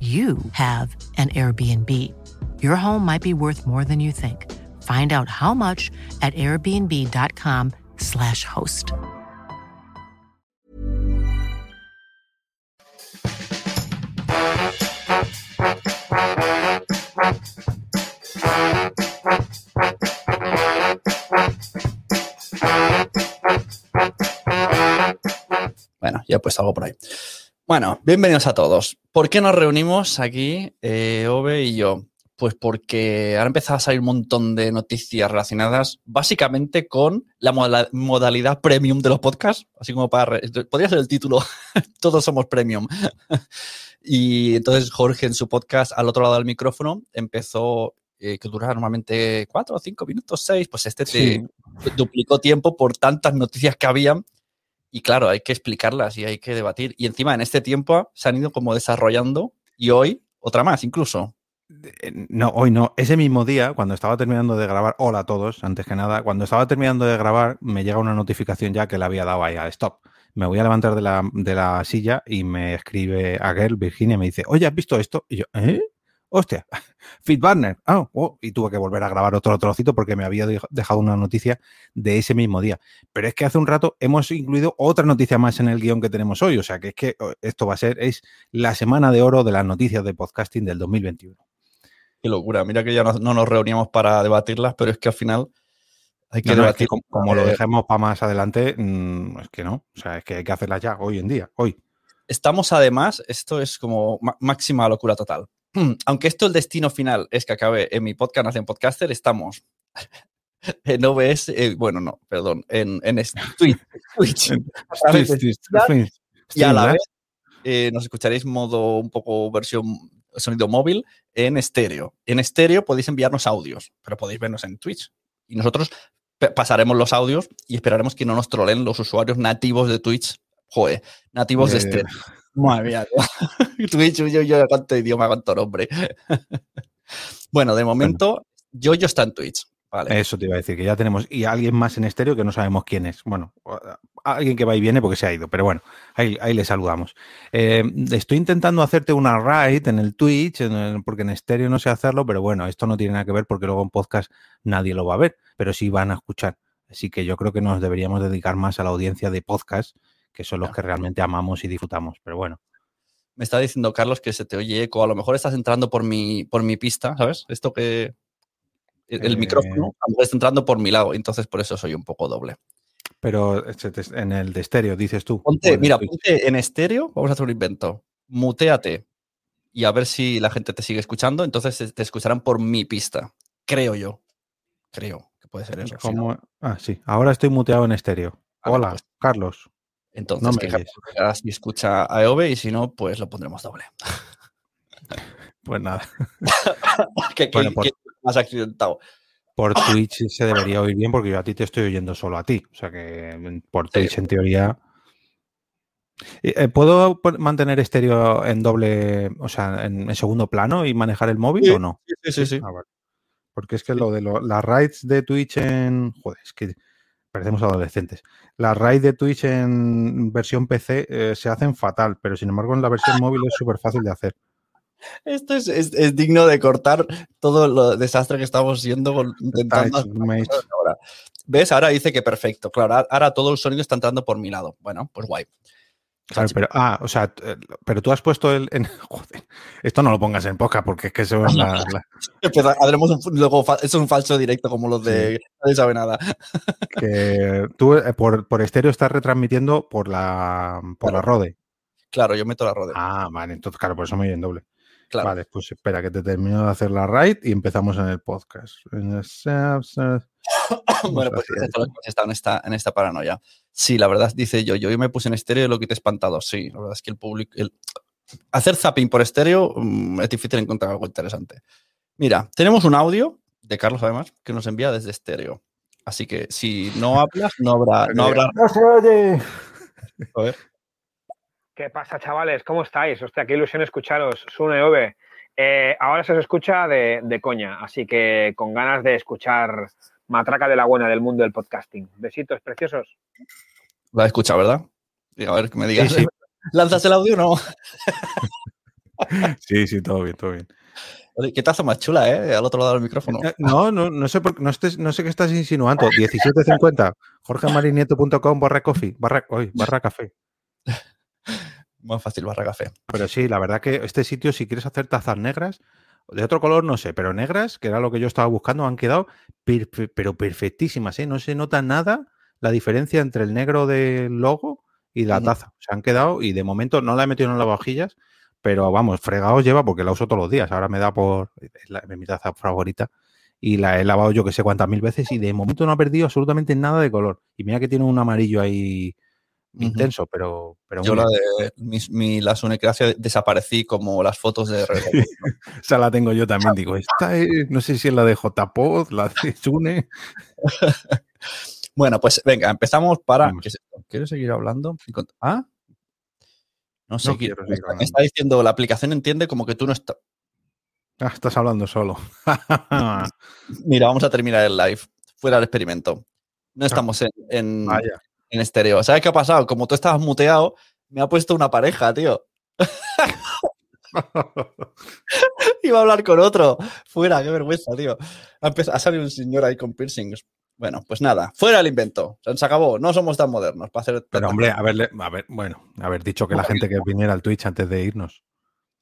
you have an Airbnb. Your home might be worth more than you think. Find out how much at airbnb.com/slash host. Bueno, ya pues algo por ahí. Bueno, bienvenidos a todos. ¿Por qué nos reunimos aquí, eh, Ove y yo? Pues porque han empezado a salir un montón de noticias relacionadas básicamente con la moda- modalidad premium de los podcasts, así como para... Podría ser el título, todos somos premium. y entonces Jorge en su podcast al otro lado del micrófono empezó, eh, que dura normalmente cuatro o cinco minutos, seis, pues este te duplicó tiempo por tantas noticias que había y claro, hay que explicarlas y hay que debatir. Y encima en este tiempo se han ido como desarrollando y hoy otra más incluso. Eh, No, hoy no. Ese mismo día, cuando estaba terminando de grabar, hola a todos, antes que nada, cuando estaba terminando de grabar, me llega una notificación ya que le había dado ahí a stop. Me voy a levantar de la, de la silla y me escribe a Girl, Virginia, me dice, oye, ¿has visto esto? Y yo, ¿eh? Hostia, Fitbarner. Ah, oh, y tuve que volver a grabar otro trocito porque me había dej- dejado una noticia de ese mismo día. Pero es que hace un rato hemos incluido otra noticia más en el guion que tenemos hoy. O sea que es que oh, esto va a ser, es la semana de oro de las noticias de podcasting del 2021. Qué locura. Mira que ya no, no nos reuníamos para debatirlas, pero es que al final hay que No, no, es debatir. que como, como lo dejemos para más adelante, mm, es que no. O sea, es que hay que hacerla ya, hoy en día, hoy. Estamos además, esto es como ma- máxima locura total. Aunque esto el destino final es que acabe en mi podcast Nación Podcaster, estamos en OBS, eh, bueno, no, perdón, en, en Twitch, y a la vez eh, nos escucharéis modo un poco versión sonido móvil en estéreo. En estéreo podéis enviarnos audios, pero podéis vernos en Twitch. Y nosotros pasaremos los audios y esperaremos que no nos troleen los usuarios nativos de Twitch. Joder, nativos de Eh, estéreo. Madre mía. Twitch, yo, yo, cuánto idioma, cuánto nombre. bueno, de momento, yo, yo está en Twitch. Vale. Eso te iba a decir, que ya tenemos. Y alguien más en estéreo que no sabemos quién es. Bueno, alguien que va y viene porque se ha ido, pero bueno, ahí, ahí le saludamos. Eh, estoy intentando hacerte una raid en el Twitch, en el- porque en estéreo no sé hacerlo, pero bueno, esto no tiene nada que ver porque luego en podcast nadie lo va a ver, pero sí van a escuchar. Así que yo creo que nos deberíamos dedicar más a la audiencia de podcast, que son los que realmente amamos y disfrutamos. Pero bueno, Me está diciendo Carlos que se te oye eco. A lo mejor estás entrando por mi, por mi pista, ¿sabes? Esto que. El, el Eh. micrófono a lo mejor está entrando por mi lado, entonces por eso soy un poco doble. Pero te- en el de estéreo, dices tú. Ponte, mira, Twitch. ponte en estéreo, vamos a hacer un invento. Muteate y a ver si la gente te sigue escuchando. Entonces te- escucharán por mi pista. Creo yo. Creo que puede ser eso. Ah, sí. Ahora estoy muteado en estéreo. Hola, pues. Carlos. Entonces, No que si escucha a EOB y si no, pues lo pondremos doble. Pues nada. que, que- Bueno, por- que más accidentado. Por Twitch se debería oír bien porque yo a ti te estoy oyendo solo a ti. O sea que en- por Sí. Twitch en teoría. Eh, eh, ¿Puedo mantener estéreo en doble, o sea, en, en segundo plano y manejar el móvil Sí, o no? Sí, sí, sí. Ah, vale. Porque es que lo de lo- las raids de Twitch en. Joder, es que parecemos adolescentes. Las raids de Twitch en versión PC eh, se hacen fatal, pero sin embargo en la versión móvil es súper fácil de hacer. Esto es, es- es digno de cortar todo lo desastre que estamos siendo intentando. Ahora. ¿Ves? Ahora dice que perfecto. Claro, ahora todo el sonido está entrando por mi lado. Bueno, pues guay. Claro, pero, ah, o sea, eh, pero tú has puesto el. En, joder, esto no lo pongas en podcast porque es que eso es la. la- haremos un, luego, eso es un falso directo como los de nadie sabe nada. que tú eh, por, por estéreo estás retransmitiendo por la, por la Rode. Claro, yo meto la rodea. Ah, vale, entonces, claro, por eso me oyen doble. claro. Vale, pues espera que te termino de hacer la raid y empezamos en el podcast. bueno, pues esto lo que está en esta, en esta paranoia. Sí, la verdad, dice yo, yo me puse en estéreo y lo quité espantado. Sí, la verdad es que el público. el- Hacer zapping por estéreo mm, es difícil encontrar algo interesante. Mira, tenemos un audio de Carlos, además, que nos envía desde estéreo. Así que si no hablas, no habrá. No habrá ¡No se oye! a ver. ¿Qué pasa, chavales? ¿Cómo estáis? Hostia, qué ilusión escucharos. Sune Ove. Eh, ahora se os escucha de, de coña, así que con ganas de escuchar Matraca de la Buena del mundo del podcasting. Besitos preciosos. Lo has escuchado, ¿verdad? A ver que me digas. Sí, sí. ¿Lanzas el audio o no? Sí, sí, todo bien, todo bien. Qué taza más chula, ¿eh? Al otro lado del micrófono. Eh, No, no, no sé por qué- no, estés- no sé qué estás insinuando. 1750, jorgemarinieto.com barra coffee, barra, hoy, barra café. Más fácil, barra café. Pero sí, la verdad que este sitio, si quieres hacer tazas negras, de otro color no sé, pero negras, que era lo que yo estaba buscando, han quedado perfe- pero perfectísimas, ¿eh? No se nota nada la diferencia entre el negro del logo y la taza. Se han quedado y de momento no la he metido en lavavajillas, pero vamos, fregados lleva porque la uso todos los días. Ahora me da por es la- mi taza favorita y la he lavado yo que sé cuántas mil veces y de momento no ha perdido absolutamente nada de color. Y mira que tiene un amarillo ahí Intenso, pero, pero Yo la de mi, mi- la Sunecracia desaparecí como las fotos de Red Bull. Esa la tengo yo también. Digo, esta es- no sé si es la de JPod, la de Sune. Bueno, pues venga, empezamos para. ¿Quieres seguir hablando? ¿Ah? No sé, No quiero me está, me hablando. está diciendo, la aplicación entiende como que tú no estás. Ah, estás hablando solo. Mira, vamos a terminar el live. Fuera del experimento. No estamos en, en, Vaya. En estéreo. ¿Sabes qué ha pasado? Como tú estabas muteado, me ha puesto una pareja, tío. Iba a hablar con otro. Fuera, qué vergüenza, tío. Ha, salido un señor ahí con piercings. Bueno, pues nada, fuera el invento. Se acabó. No somos tan modernos para hacer. Pero hombre, haberle, a ver, bueno, haber dicho que la gente que viniera al Twitch antes de irnos.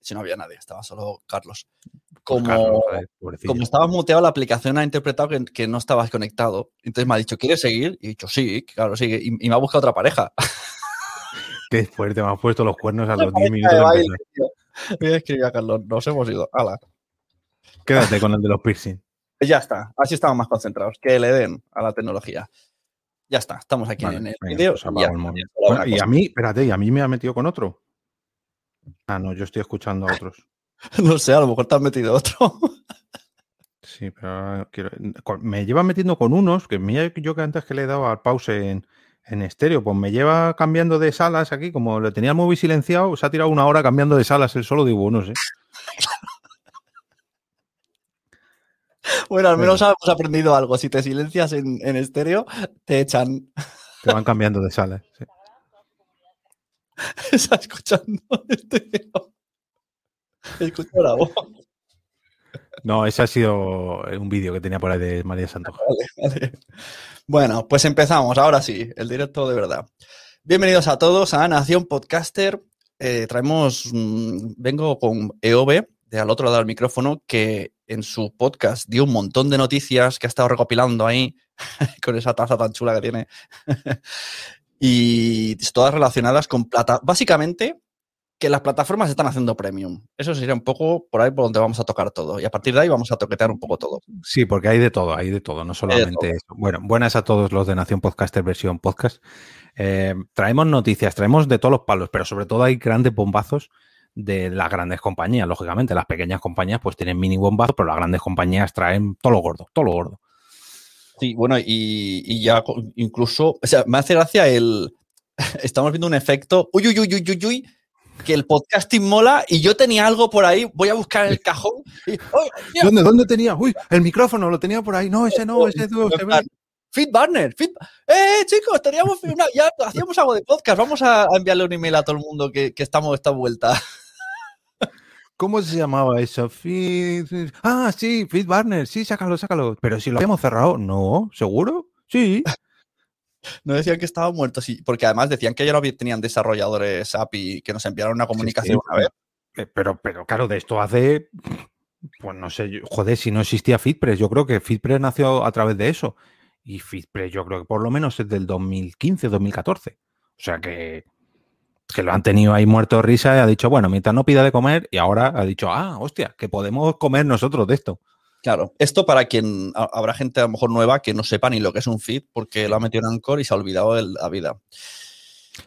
Si no había nadie, estaba solo Carlos. Pues Como, Carlos, como estabas muteado, la aplicación ha interpretado que, que no estabas conectado. Entonces me ha dicho, ¿quieres seguir? Y he dicho, sí, claro, sigue. Y, y me ha buscado otra pareja. Qué fuerte, me has puesto los cuernos a los 10 Pareja minutos de baile. Voy a escribir a Carlos, nos hemos ido. Hala. Quédate con el de los piercing. Ya está, así estamos más concentrados. Que le den a la tecnología. Ya está, estamos aquí Vale, en el vídeo. pues y Bueno, a mí, espérate, y a mí me ha metido con otro. Ah, no, yo estoy escuchando a otros. No sé, a lo mejor te has metido otro. Sí, pero ahora quiero- me lleva metiendo con unos, que mira yo que antes que le he dado al pause en, en estéreo, pues me lleva cambiando de salas aquí, como le tenía el móvil silenciado, se ha tirado una hora cambiando de salas él solo, digo, no sé. Bueno, al menos hemos aprendido algo. Si te silencias en, en estéreo, te echan. Te van cambiando de salas. sí. Está escuchando estéreo. Escucho la voz. No, ese ha sido un vídeo que tenía por ahí de María Santoja. Vale, vale. Bueno, pues empezamos. Ahora sí, el directo de verdad. Bienvenidos a todos a Nación Podcaster. eh, traemos, mm, vengo con EOB, de al otro lado del micrófono, que en su podcast dio un montón de noticias que ha estado recopilando ahí, con esa taza tan chula que tiene. Y todas relacionadas con plata. Básicamente, que las plataformas están haciendo premium. Eso sería un poco por ahí por donde vamos a tocar todo. Y a partir de ahí vamos a toquetear un poco todo. Sí, porque hay de todo, hay de todo, no solamente eso. Bueno, buenas a todos los de Nación Podcaster versión podcast. Eh, traemos noticias, traemos de todos los palos, pero sobre todo hay grandes bombazos de las grandes compañías, lógicamente. Las pequeñas compañías pues tienen mini bombazos, pero las grandes compañías traen todo lo gordo, todo lo gordo. Sí, bueno, y, ya incluso, o sea, me hace gracia el... Estamos viendo un efecto, uy, uy, uy, uy, uy, uy, que el podcasting mola y yo tenía algo por ahí, voy a buscar el cajón. Y, ¿Dónde, ¿Dónde tenía? Uy, el micrófono lo tenía por ahí. No, ese no, ese no. Fit Barner, Fit... ¡Eh, chicos! Teníamos ya hacíamos algo de podcast. Vamos a, enviarle un email a todo el mundo que, que estamos esta vuelta. ¿Cómo se llamaba eso? Fit... Ah, sí, Fit Barner. Sí, sácalo, sácalo. Pero si lo habíamos cerrado. No, ¿seguro? Sí. No decían que estaba muerto, sí, porque además decían que ya no tenían desarrolladores API que nos enviaron una comunicación una vez. Eh, pero, pero claro, de esto hace, pues no sé, joder, si no existía FitPress, yo creo que FitPress nació a través de eso. Y FitPress yo creo que por lo menos es del 2015, 2014. O sea que, que lo han tenido ahí muerto de risa y ha dicho, bueno, mientras no pida de comer, y ahora ha dicho, ah, hostia, que podemos comer nosotros de esto. Claro, esto para quien habrá gente a lo mejor nueva que no sepa ni lo que es un feed porque lo ha metido en Anchor y se ha olvidado de la vida.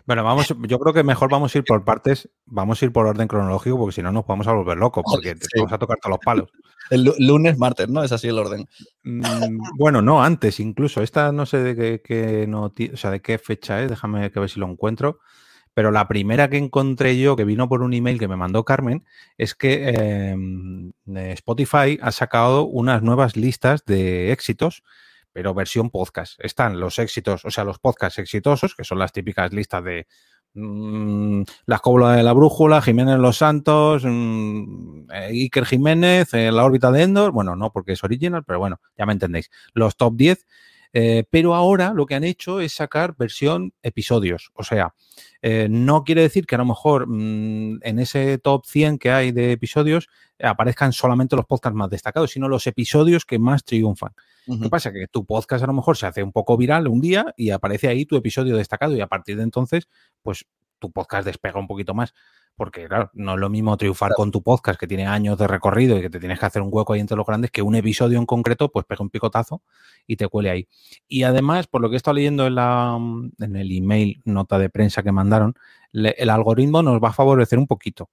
Bueno, vamos, yo creo que mejor vamos a ir por partes, vamos a ir por orden cronológico porque si no nos vamos a volver locos porque vamos a tocar todos los palos. El lunes, martes, ¿no? Es así el orden. Mm, bueno, no, antes incluso. Esta no sé de qué, qué o sea, de qué fecha es, déjame que ver si lo encuentro. Pero la primera que encontré yo, que vino por un email que me mandó Carmen, es que em, Spotify ha sacado unas nuevas listas de éxitos, pero versión podcast. Están los éxitos, o sea, los podcasts exitosos, que son las típicas listas de mm, La de la Brújula, Jiménez Los Santos, mm, eh, Iker Jiménez, eh, La órbita de Endor. Bueno, no porque es original, pero bueno, ya me entendéis. Los top 10 eh, pero ahora lo que han hecho es sacar versión episodios. O sea, eh, no quiere decir que a lo mejor mm, en ese top 100 que hay de episodios aparezcan solamente los podcasts más destacados, sino los episodios que más triunfan. ¿Qué pasa? Que tu podcast a lo mejor se hace un poco viral un día y aparece ahí tu episodio destacado y a partir de entonces, pues tu podcast despega un poquito más porque claro, no es lo mismo triunfar con tu podcast que tiene años de recorrido y que te tienes que hacer un hueco ahí entre los grandes que un episodio en concreto pues pega un picotazo y te cuele ahí. Y además, por lo que he estado leyendo en, la, en el email, nota de prensa que mandaron, el algoritmo nos va a favorecer un poquito.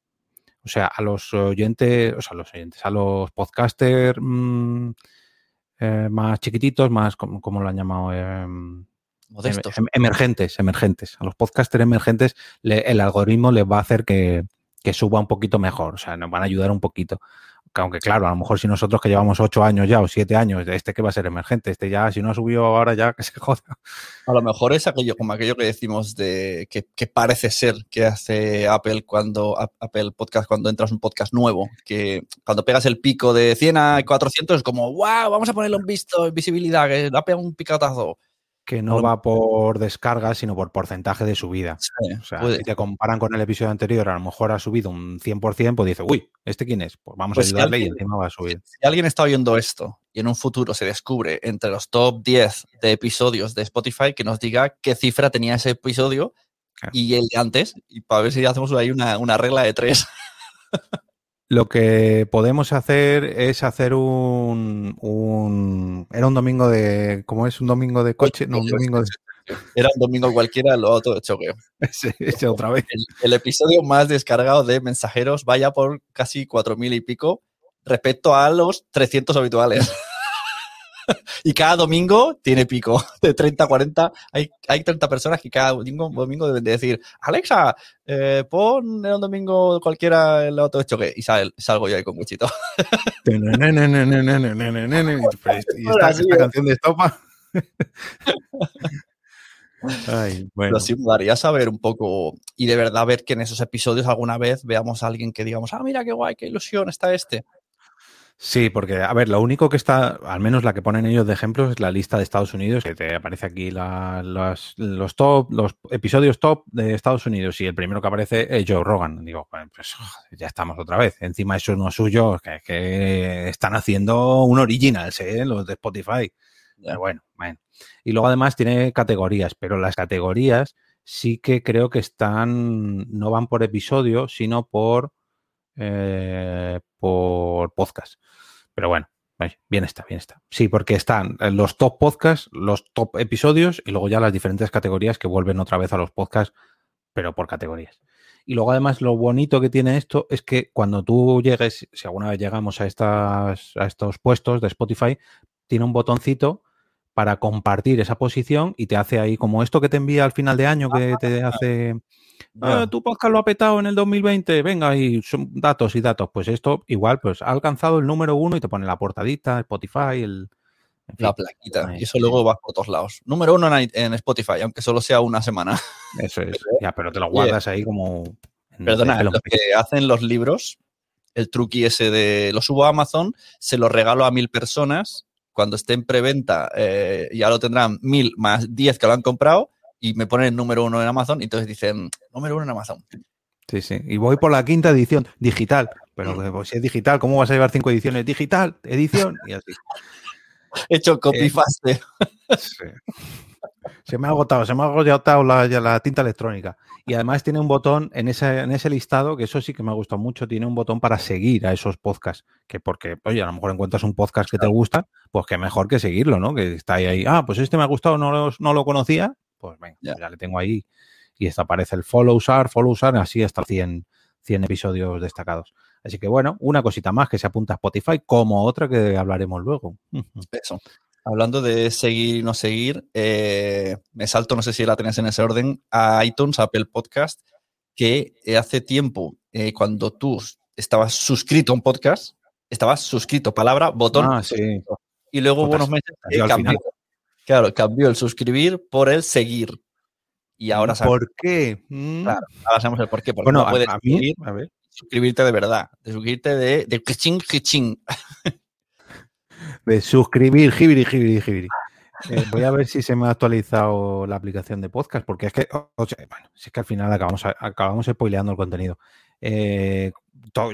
O sea, a los oyentes, o sea, a los oyentes, a los podcasters mm, eh, más chiquititos, más, ¿cómo, lo han llamado? Em, Modestos. Em, emergentes, emergentes. A los podcasters emergentes el algoritmo les va a hacer que, suba un poquito mejor, o sea, nos van a ayudar un poquito. Aunque claro, a lo mejor si nosotros que llevamos ocho años ya o siete años, este que va a ser emergente, este ya, si no ha subido ahora ya, que se joda. A lo mejor es aquello, como aquello que decimos de que, parece ser que hace Apple cuando Apple Podcast cuando entras un podcast nuevo, que cuando pegas el pico de 100 a 400 es como, wow, vamos a ponerle un visto, visibilidad, que da un picatazo que no va por descarga, sino por porcentaje de subida. o sea, si te comparan con el episodio anterior, a lo mejor ha subido un 100%, pues dice, uy, ¿este quién es? Pues vamos a pues ayudarle y encima va a subir. Si alguien está oyendo esto y en un futuro se descubre entre los top 10 de episodios de Spotify, que nos diga qué cifra tenía ese episodio y el de antes, y para ver si hacemos ahí una, una regla de tres. Lo que podemos hacer es hacer un, un, Era un domingo de. ¿Cómo es? Un domingo de coche. No, un domingo de. Era un domingo cualquiera, lo otro choqueo. Ese, otra vez. El, episodio más descargado de mensajeros vaya por casi cuatro mil y pico respecto a los 300 habituales. y cada domingo tiene pico de 30 a 40. Hay, hay 30 personas que cada domingo, domingo deben de decir, Alexa, eh, pon el domingo cualquiera el auto de choque. Y salgo yo ahí con muchito. y esta, canción de estopa. Ay, bueno. Pero sí me daría saber un poco y de verdad ver que en esos episodios alguna vez veamos a alguien que digamos, ah, mira qué guay, qué ilusión está este. Sí, porque, a ver, lo único que está, al menos la que ponen ellos de ejemplos, es la lista de Estados Unidos, que te aparece aquí la, las- los top, los episodios top de Estados Unidos, y el primero que aparece es Joe Rogan. Digo, pues joder, ya estamos otra vez. Encima eso no es suyo, que, que están haciendo un original, ¿eh? los de Spotify. Pero bueno, bueno. Y luego además tiene categorías, pero las categorías sí que creo que están, no van por episodio, sino por, eh, por podcast. Pero bueno, bien está, bien está. Sí, porque están los top podcasts, los top episodios y luego ya las diferentes categorías que vuelven otra vez a los podcasts, pero por categorías. Y luego además lo bonito que tiene esto es que cuando tú llegues, si alguna vez llegamos a, estas, a estos puestos de Spotify, tiene un botoncito para compartir esa posición y te hace ahí como esto que te envía al final de año que te hace "Ah, tu podcast lo ha petado en el 2020, venga, y son datos y datos. Pues esto igual, pues ha alcanzado el número uno y te pone la portadita, Spotify, el... en fin, La plaquita. Ahí, Y eso luego va por todos lados. Número uno en, en Spotify, aunque solo sea una semana. eso es. Ya, pero te lo guardas ahí como... Perdona, los que hacen los libros, el truqui ese de lo subo a Amazon, se lo regalo a mil personas. Cuando esté en preventa, eh, ya lo tendrán mil más diez que lo han comprado y me ponen el número uno en Amazon. Y entonces dicen, número uno en Amazon. Sí, sí. Y voy por la quinta edición, digital. Pero que, pues, si es digital, ¿cómo vas a llevar cinco ediciones? Digital, edición, y así. He hecho copy Eh, paste. Sí. Se me ha agotado, se me ha agotado la, tinta electrónica. Y además tiene un botón en ese, en ese listado, que eso sí que me ha gustado mucho, tiene un botón para seguir a esos podcasts. Que porque, oye, a lo mejor encuentras un podcast que te gusta, pues que mejor que seguirlo, ¿no? Que está ahí, ahí, ah, pues este me ha gustado, no lo, no lo conocía, pues venga, Ya. ya le tengo ahí. Y esta aparece el follow usar, follow usar, así hasta 100, 100 episodios destacados. Así que bueno, una cosita más que se apunta a Spotify, como otra que hablaremos luego. Eso. Hablando de seguir y no seguir, eh, me salto, no sé si la tenías en ese orden, a iTunes, a Apple Podcast, que eh, hace tiempo, eh, cuando tú estabas suscrito a un podcast, estabas suscrito, palabra, botón, Ah, sí. y luego hubo Jotas, unos meses cambió. Claro, cambió el suscribir por el seguir. Y ahora sabes, ¿Por qué? Mm. Claro, ahora sabemos el por qué. Porque Bueno, no puedes a mí, suscribir- a ver, suscribirte de verdad, de suscribirte de, de kiching, kiching. de suscribir, jibiri, jibiri, jibiri. Eh, voy a ver si se me ha actualizado la aplicación de podcast, porque es que, o- bueno, si es que al final acabamos, acabamos spoileando el contenido. Eh,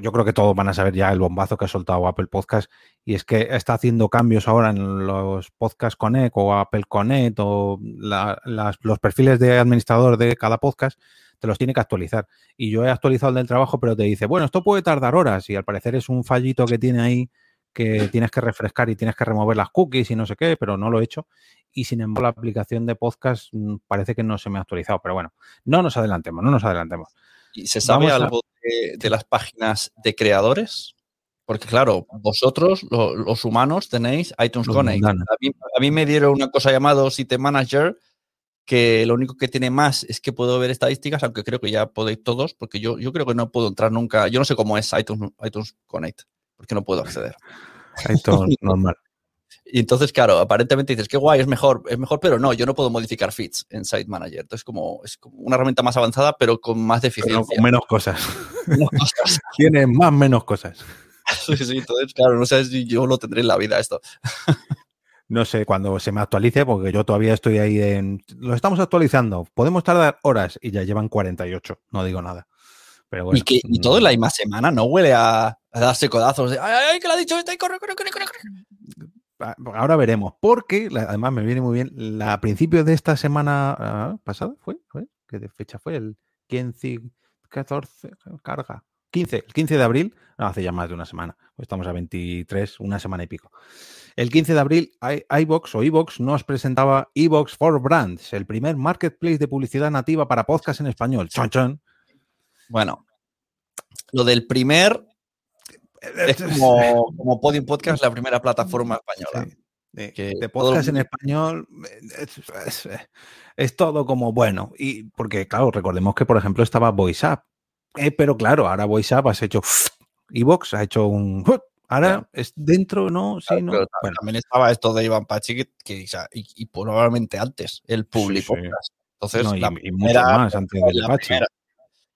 yo creo que todos van a saber ya el bombazo que ha soltado Apple Podcast y es que está haciendo cambios ahora en los Podcast Connect o Apple Connect o la- los perfiles de administrador de cada podcast te los tiene que actualizar. Y yo he actualizado el del trabajo, pero te dice, bueno, esto puede tardar horas y al parecer es un fallito que tiene ahí que tienes que refrescar y tienes que remover las cookies y no sé qué, pero no lo he hecho. Y sin embargo, la aplicación de podcast mm, parece que no se me ha actualizado. Pero bueno, no nos adelantemos, no nos adelantemos. ¿Y se sabe Vamos a- algo de, de las páginas de creadores? Porque claro, vosotros, lo- los humanos, tenéis iTunes Connect. A mí, a mí me dieron una cosa llamada Site Manager, que lo único que tiene más es que puedo ver estadísticas, aunque creo que ya podéis todos, porque yo, yo creo que no puedo entrar nunca. Yo no sé cómo es iTunes, iTunes Connect, porque no puedo acceder. Esto es normal. Y entonces, claro, aparentemente dices, qué guay, es mejor, es mejor, pero no, yo no puedo modificar feeds en Site Manager. Entonces, como, es como una herramienta más avanzada, pero con más Pero deficiencia. con menos cosas. Menos cosas. Tiene más menos cosas. Sí, sí, entonces, claro, no sé si yo lo tendré en la vida esto. No sé cuando se me actualice, porque yo todavía estoy ahí en. Lo estamos actualizando. Podemos tardar horas y ya llevan 48. No digo nada. Pero bueno. y, que, y todo en la misma semana, ¿no? Huele a, a darse codazos de, ay, ay, que lo ha dicho este, corre, corre, corre, corre, corre". Ah, Ahora veremos, porque además me viene muy bien. La, a principios de esta semana ah, pasada fue, fue, ¿qué de fecha fue? El 15, 14, carga. 15, el 15 de abril, no, hace ya más de una semana, pues estamos a 23, una semana y pico. El 15 de abril, i- iVox o iVox nos presentaba iVox for Brands, el primer marketplace de publicidad nativa para podcast en español. Chon, chon. Bueno, lo del primer es como, como Podium Podcast, la primera plataforma española. Sí. De, que de todo el podcast en español es, es- es todo como bueno. Y porque, claro, recordemos que, por ejemplo, estaba VoiceUp. Eh, pero claro, ahora VoiceUp has hecho Evox, ha hecho un. Ahora es dentro, no, sí, Claro, no. pero Bueno, También estaba esto de Iván Pachi, que, y, y probablemente antes, el sí. Podcast. Entonces, no, y, mucho más antes del la primera.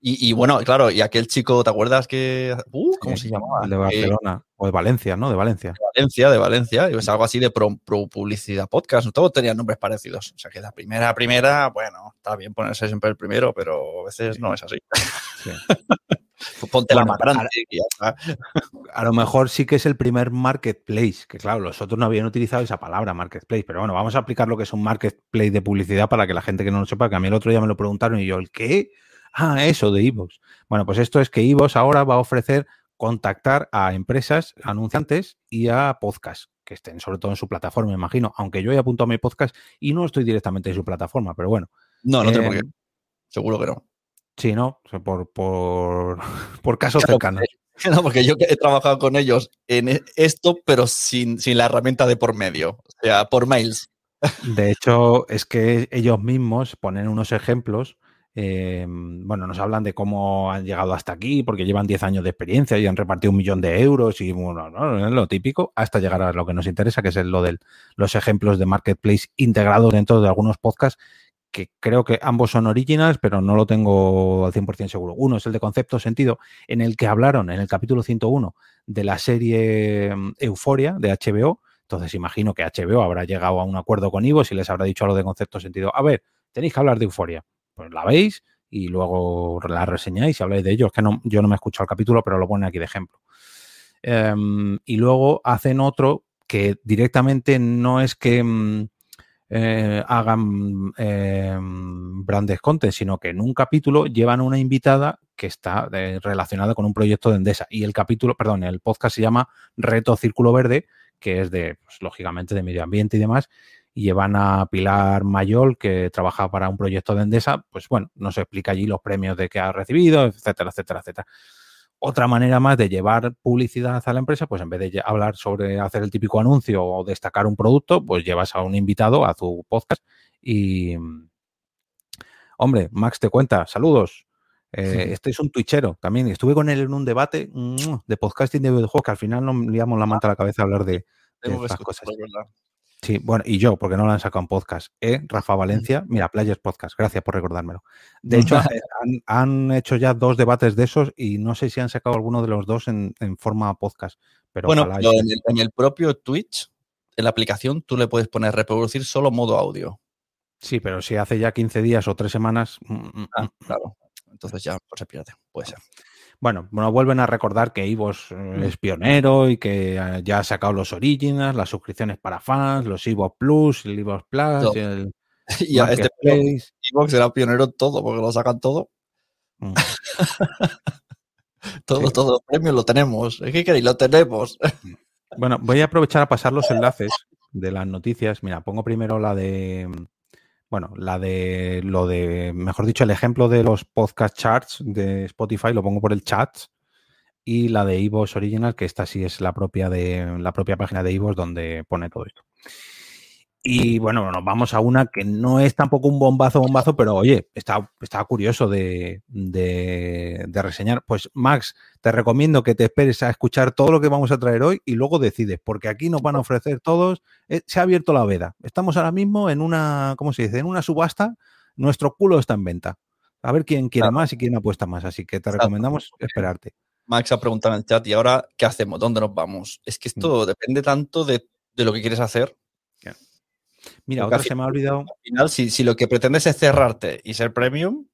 Y, bueno, claro, y aquel chico, ¿te acuerdas que. Uh, ¿Cómo se llamaba? De Barcelona. o de Valencia, ¿no? De Valencia. De Valencia, de Valencia. Y es algo así de pro, publicidad podcast. Todos tenían nombres parecidos. O sea que la primera, primera, bueno, está bien ponerse siempre el primero, pero a veces no es así. Pues ponte la más grande está. A lo mejor sí que es el primer marketplace, que claro, los otros no habían utilizado esa palabra marketplace, pero bueno, vamos a aplicar lo que es un marketplace de publicidad para que la gente que no lo sepa, que a mí el otro día me lo preguntaron y yo, ¿el qué? Ah, eso de Evox. Bueno, pues esto es que Evox ahora va a ofrecer contactar a empresas, anunciantes y a podcasts que estén sobre todo en su plataforma, me imagino, aunque yo he apuntado a mi podcast y no estoy directamente en su plataforma, pero bueno. No, no tengo por qué. Em, Seguro que no. Sí, ¿no? Por, por, por casos cercanos. No, porque yo he trabajado con ellos en e, esto, pero sin, sin la herramienta de por medio, o sea, por mails. De hecho, es que ellos mismos ponen unos ejemplos Em, bueno, nos hablan de cómo han llegado hasta aquí, porque llevan 10 años de experiencia y han repartido un millón de euros y bueno, ¿no? es lo típico, hasta llegar a lo que nos interesa, que es lo de los ejemplos de marketplace integrados dentro de algunos podcasts, que creo que ambos son originals, pero no lo tengo al 100% seguro. Uno es el de concepto sentido, en el que hablaron en el capítulo 101 de la serie em, Euforia de HBO. Entonces imagino que HBO habrá llegado a un acuerdo con Ivo y les habrá dicho a lo de concepto sentido. A ver, tenéis que hablar de Euforia pues la veis y luego la reseñáis y habláis de ello. Es que no, yo no me he escuchado el capítulo, pero lo pone aquí de ejemplo. Em, y luego hacen otro que directamente no es que mm, eh, hagan eh, brand content, sino que en un capítulo llevan una invitada que está eh, relacionada con un proyecto de Endesa. Y el capítulo, perdón, el podcast se llama Reto Círculo Verde, que es de, pues, lógicamente, de medio ambiente y demás y llevan a Pilar Mayol, que trabaja para un proyecto de Endesa, pues bueno, nos explica allí los premios de que ha recibido, etcétera, etcétera, etcétera. Otra manera más de llevar publicidad a la empresa, pues en vez de hablar sobre hacer el típico anuncio o destacar un producto, pues llevas a un invitado a tu podcast y... Hombre, Max te cuenta, saludos. Eh, este es un twitchero también. Estuve con él en un debate de podcasting de videojuegos que al final nos liamos la manta a la cabeza a hablar de, estas cosas. Sí, bueno, y yo, porque no lo han sacado en podcast. ¿Eh? Rafa Valencia, mira, Players Podcast, gracias por recordármelo. De hecho, eh, han, hecho ya dos debates de esos y no sé si han sacado alguno de los dos en, forma podcast. Pero bueno, en, el, propio Twitch, en la aplicación, tú le puedes poner reproducir solo modo audio. Sí, pero si hace ya 15 días o 3 semanas. Mm, mm, ah, mm. claro. Entonces ya pues se pierde, puede ser. Bueno, nos vuelven a recordar que Ivos eh, mm. es pionero y que eh, ya ha sacado los Originals, las suscripciones para fans, los Ivos Plus, el Ivos Plus y el. Y este Evox era pionero en todo, porque lo sacan todo. Mm. todo, todos los premios lo tenemos. ¿Qué queréis? Lo tenemos. Mm. bueno, voy a aprovechar a pasar los enlaces de las noticias. Mira, pongo primero la de bueno, la de lo de, mejor dicho, el ejemplo de los podcast charts de Spotify lo pongo por el chat y la de Evox Original, que esta sí es la propia de la propia página de Evox donde pone todo esto. Y bueno, nos vamos a una que no es tampoco un bombazo, bombazo, pero oye, está, curioso de, reseñar. Pues Max, te recomiendo que te esperes a escuchar todo lo que vamos a traer hoy y luego decides, porque aquí nos van a ofrecer todos. Eh, se ha abierto la veda. Estamos ahora mismo en una, ¿cómo se dice? En una subasta. Nuestro culo está en venta. A ver quién quiere más y quién apuesta más. Así que te recomendamos esperarte. Max ha preguntado en el chat, ¿y ahora qué hacemos? ¿Dónde nos vamos? Es que esto mm. depende tanto de, de lo que quieres hacer Mira, otra se me ha olvidado. Al final, si, lo que pretendes es cerrarte y ser premium,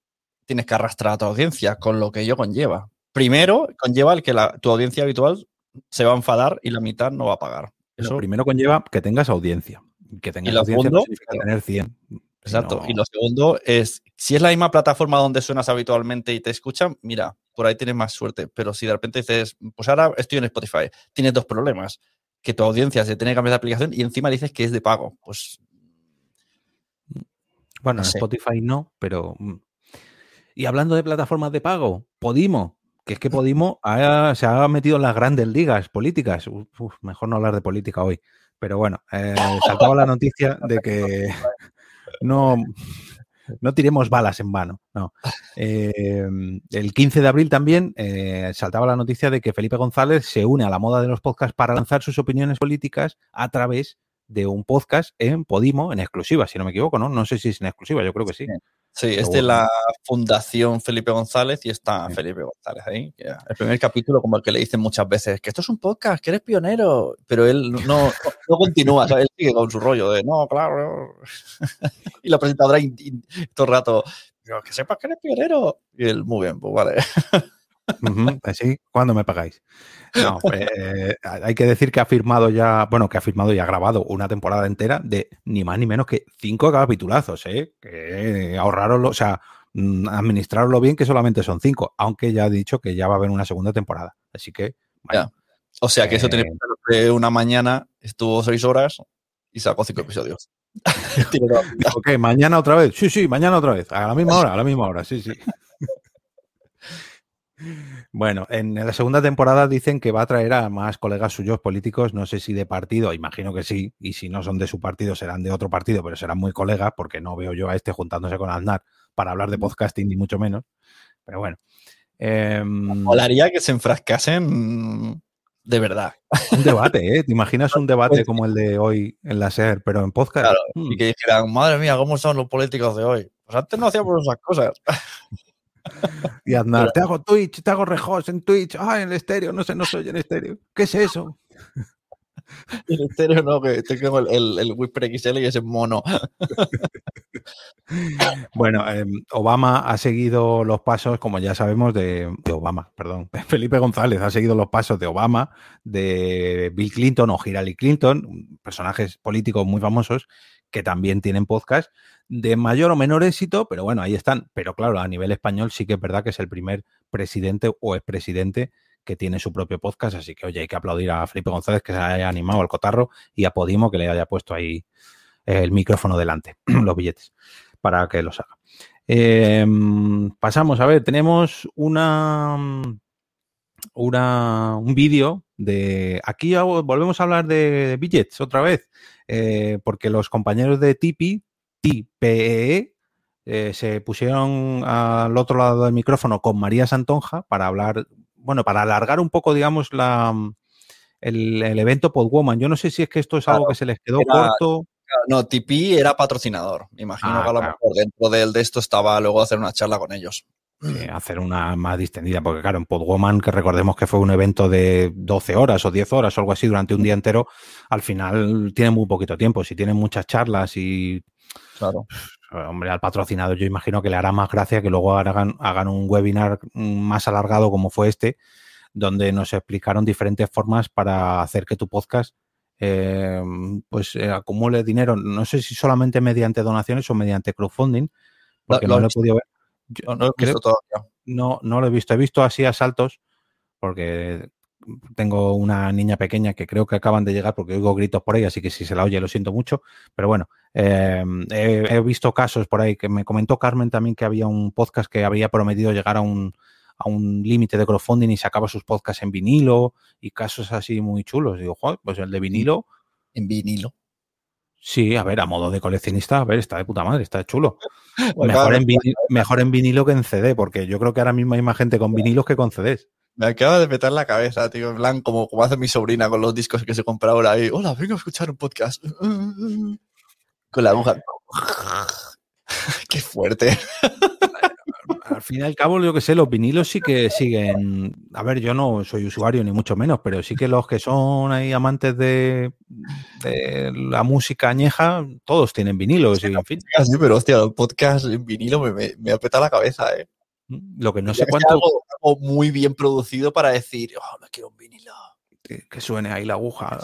tienes que arrastrar a tu audiencia, con lo que ello conlleva. Primero, conlleva el que tu audiencia habitual se va a enfadar y la mitad no va a pagar. Eso primero conlleva que tengas audiencia. Que tengas audiencia significa tener 100. Exacto. Y lo segundo es, si es la misma plataforma donde suenas habitualmente y te escuchan, mira, por ahí tienes más suerte. Pero si de repente dices, pues ahora estoy en Spotify, tienes dos problemas que tu audiencia se tiene que cambiar de aplicación y encima dices que es de pago. Pues. Bueno, en Spotify no, pero. Mm. Y hablando de plataformas de pago, Podimo, que es que Podimo se ha metido en las grandes ligas políticas. mejor no hablar de política hoy. Pero bueno, eh, saltaba la noticia de que no, no tiremos balas en vano. No. Em, el 15 de abril también eh, saltaba la noticia de que Felipe González se une a la moda de los podcasts para lanzar sus opiniones políticas a través de un podcast en Podimo, en exclusiva, si no me equivoco, ¿no? No sé si es en exclusiva, yo creo que sí. Sí, es de la Fundación Felipe González y está Felipe González ahí. El primer capítulo, como el que le dicen muchas veces, que esto es un podcast, que eres pionero, pero él no, no, continúa, él sigue con su rollo de, no, claro. y la presentadora todo el rato, que sepas que eres pionero. Y él, muy bien, pues vale. así, ¿cuándo me pagáis? No, pues, eh, hay que decir que ha firmado ya, bueno, que ha firmado y ha grabado una temporada entera de ni más ni menos que cinco capitulazos, ¿eh? Que ahorraroslo, o sea, mm, administrarlo bien, que solamente son cinco, aunque ya ha dicho que ya va a haber una segunda temporada. Así que, O sea que eso tiene que una mañana estuvo seis horas y sacó cinco episodios. ok, mañana otra vez. Sí, sí, mañana otra vez. A la misma hora, a la misma hora, sí, sí. Bueno, en la segunda temporada dicen que va a traer a más colegas suyos políticos, no sé si de partido, imagino que sí, y si no son de su partido serán de otro partido, pero serán muy colegas porque no veo yo a este juntándose con Aznar para hablar de podcasting ni mucho menos. Pero bueno. Eh, Molaría que se enfrascasen de verdad. Un debate, ¿eh? ¿Te imaginas un debate como el de hoy en la SER, pero en podcast? Claro, y que dijeran, madre mía, ¿cómo son los políticos de hoy? Pues antes no hacíamos esas cosas. Y Aznar, te hago Twitch, te hago rejos en Twitch. Ah, en el estéreo, no sé, no soy en estéreo. ¿Qué es eso? En estéreo no, que tengo el, el, el Whisper XL y ese mono. bueno, em, Obama ha seguido los pasos, como ya sabemos, de, de, Obama, perdón. Felipe González ha seguido los pasos de Obama, de Bill Clinton o Hillary Clinton, personajes políticos muy famosos que también tienen podcast de mayor o menor éxito, pero bueno, ahí están. Pero claro, a nivel español sí que es verdad que es el primer presidente o expresidente que tiene su propio podcast, así que oye, hay que aplaudir a Felipe González que se haya animado al cotarro y a Podimo que le haya puesto ahí el micrófono delante, los billetes, para que los haga. Em, pasamos, a ver, tenemos una, una un vídeo de... Aquí volvemos a hablar de billets otra vez. Eh, porque los compañeros de Tipi, TPE, eh, se pusieron al otro lado del micrófono con María Santonja para hablar, bueno, para alargar un poco, digamos, la, el, evento Podwoman. Yo no sé si es que esto es algo que se les quedó corto. no, Tipi era patrocinador. Imagino ah, que a lo mejor dentro de, de esto estaba luego hacer una charla con ellos. Eh, hacer una más distendida, porque claro, en Podwoman, que recordemos que fue un evento de 12 horas o 10 horas o algo así durante un día entero, al final tiene muy poquito tiempo. Si tienen muchas charlas y. Claro. Hombre, al patrocinador yo imagino que le hará más gracia que luego hagan, hagan un webinar más alargado como fue este, donde nos explicaron diferentes formas para hacer que tu podcast eh, pues eh, acumule dinero, no sé si solamente mediante donaciones o mediante crowdfunding, porque no lo he podido ver no lo he visto todavía. No, no lo he visto. He visto así asaltos porque tengo una niña pequeña que creo que acaban de llegar porque oigo gritos por ahí, así que si se la oye lo siento mucho. Pero bueno, eh, he, visto casos por ahí que me comentó Carmen también que había un podcast que había prometido llegar a un, a un límite de crowdfunding y sacaba sus podcasts en vinilo y casos así muy chulos. Digo, joder, pues el de vinilo. En vinilo. Sí, a ver, a modo de coleccionista, a ver, está de puta madre, está chulo. mejor, en vinilo, mejor en vinilo que en CD, porque yo creo que ahora mismo hay más gente con vinilos que con CDs. Me acaba de petar la cabeza, tío, en plan, como, como hace mi sobrina con los discos que se compra ahora ahí. Hola, vengo a escuchar un podcast. Con la aguja. Qué fuerte al fin y al cabo, yo que sé, los vinilos sí que siguen. A ver, yo no soy usuario ni mucho menos, pero sí que los que son ahí amantes de, la música añeja, todos tienen vinilos. y, en fin. Sí, pero hostia, los podcasts en vinilo me, me, apeta la cabeza, ¿eh. Lo que no sé cuánto. Algo, muy bien producido para decir, oh, no quiero un vinilo. Que, suene ahí la aguja.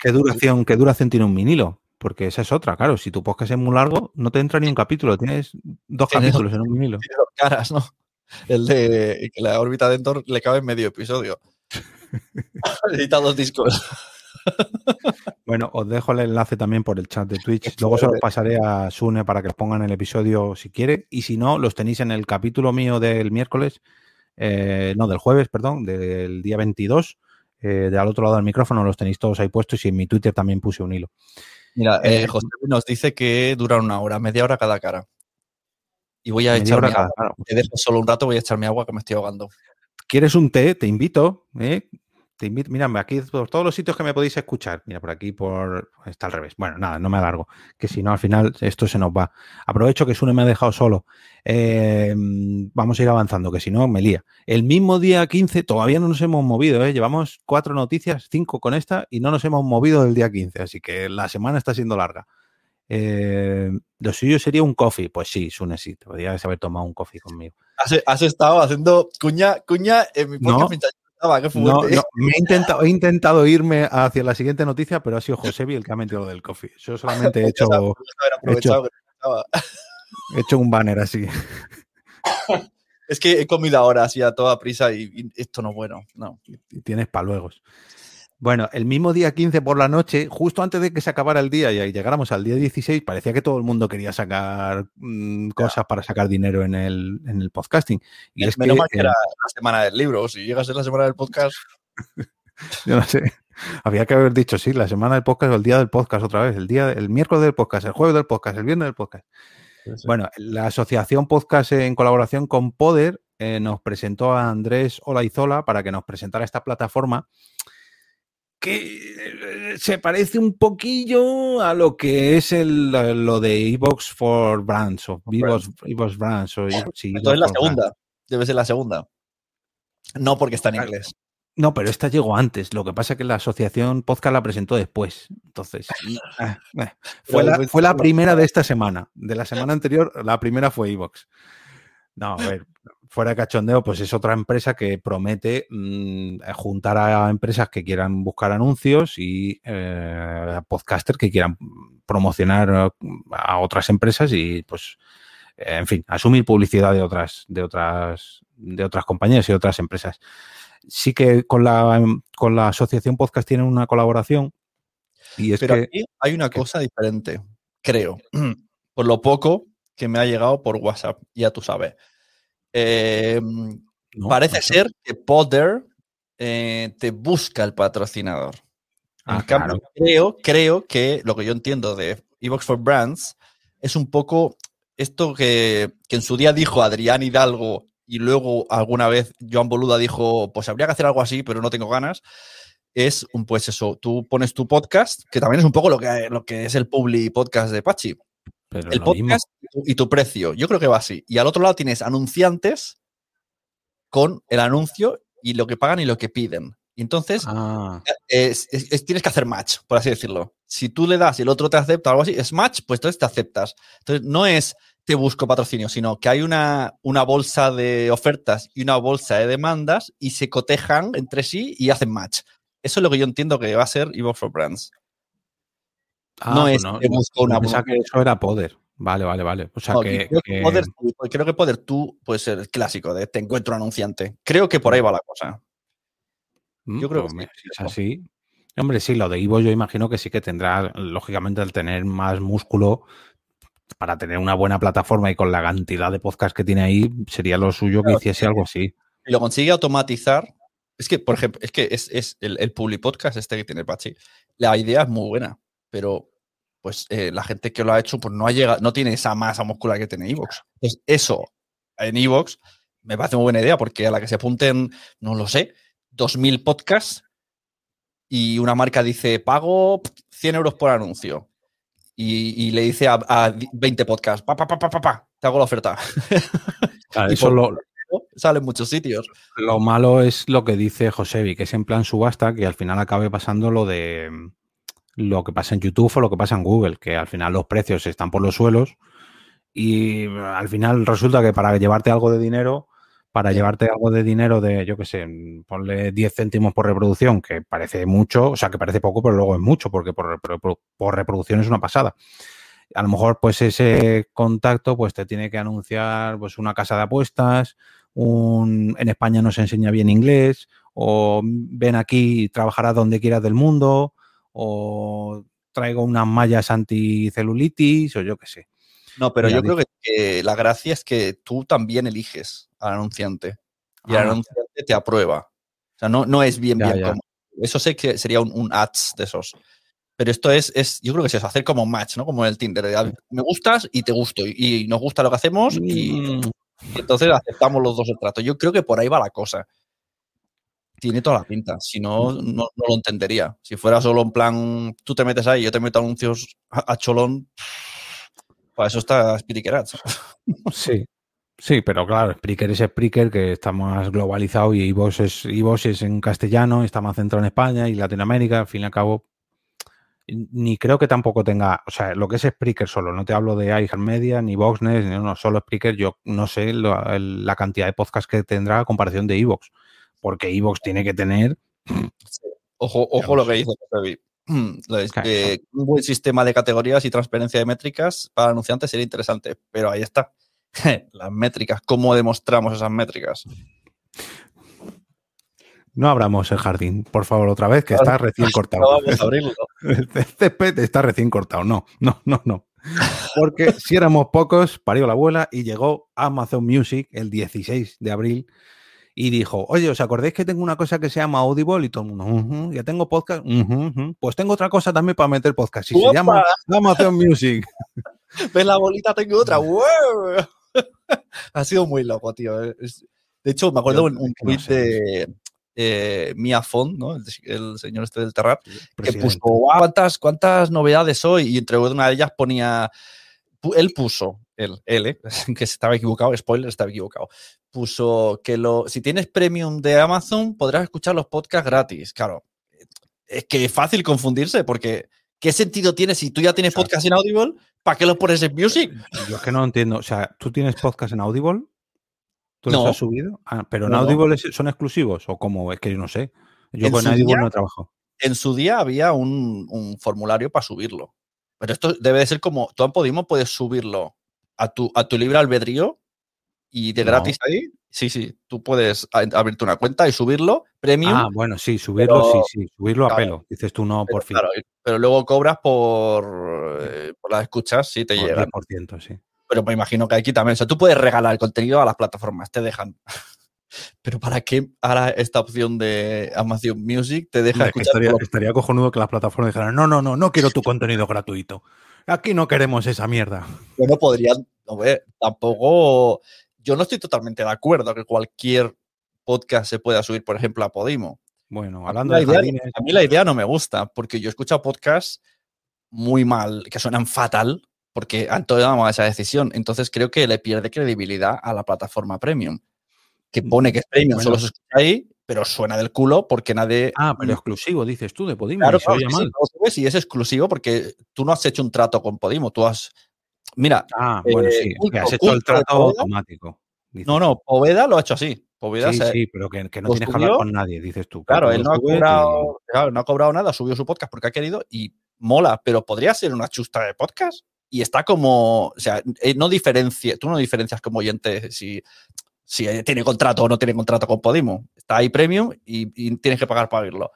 ¿qué, duración, ¿Qué duración tiene un vinilo? Porque esa es otra, claro. Si tu podcast es muy largo, no te entra ni un capítulo. Tienes dos capítulos en un vinilo. Dos caras, ¿no? El de que la órbita de Entor le cabe en medio episodio. Edita dos discos. bueno, os dejo el enlace también por el chat de Twitch. Luego se los pasaré a Sune para que os pongan el episodio si quiere. Y si no, los tenéis en el capítulo mío del miércoles, eh, no, del jueves, perdón, del día 22. Eh, de al otro lado del micrófono los tenéis todos ahí puestos y en mi Twitter también puse un hilo. Mira, eh, eh, José nos dice que dura una hora, media hora cada cara. Y voy a echarme agua. Te dejo solo un rato, voy a echarme agua que me estoy ahogando. ¿Quieres un té? Te invito. ¿eh? Te invito, mira, aquí por todos los sitios que me podéis escuchar. Mira, por aquí, por. Está al revés. Bueno, nada, no me alargo. Que si no, al final esto se nos va. Aprovecho que Sune me ha dejado solo. Eh, vamos a ir avanzando, que si no, me lía. El mismo día 15, todavía no nos hemos movido, ¿eh? Llevamos cuatro noticias, cinco con esta, y no nos hemos movido del día 15. Así que la semana está siendo larga. Eh, lo suyo sería un coffee. Pues sí, Sune, sí. Podrías haber tomado un coffee conmigo. Has, estado haciendo cuña, cuña en mi podcast no, he, intentado, he intentado irme hacia la siguiente noticia, pero ha sido Josebi el que ha metido lo del coffee. Yo solamente he hecho, he hecho, un banner así. Es que he comido ahora así a toda prisa y, esto no es bueno. No. Y tienes paluegos. Bueno, el mismo día 15 por la noche, justo antes de que se acabara el día y llegáramos al día 16, parecía que todo el mundo quería sacar mm, cosas para sacar dinero en el, en el podcasting. Y es Menos mal que era la semana del libro, si llegas a la semana del podcast. Yo no sé. Había que haber dicho, sí, la semana del podcast o el día del podcast otra vez, el día, el miércoles del podcast, el jueves del podcast, el viernes del podcast. Bueno, la asociación podcast en colaboración con Poder eh, nos presentó a Andrés Olaizola para que nos presentara esta plataforma que eh, se parece un poquillo a lo que es el, lo de Evox for Brands o Evox, Brands. O, sí, Entonces la segunda, debe ser la segunda. No porque está en inglés. No, pero esta llegó antes. Lo que pasa es que la asociación podcast la presentó después. Entonces, eh, eh, fue, la, fue la primera de esta semana. De la semana anterior, la primera fue Evox. No, a ver, fuera de cachondeo, pues es otra empresa que promete mm, juntar a empresas que quieran buscar anuncios y eh, podcasters que quieran promocionar a otras empresas y pues en fin, asumir publicidad de otras, de otras, de otras compañías y otras empresas. Sí que con la, con la asociación podcast tienen una colaboración. Y es Pero que, aquí hay una cosa diferente, creo. Por lo poco que me ha llegado por WhatsApp, ya tú sabes. Em, parece ser que Poder eh, te busca el patrocinador. Ah, creo, creo que lo que yo entiendo de Evox for Brands es un poco esto que, en su día dijo Adrián Hidalgo y luego alguna vez Joan Boluda dijo, pues habría que hacer algo así, pero no tengo ganas. Es un, pues eso, tú pones tu podcast, que también es un poco lo que, lo que es el Publi Podcast de Pachi el podcast y tu precio. Yo creo que va así. Y al otro lado tienes anunciantes con el anuncio y lo que pagan y lo que piden. Y entonces ah. tienes que hacer match, por así decirlo. Si tú le das y el otro te acepta algo así, es match, pues entonces te aceptas. Entonces no es te busco patrocinio, sino que hay una, una bolsa de ofertas y una bolsa de demandas y se cotejan entre sí y hacen match. Eso es lo que yo entiendo que va a ser Evo for Brands. Ah, no pues es que busco una. que eso era Poder. Vale, vale, vale. O sea que, creo que, Poder, tú puede ser el clásico de te encuentro anunciante. Creo que por ahí va la cosa. Mm, yo creo pues que es así. Hombre, sí, lo de Ivo yo imagino que sí que tendrá, lógicamente, al tener más músculo para tener una buena plataforma y con la cantidad de podcasts que tiene ahí, sería lo suyo que hiciese algo así. Y lo consigue automatizar. Es que, por ejemplo, es que es, el, el Publi Podcast este que tiene Pachi. La idea es muy buena pero pues eh, la gente que lo ha hecho pues no ha llegado, no tiene esa masa muscular que tiene Evox. Entonces, eso en Evox me parece muy buena idea porque a la que se apunten, no lo sé, 2.000 podcasts y una marca dice, pago 100 euros por anuncio. Y, le dice a, 20 podcasts, pa, pa, pa, pa, pa, te hago la oferta. y eso lo, sale en muchos sitios. Lo malo es lo que dice Josevi, que es en plan subasta, que al final acabe pasando lo de lo que pasa en YouTube o lo que pasa en Google, que al final los precios están por los suelos y al final resulta que para llevarte algo de dinero, para llevarte algo de dinero de, yo qué sé, ponle 10 céntimos por reproducción, que parece mucho, o sea, que parece poco, pero luego es mucho, porque por, por, reproducción es una pasada. A lo mejor, pues ese contacto, pues te tiene que anunciar, pues una casa de apuestas, un, en España no se enseña bien inglés, o ven aquí y trabajarás donde quieras del mundo, o traigo unas mallas anticelulitis o yo qué sé. No, pero yo creo que, la gracia es que tú también eliges al anunciante y el ah. anunciante te aprueba. O sea, no, no es bien, bien como. Eso sé que sería un, ads de esos. Pero esto es, es, yo creo que es eso, hacer como match, ¿no? Como en el Tinder. Me gustas y te gusto. Y, nos gusta lo que hacemos y, mm. y, entonces aceptamos los dos el trato. Yo creo que por ahí va la cosa. Tiene toda la pinta. Si no, no, lo entendería. Si fuera solo en plan, tú te metes ahí, yo te meto anuncios a, cholón, para eso está Spreaker Sí, Sí, pero claro, Spreaker es Spreaker, que está más globalizado y Ivox es, es en castellano, está más centrado en España y Latinoamérica, al fin y al cabo. Ni creo que tampoco tenga, o sea, lo que es Spreaker solo, no te hablo de iHeartMedia, ni Voxnet, ni no, solo Spreaker, yo no sé la, cantidad de podcasts que tendrá a comparación de Evox, porque Evox tiene que tener... Ojo, ojo lo que dice un buen sistema de categorías y transparencia de métricas para anunciantes sería interesante, pero ahí está. las métricas, cómo demostramos esas métricas. No abramos el jardín, por favor, otra vez, que está recién cortado. vamos a abrirlo. El césped está recién cortado. No, no, no, no. Porque si éramos pocos, parió la abuela y llegó Amazon Music el 16 de abril y dijo, oye, ¿os acordáis que tengo una cosa que se llama Audible? Y todo el mundo, ya tengo podcast, pues tengo otra cosa también para meter podcast y se llama Amazon Music. ¿Ves la bolita? Tengo otra. ha sido muy loco, tío. De hecho, me acuerdo un, un tweet de eh, Mia Font, ¿no? El, señor este del Terrat, que puso, ¿cuántas, ¿cuántas novedades hoy? Y entre una de ellas ponía, él puso, él, él, ¿eh? que estaba equivocado, spoiler, estaba equivocado, puso que lo, si tienes premium de Amazon podrás escuchar los podcasts gratis. Claro, es que es fácil confundirse porque ¿qué sentido tiene si tú ya tienes podcast en Audible? ¿Para qué lo pones en Music? Yo es que no entiendo. O sea, ¿tú tienes podcast en Audible? ¿Tú los has subido? Ah, ¿Pero en Audible son exclusivos? ¿O cómo? Es que yo no sé. Yo con Audible no trabajo. En su día había un, formulario para subirlo. Pero esto debe de ser como, tú en Podimo puedes subirlo a tu, a tu libre albedrío y de gratis ahí. Sí, sí, tú puedes abrirte una cuenta y subirlo, premium. Ah, bueno, sí, subirlo, sí, sí, subirlo a pelo. Dices tú no por fin. Claro, pero luego cobras por, eh, por las escuchas, sí te llega. 10%, sí. Pero me imagino que aquí también. O sea, tú puedes regalar el contenido a las plataformas, te dejan. Pero ¿para qué ahora esta opción de Amazon Music te deja escuchar? Estaría, cojonudo que las plataformas dijeran, no, no, no, no quiero tu contenido gratuito. Aquí no queremos esa mierda. Bueno, podrían, no ver, tampoco yo no estoy totalmente de acuerdo que cualquier podcast se pueda subir, por ejemplo, a Podimo. Bueno, hablando de A mí la idea no me gusta, porque yo he escuchado podcasts muy mal, que suenan fatal, porque han tomado esa decisión. Entonces creo que le pierde credibilidad a la plataforma premium, que mm, pone que es premium, solo se escucha ahí, pero suena del culo porque nadie. Ah, pero exclusivo, dices tú, de Podimo. Claro, claro sí, es exclusivo porque tú no has hecho un trato con Podimo, tú has Mira. Ah, bueno, sí, eh, has hecho el trato automático. No, no, Poveda lo ha hecho así. Poveda sí, sí, pero que, no tienes que hablar con nadie, dices tú. Claro, él no ha, cobrado, no ha cobrado nada, subió su podcast porque ha querido y mola, pero podría ser una chusta de podcast y está como, o sea, eh, no diferencia, tú no diferencias como oyente si, si tiene contrato o no tiene contrato con Podimo. Está ahí premium y, tienes que pagar para oírlo.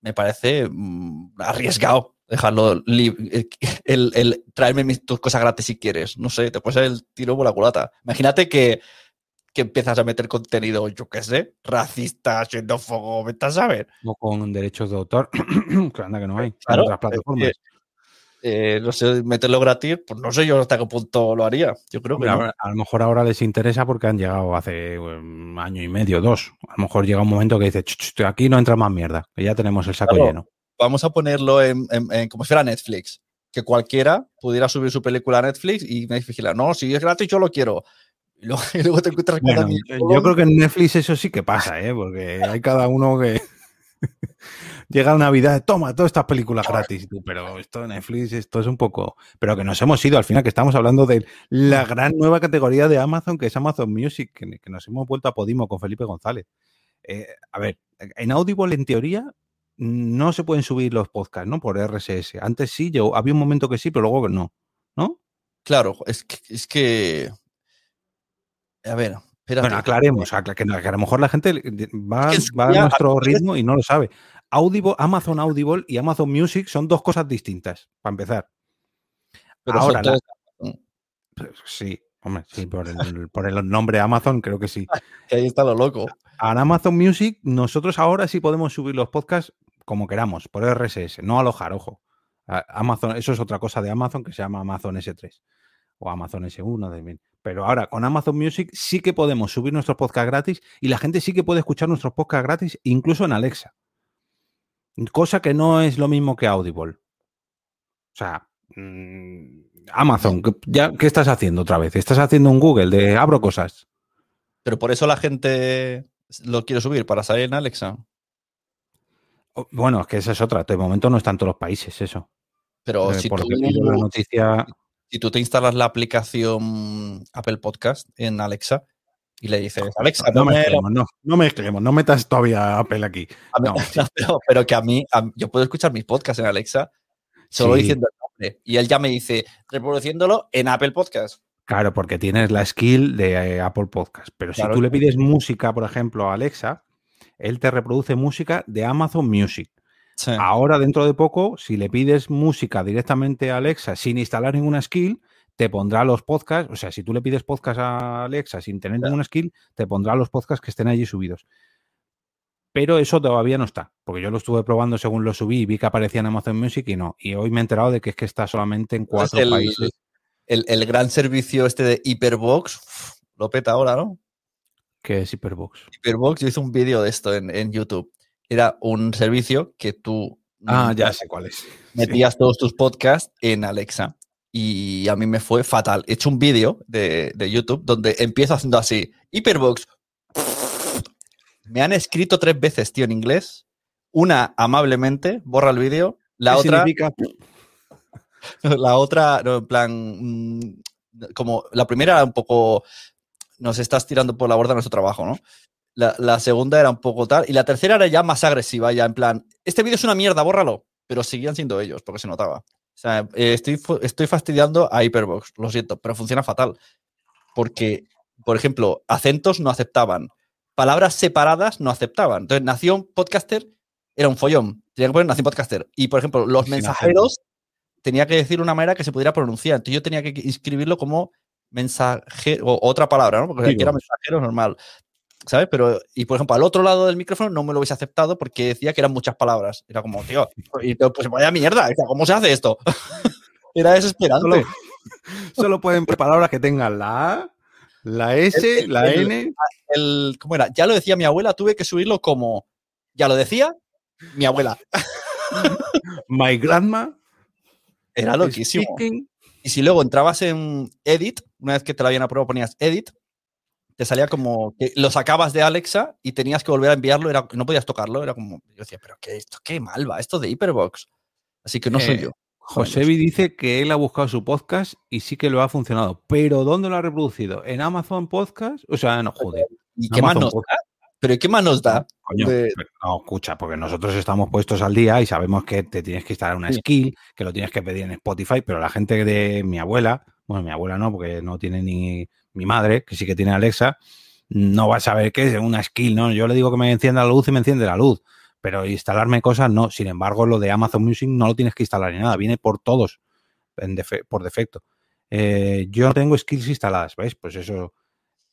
Me parece mm, arriesgado dejarlo libre. El, el, traerme tus cosas gratis si quieres. No sé, te puedes el tiro por la culata. Imagínate que, que empiezas a meter contenido, yo qué sé, racista, xenófobo, ¿me estás a ver? O con derechos de autor, que anda que no hay. Claro, otras plataformas. Eh, no sé, meterlo gratis, pues no sé yo hasta qué punto lo haría. Yo creo que a lo mejor ahora les interesa porque han llegado hace un año y medio, dos. A lo mejor llega un momento que dice, aquí no entra más mierda, que ya tenemos el saco lleno vamos a ponerlo en, como si fuera Netflix. Que cualquiera pudiera subir su película a Netflix y me vigilar. No, si es gratis, yo lo quiero. Y luego, te encuentras Yo creo que en Netflix eso sí que pasa, ¿eh? porque hay cada uno que llega a Navidad, toma todas estas películas gratis. Pero esto Netflix, esto es un poco. Pero que nos hemos ido al final, que estamos hablando de la gran nueva categoría de Amazon, que es Amazon Music, que, nos hemos vuelto a Podimo con Felipe González. Eh, a ver, en Audible, en teoría, no se pueden subir los podcasts, ¿no? Por RSS. Antes sí, yo, había un momento que sí, pero luego no, ¿no? Claro, es que, es que... a ver, espérate. Bueno, aclaremos, que, a lo mejor la gente va, a nuestro ritmo y no lo sabe. Audible, Amazon Audible y Amazon Music son dos cosas distintas, para empezar. Pero Ahora, pues sí, hombre, sí, por el, por el nombre Amazon creo que sí. ahí está lo loco. A Amazon Music, nosotros ahora sí podemos subir los podcasts como queramos, por RSS, no alojar, ojo. Amazon, eso es otra cosa de Amazon que se llama Amazon S3 o Amazon S1. Pero ahora con Amazon Music sí que podemos subir nuestros podcasts gratis y la gente sí que puede escuchar nuestros podcasts gratis, incluso en Alexa. Cosa que no es lo mismo que Audible. O sea, mm, Amazon, ¿qué- ya, ¿qué estás haciendo otra vez? ¿Estás haciendo un Google de abro cosas? Pero por eso la gente lo quiere subir, para salir en Alexa. O- Bueno, es que esa es otra. De momento no está en todos los países eso. Pero Eh, si, tú, la noticia, si tú te instalas la aplicación Apple Podcast en Alexa y le dices, Alexa, no la- mezclemos, no, no mezclemos, no metas todavía Apple aquí. No, No, pero, pero que a mí, a yo puedo escuchar mis podcasts en Alexa solo Sí. diciendo el nombre. Y él ya me dice, reproduciéndolo en Apple Podcast. Claro, porque tienes la skill de eh, Apple Podcast. Pero Claro. si tú le pides música, por ejemplo, a Alexa, él te reproduce música de Amazon Music. Sí. Ahora, dentro de poco, si le pides música directamente a Alexa sin instalar ninguna skill, te pondrá los podcasts. O sea, si tú le pides podcast a Alexa sin tener ninguna skill, te pondrá los podcasts que estén allí subidos. Pero eso todavía no está, porque yo lo estuve probando según lo subí y vi que aparecía en Amazon Music y no. Y hoy me he enterado de que es que está solamente en cuatro el, países. el- el gran servicio este de Hyperbox lo peta ahora, ¿no? Que es Hyperbox. Hyperbox, yo hice un vídeo de esto en, en YouTube. Era un servicio que tú Ah, mm, ya sé cuál es. metías todos tus podcasts en Alexa. Y a mí me fue fatal. He hecho un vídeo de, de YouTube donde empiezo haciendo así. Hyperbox. Me han escrito tres veces, tío, en inglés. Una amablemente, borra el vídeo. La ¿Qué otra, significa? la otra, no, en plan, mm, como la primera era un poco, nos estás tirando por la borda nuestro trabajo, ¿no? La, la segunda era un poco tal. Y la tercera era ya más agresiva, ya en plan, este vídeo es una mierda, bórralo. Pero seguían siendo ellos, porque se notaba. O sea, eh, estoy, estoy fastidiando a Hyperbox, lo siento, pero funciona fatal. Porque, por ejemplo, acentos no aceptaban, palabras separadas no aceptaban. Entonces, Nación Podcaster era un follón. Tenía que poner Nación Podcaster. Y, por ejemplo, los mensajeros tenía que decir una manera que se pudiera pronunciar. Entonces, yo tenía que inscribirlo como mensajero o otra palabra, ¿no? Porque aquí era mensajero normal. ¿Sabes? Pero, y por ejemplo, al otro lado del micrófono no me lo hubiese aceptado porque decía que eran muchas palabras. Era como, tío, y yo, pues vaya mierda, ¿cómo se hace esto? Era desesperante. Solo, solo pueden palabras que tengan la A, la S, El- la el- N. El, ¿Cómo era? Ya lo decía mi abuela, tuve que subirlo como. Ya lo decía mi abuela. My grandma. Era loquísimo. speaking. Y si luego entrabas en Edit, una vez que te la habían aprobado, ponías Edit, te salía como que lo sacabas de Alexa y tenías que volver a enviarlo, era, no podías tocarlo, era como, yo decía, pero qué, esto qué mal va, esto de Hyperbox. Así que no soy Eh, yo. Josebi dice que él ha buscado su podcast y sí que lo ha funcionado. Pero ¿dónde lo ha reproducido? ¿En Amazon Podcast? O sea, no, joder. ¿Y qué más nos da? ¿Pero qué más nos da? Coño, de- no, escucha, porque nosotros estamos puestos al día y sabemos que te tienes que instalar una Sí. skill, que lo tienes que pedir en Spotify, pero la gente de mi abuela, bueno, mi abuela no, porque no tiene ni mi madre, que sí que tiene Alexa, no va a saber qué es una skill, ¿no? Yo le digo que me encienda la luz y me enciende la luz, pero instalarme cosas no. Sin embargo, lo de Amazon Music no lo tienes que instalar ni nada, viene por todos, en defe- por defecto. Eh, yo no tengo skills instaladas, ¿ves? Pues eso,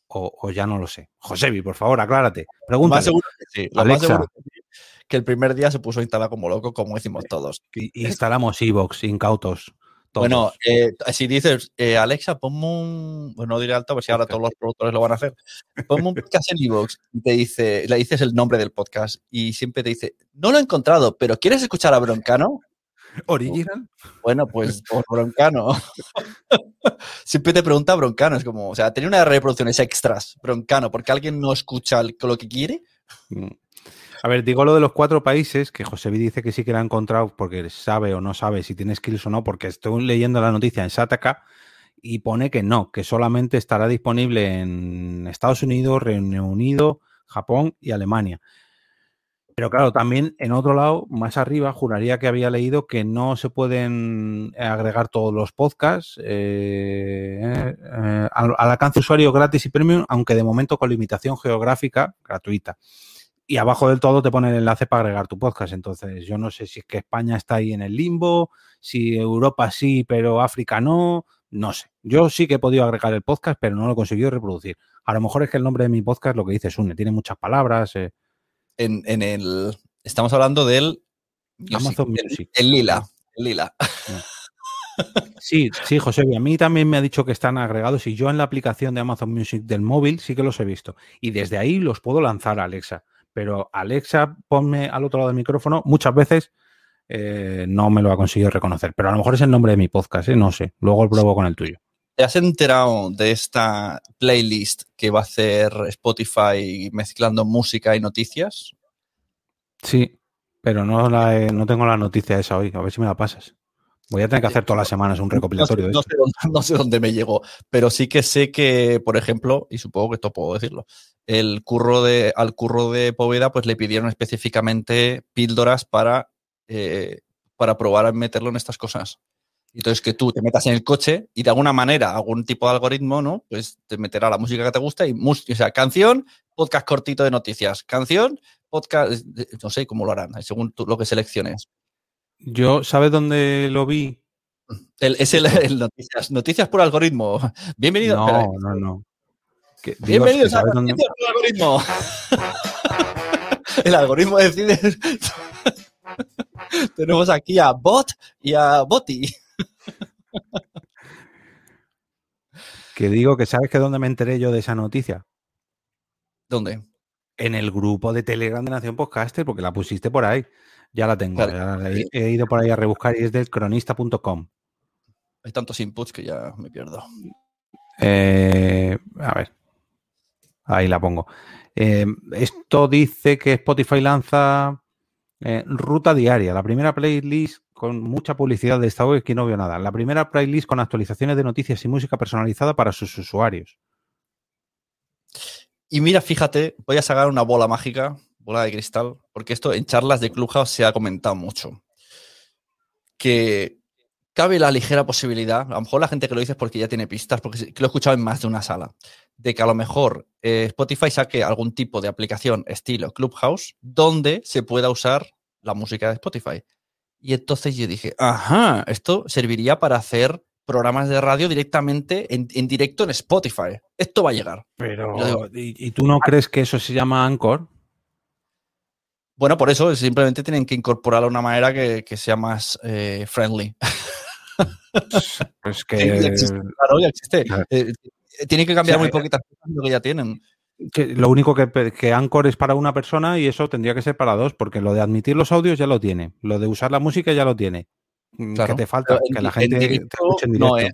o, o ya no lo sé. Josebi, por favor, aclárate. Lo Pregunta. más seguro que sí. Lo más Alexa. seguro que sí, que el primer día se puso a instalar como loco, como hicimos todos. Instalamos Evox, incautos. todos. Bueno, eh, si dices, eh, Alexa, ponme un. Bueno, no diré alto, porque si ahora todos los productores lo van a hacer. Ponme un podcast en Evox y te dice, le dices el nombre del podcast y siempre te dice, no lo he encontrado, pero ¿quieres escuchar a Broncano? Original. Bueno, pues por Broncano. siempre te pregunta Broncano, es como, o sea, tenía una reproducciones extras, Broncano, porque alguien no escucha lo que quiere. Mm. A ver, digo lo de los cuatro países, que Josebi dice que sí que la ha encontrado porque sabe o no sabe si tiene skills o no, porque estoy leyendo la noticia en Sataka y pone que no, que solamente estará disponible en Estados Unidos, Reino Unido, Japón y Alemania. Pero claro, también en otro lado, más arriba, juraría que había leído que no se pueden agregar todos los podcasts eh, eh, al, al alcance usuario gratis y premium, aunque de momento con limitación geográfica gratuita. Y abajo del todo te pone el enlace para agregar tu podcast. Entonces, yo no sé si es que España está ahí en el limbo, si Europa sí, pero África no. No sé. Yo sí que he podido agregar el podcast, pero no lo he conseguido reproducir. A lo mejor es que el nombre de mi podcast, lo que dice Sune, tiene muchas palabras. eh, En, en el. Estamos hablando del. Amazon el- Music. El, lila. El lila. Sí, sí, José, a mí también me ha dicho que están agregados y yo en la aplicación de Amazon Music del móvil sí que los he visto. Y desde ahí los puedo lanzar a Alexa. Pero Alexa, ponme al otro lado del micrófono, muchas veces eh, no me lo ha conseguido reconocer. Pero a lo mejor es el nombre de mi podcast, ¿eh? no sé. Luego lo pruebo con el tuyo. ¿Te has enterado de esta playlist que va a hacer Spotify mezclando música y noticias? Sí, pero no, la no tengo la noticia esa hoy. A ver si me la pasas. Voy a tener que hacer todas las semanas un recopilatorio no sé, de no, sé dónde, no sé dónde me llegó, pero sí que sé que, por ejemplo, y supongo que esto puedo decirlo, el curro de, al curro de Poveda pues le pidieron específicamente píldoras para, eh, para probar a meterlo en estas cosas. Entonces que tú te metas en el coche y de alguna manera, algún tipo de algoritmo, ¿no? Pues te meterá la música que te gusta y, o sea, canción, podcast cortito de noticias, canción, podcast, no sé cómo lo harán, según tú, lo que selecciones. Yo, ¿sabes dónde lo vi? El, es el, el noticias, noticias por algoritmo. Bienvenido. No, espera. no, no. Que, Bienvenidos que a ¿sabes dónde- Noticias por algoritmo. el algoritmo decide. Tenemos aquí a Bot y a Boti. Que digo que sabes que dónde me enteré yo de esa noticia. ¿Dónde? En el grupo de Telegram de Nación Podcaster, porque la pusiste por ahí. Ya la tengo. Claro. ya la he, he ido por ahí a rebuscar y es del cronista.com. Hay tantos inputs que ya me pierdo. Eh, a ver. Ahí la pongo. Eh, esto dice que Spotify lanza eh, ruta diaria. La primera playlist con mucha publicidad de esta web que no veo nada. La primera playlist con actualizaciones de noticias y música personalizada para sus usuarios. Y mira, fíjate, voy a sacar una bola mágica, bola de cristal, porque esto en charlas de Clubhouse se ha comentado mucho. Que cabe la ligera posibilidad, a lo mejor la gente que lo dice es porque ya tiene pistas, porque lo he escuchado en más de una sala, de que a lo mejor eh, Spotify saque algún tipo de aplicación estilo Clubhouse donde se pueda usar la música de Spotify. Y entonces yo dije, ajá, esto serviría para hacer programas de radio directamente en, en directo en Spotify. Esto va a llegar. Pero, digo- ¿y, y tú no crees que eso se llama Anchor? Bueno, por eso simplemente tienen que incorporarlo de una manera que, que sea más eh, friendly. Pues que, ya existe, claro, ya existe. Eh, tienen que cambiar O sea, muy poquitas cosas lo que ya tienen. Que lo único que, que Anchor es para una persona y eso tendría que ser para dos, porque lo de admitir los audios ya lo tiene, lo de usar la música ya lo tiene. Mm, Claro. ¿Qué te falta? Que la gente te escuche en directo. No es.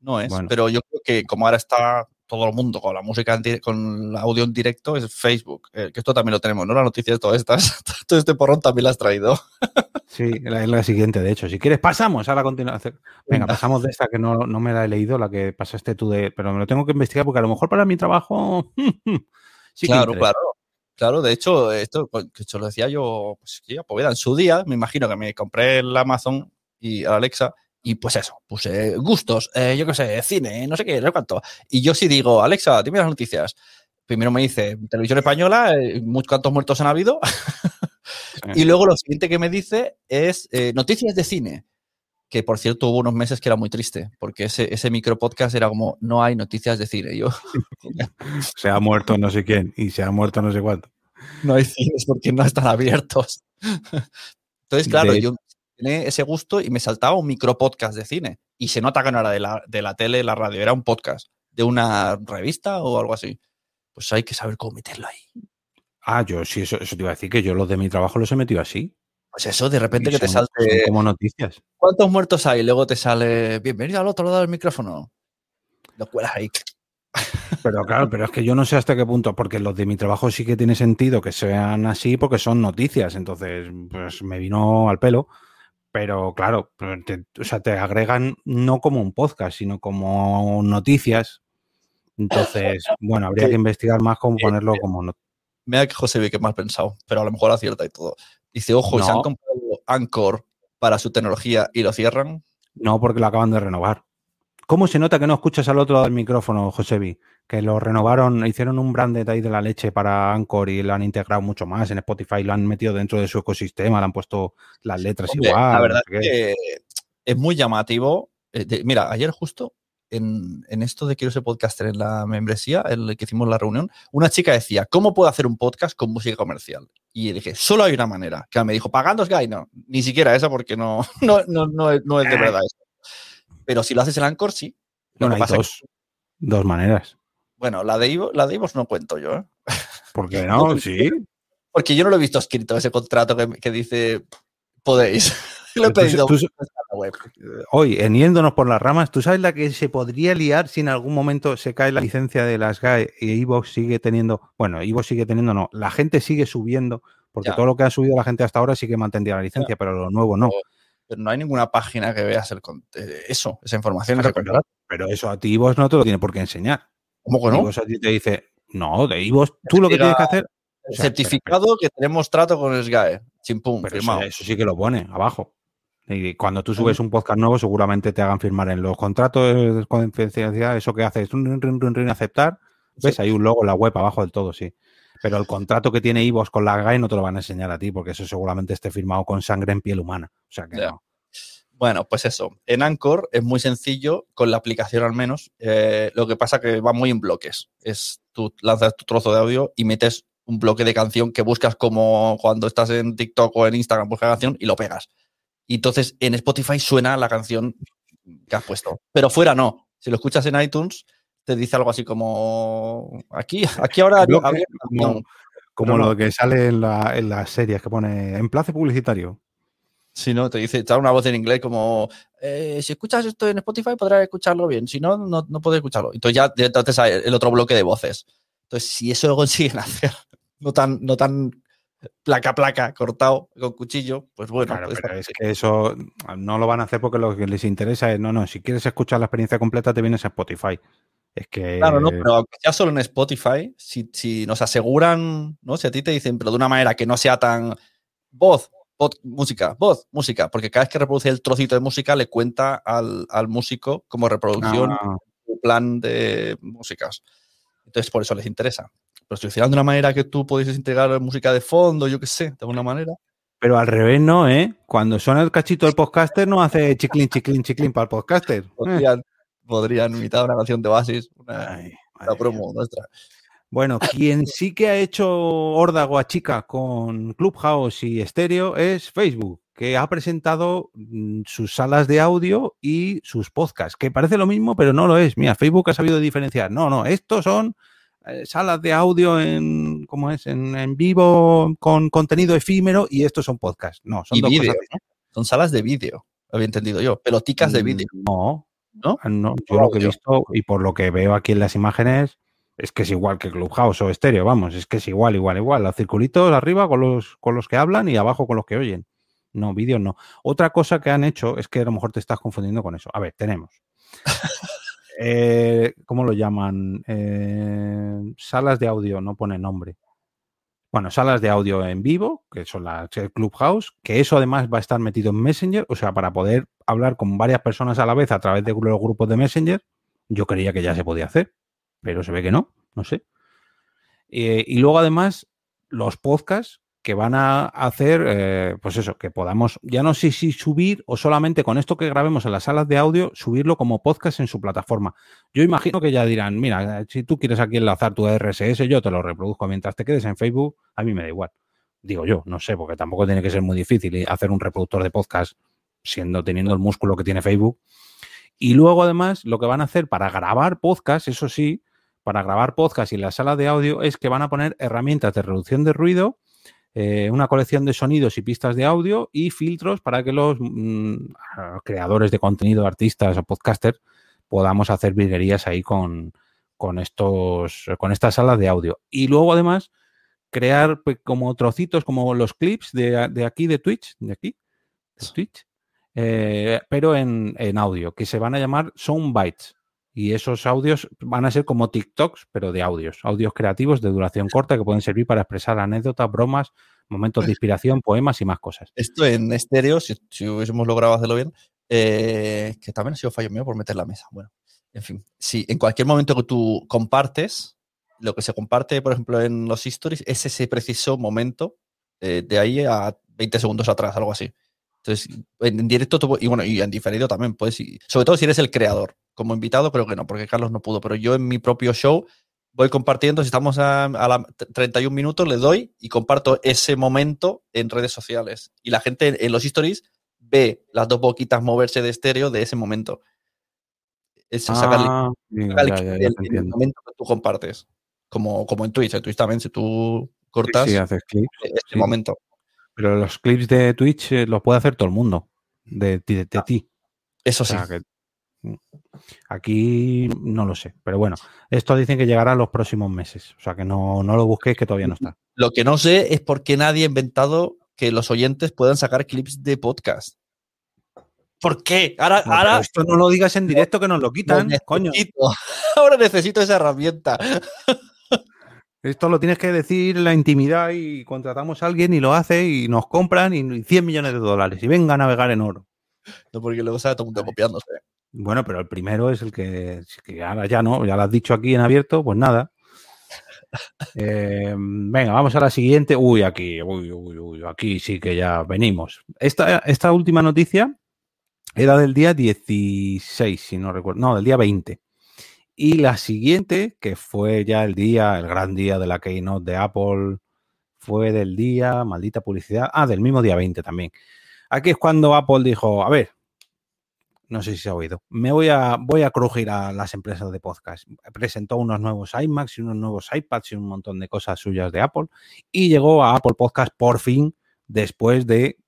No es. Bueno. Pero yo creo que como ahora está todo el mundo con la música, en con el audio en directo, es Facebook. Eh, que esto también lo tenemos, ¿no? Las noticias todas estas. Todo este porrón también lo has traído. Sí, la- es la siguiente, de hecho. Si quieres, pasamos a la continuación. Venga, pasamos de esta que no, no me la he leído, la que pasaste tú de. Pero me lo tengo que investigar porque a lo mejor para mi trabajo. sí claro, claro. Claro, de hecho, esto pues, que lo decía yo, pues sí, a Poveda, en su día, me imagino que me compré el Amazon y el Alexa, y pues eso, puse gustos, eh, yo qué sé, cine, no sé qué, no sé cuánto. Y yo sí digo, Alexa, dime las noticias. Primero me dice televisión española, eh, muchos cuantos muertos han habido. y luego lo siguiente que me dice es eh, noticias de cine. Que por cierto hubo unos meses que era muy triste, porque ese, ese micro podcast era como, no hay noticias de cine. Y yo, Se ha muerto no sé quién y se ha muerto no sé cuánto. no hay cines porque no están abiertos. Entonces, claro, De- yo tenía ese gusto y me saltaba un micro podcast de cine. Y se nota que no era de la, de la tele, la radio, era un podcast de una revista o algo así. Pues hay que saber cómo meterlo ahí. Ah, yo sí, eso, eso te iba a decir que yo los de mi trabajo los he metido así. Pues eso, de repente que te salte. como noticias. ¿Cuántos muertos hay? Luego te sale. Bienvenido al otro lado del micrófono. Lo cuelas ahí. Pero claro, pero es que yo no sé hasta qué punto, porque los de mi trabajo sí que tiene sentido que sean así porque son noticias, entonces pues me vino al pelo, pero claro, te- o sea, te agregan no como un podcast, sino como noticias. Entonces, bueno, habría que investigar más cómo ponerlo como no- Mira que José que mal pensado, pero a lo mejor acierta y todo. Dice, ojo, ¿y se No. han comprado Anchor para su tecnología y lo cierran? no porque lo acaban de renovar. ¿Cómo se nota que no escuchas al otro lado del micrófono, Josebi? Que lo renovaron, hicieron un branded ahí de la leche para Anchor y lo han integrado mucho más en Spotify, lo han metido dentro de su ecosistema, le han puesto las letras Hombre, igual. la no verdad sé es que es muy llamativo. Eh, mira, ayer justo en, en esto de Quiero ser podcaster en la membresía, en el que hicimos la reunión, una chica decía, ¿cómo puedo hacer un podcast con música comercial? Y dije, solo hay una manera. Que me dijo, pagando Sky. No, ni siquiera esa porque no, no, no, no, es, no es de verdad eso. Pero si lo haces en Anchor, sí. Lo Bueno, que hay pasa dos, dos maneras. Bueno, la de Ivo, la de Ivos no cuento yo, ¿eh? ¿Por qué no? Sí. Porque yo no lo he visto escrito ese contrato que, que dice podéis. Lo he tú- tú-. Hoy, en yéndonos por las ramas, ¿tú sabes la que se podría liar si en algún momento se cae la licencia de las GAE y Evox sigue teniendo, bueno, Evox sigue teniendo, no, la gente sigue subiendo, porque Ya. todo lo que ha subido la gente hasta ahora sí que mantendría la licencia, pero lo nuevo no. Pero no hay ninguna página que veas el eh, eso, esa información. Claro, pero, eso a ti Evox no te lo tiene por qué enseñar. ¿Cómo que no? Evox a ti te dice, no, de Evox, tú lo que tienes que hacer, certificado que tenemos trato con el SGAE. Chimpum, pero eso, eso sí que lo pone abajo. Y cuando tú subes un podcast nuevo, seguramente te hagan firmar en los contratos de confidencialidad, eso que haces, rin, rin, rin, aceptar, ¿Ves? Hay un logo en la web abajo del todo, sí. Pero el contrato que tiene Ivos con la GAE no te lo van a enseñar a ti, porque eso seguramente esté firmado con sangre en piel humana. O sea que no. Bueno, pues eso. En Anchor es muy sencillo, con la aplicación al menos. eh, lo que pasa que va muy en bloques. Es tú lanzas tu trozo de audio y metes un bloque de canción que buscas como cuando estás en TikTok o en Instagram, buscas canción y lo pegas. Y entonces en Spotify suena la canción que has puesto. Pero fuera no. Si lo escuchas en iTunes, te dice algo así como aquí, aquí ahora Bloque, había como- no. lo que sale en, la- en las series que pone emplace publicitario. Si no, te dice, te da una voz en inglés como, eh, si escuchas esto en Spotify podrás escucharlo bien, si no, no, no puedes escucharlo. Entonces ya entonces el otro bloque de voces. Entonces, si eso lo consiguen hacer, no tan, no tan placa a placa, cortado con cuchillo, pues bueno. Claro, pues pero es que eso no lo van a hacer porque lo que les interesa es, no, no, si quieres escuchar la experiencia completa te vienes a Spotify. Es que... Claro, no, pero aunque sea solo en Spotify, si, si nos aseguran, ¿no? Si a ti te dicen, pero de una manera que no sea tan voz, pod- música, voz, música, porque cada vez que reproduce el trocito de música le cuenta al, al músico como reproducción Ah, su plan de músicas. Entonces, por eso les interesa. Pero de una manera que tú pudieses integrar música de fondo, yo qué sé, de alguna manera. pero al revés no, ¿eh? Cuando suena el cachito del podcaster no hace chiclín, chiclín, chiclín para el podcaster. Eh. Podrían, podrían imitar una canción de Oasis, una, Ay, una promo nuestra. Bueno, quien sí que ha hecho órdago a chica con Clubhouse y estéreo es Facebook, que ha presentado mm, sus salas de audio y sus podcasts, que parece lo mismo, pero no lo es. Mira, Facebook ha sabido diferenciar. No, no, estos son eh, salas de audio en, ¿cómo es? En, en vivo con contenido efímero y estos son podcasts. No, son Y dos vídeo, cosas ¿no? Son salas de vídeo, había entendido yo. Peloticas de Mm, vídeo. No, ¿No? Ah, no, yo lo que he visto y por lo que veo aquí en las imágenes es que es igual que Clubhouse o estéreo, vamos, es que es igual, igual, igual. Los circulitos arriba con los, con los que hablan y abajo con los que oyen. No, vídeos no. Otra cosa que han hecho es que a lo mejor te estás confundiendo con eso. A ver, tenemos. Eh, ¿Cómo lo llaman? Eh, salas de audio, no pone nombre. Bueno, salas de audio en vivo, que son las Clubhouse, que eso además va a estar metido en Messenger, o sea, para poder hablar con varias personas a la vez a través de los grupos de Messenger. Yo creía que ya se podía hacer, pero se ve que no, no sé. Eh, y luego además los podcasts que van a hacer, eh, pues eso, que podamos, ya no sé si subir o solamente con esto que grabemos en las salas de audio, subirlo como podcast en su plataforma. Yo imagino que ya dirán, mira, eh, si tú quieres aquí enlazar tu RSS, yo te lo reproduzco mientras te quedes en Facebook, a mí me da igual. Digo yo, no sé, porque tampoco tiene que ser muy difícil y hacer un reproductor de podcast siendo teniendo el músculo que tiene Facebook. Y luego además lo que van a hacer para grabar podcast, eso sí, para grabar podcast y la sala de audio es que van a poner herramientas de reducción de ruido, eh, una colección de sonidos y pistas de audio y filtros para que los mm, creadores de contenido, artistas o podcasters, podamos hacer virguerías ahí con, con, estos, con estas salas de audio. Y luego además crear pues, como trocitos, como los clips de, de aquí de Twitch, de aquí, de Twitch, eh, pero en, en audio, que se van a llamar Soundbites. Y esos audios van a ser como TikToks, pero de audios, audios creativos de duración corta que pueden servir para expresar anécdotas, bromas, momentos de inspiración, poemas y más cosas. Esto en estéreo, si, si hubiésemos logrado hacerlo bien, eh, que también ha sido fallo mío por meter la mesa. Bueno, en fin, si en cualquier momento que tú compartes, lo que se comparte, por ejemplo, en los stories, es ese preciso momento eh, de ahí a 20 segundos atrás, algo así. Entonces, en, directo, tú- y bueno, y en diferido también puedes, y- sobre todo si eres el creador. Como invitado, creo que no, porque Carlos no pudo, pero yo en mi propio show voy compartiendo, si estamos a, a la 31 minutos, le doy y comparto ese momento en redes sociales. Y la gente en los stories ve las dos boquitas moverse de estéreo de ese momento. Es Ah, bien, el ya, ya, momento que tú compartes. Como, como en Twitch. En Twitch también, si tú cortas haces sí. momento. Pero los clips de Twitch eh, los puede hacer todo el mundo. De, ti- de, de ti. Eso O sí. sea, que- mm, Aquí no lo sé. Pero bueno, esto dicen que llegará en los próximos meses. O sea que no, no lo busquéis que todavía no está. Lo que no sé es por qué nadie ha inventado que los oyentes puedan sacar clips de podcast. ¿Por qué? Ahora, No, ahora esto no lo digas en directo que nos lo lo quitan, coño. Ahora necesito esa herramienta. Esto lo tienes que decir en la intimidad y contratamos a alguien y lo hace y nos compran y 100 millones de dólares y venga a navegar en oro. No, porque luego sale todo el mundo copiándose. Bueno, pero el primero es el que, que ahora ya no, ya lo has dicho aquí en abierto, pues nada. Eh, venga, vamos a la siguiente. Uy, aquí, uy, uy, uy, aquí sí que ya venimos. Esta, esta última noticia era del día 16, si no recuerdo, no, del día 20. Y la siguiente, que fue ya el día, el gran día de la Keynote de Apple, fue del día, maldita publicidad, ah, del mismo día 20 también. Aquí es cuando Apple dijo, a ver, no sé si se ha oído, me voy a, voy a crujir a las empresas de podcast. Presentó unos nuevos iMacs y unos nuevos iPads y un montón de cosas suyas de Apple y llegó a Apple Podcast por fin después de,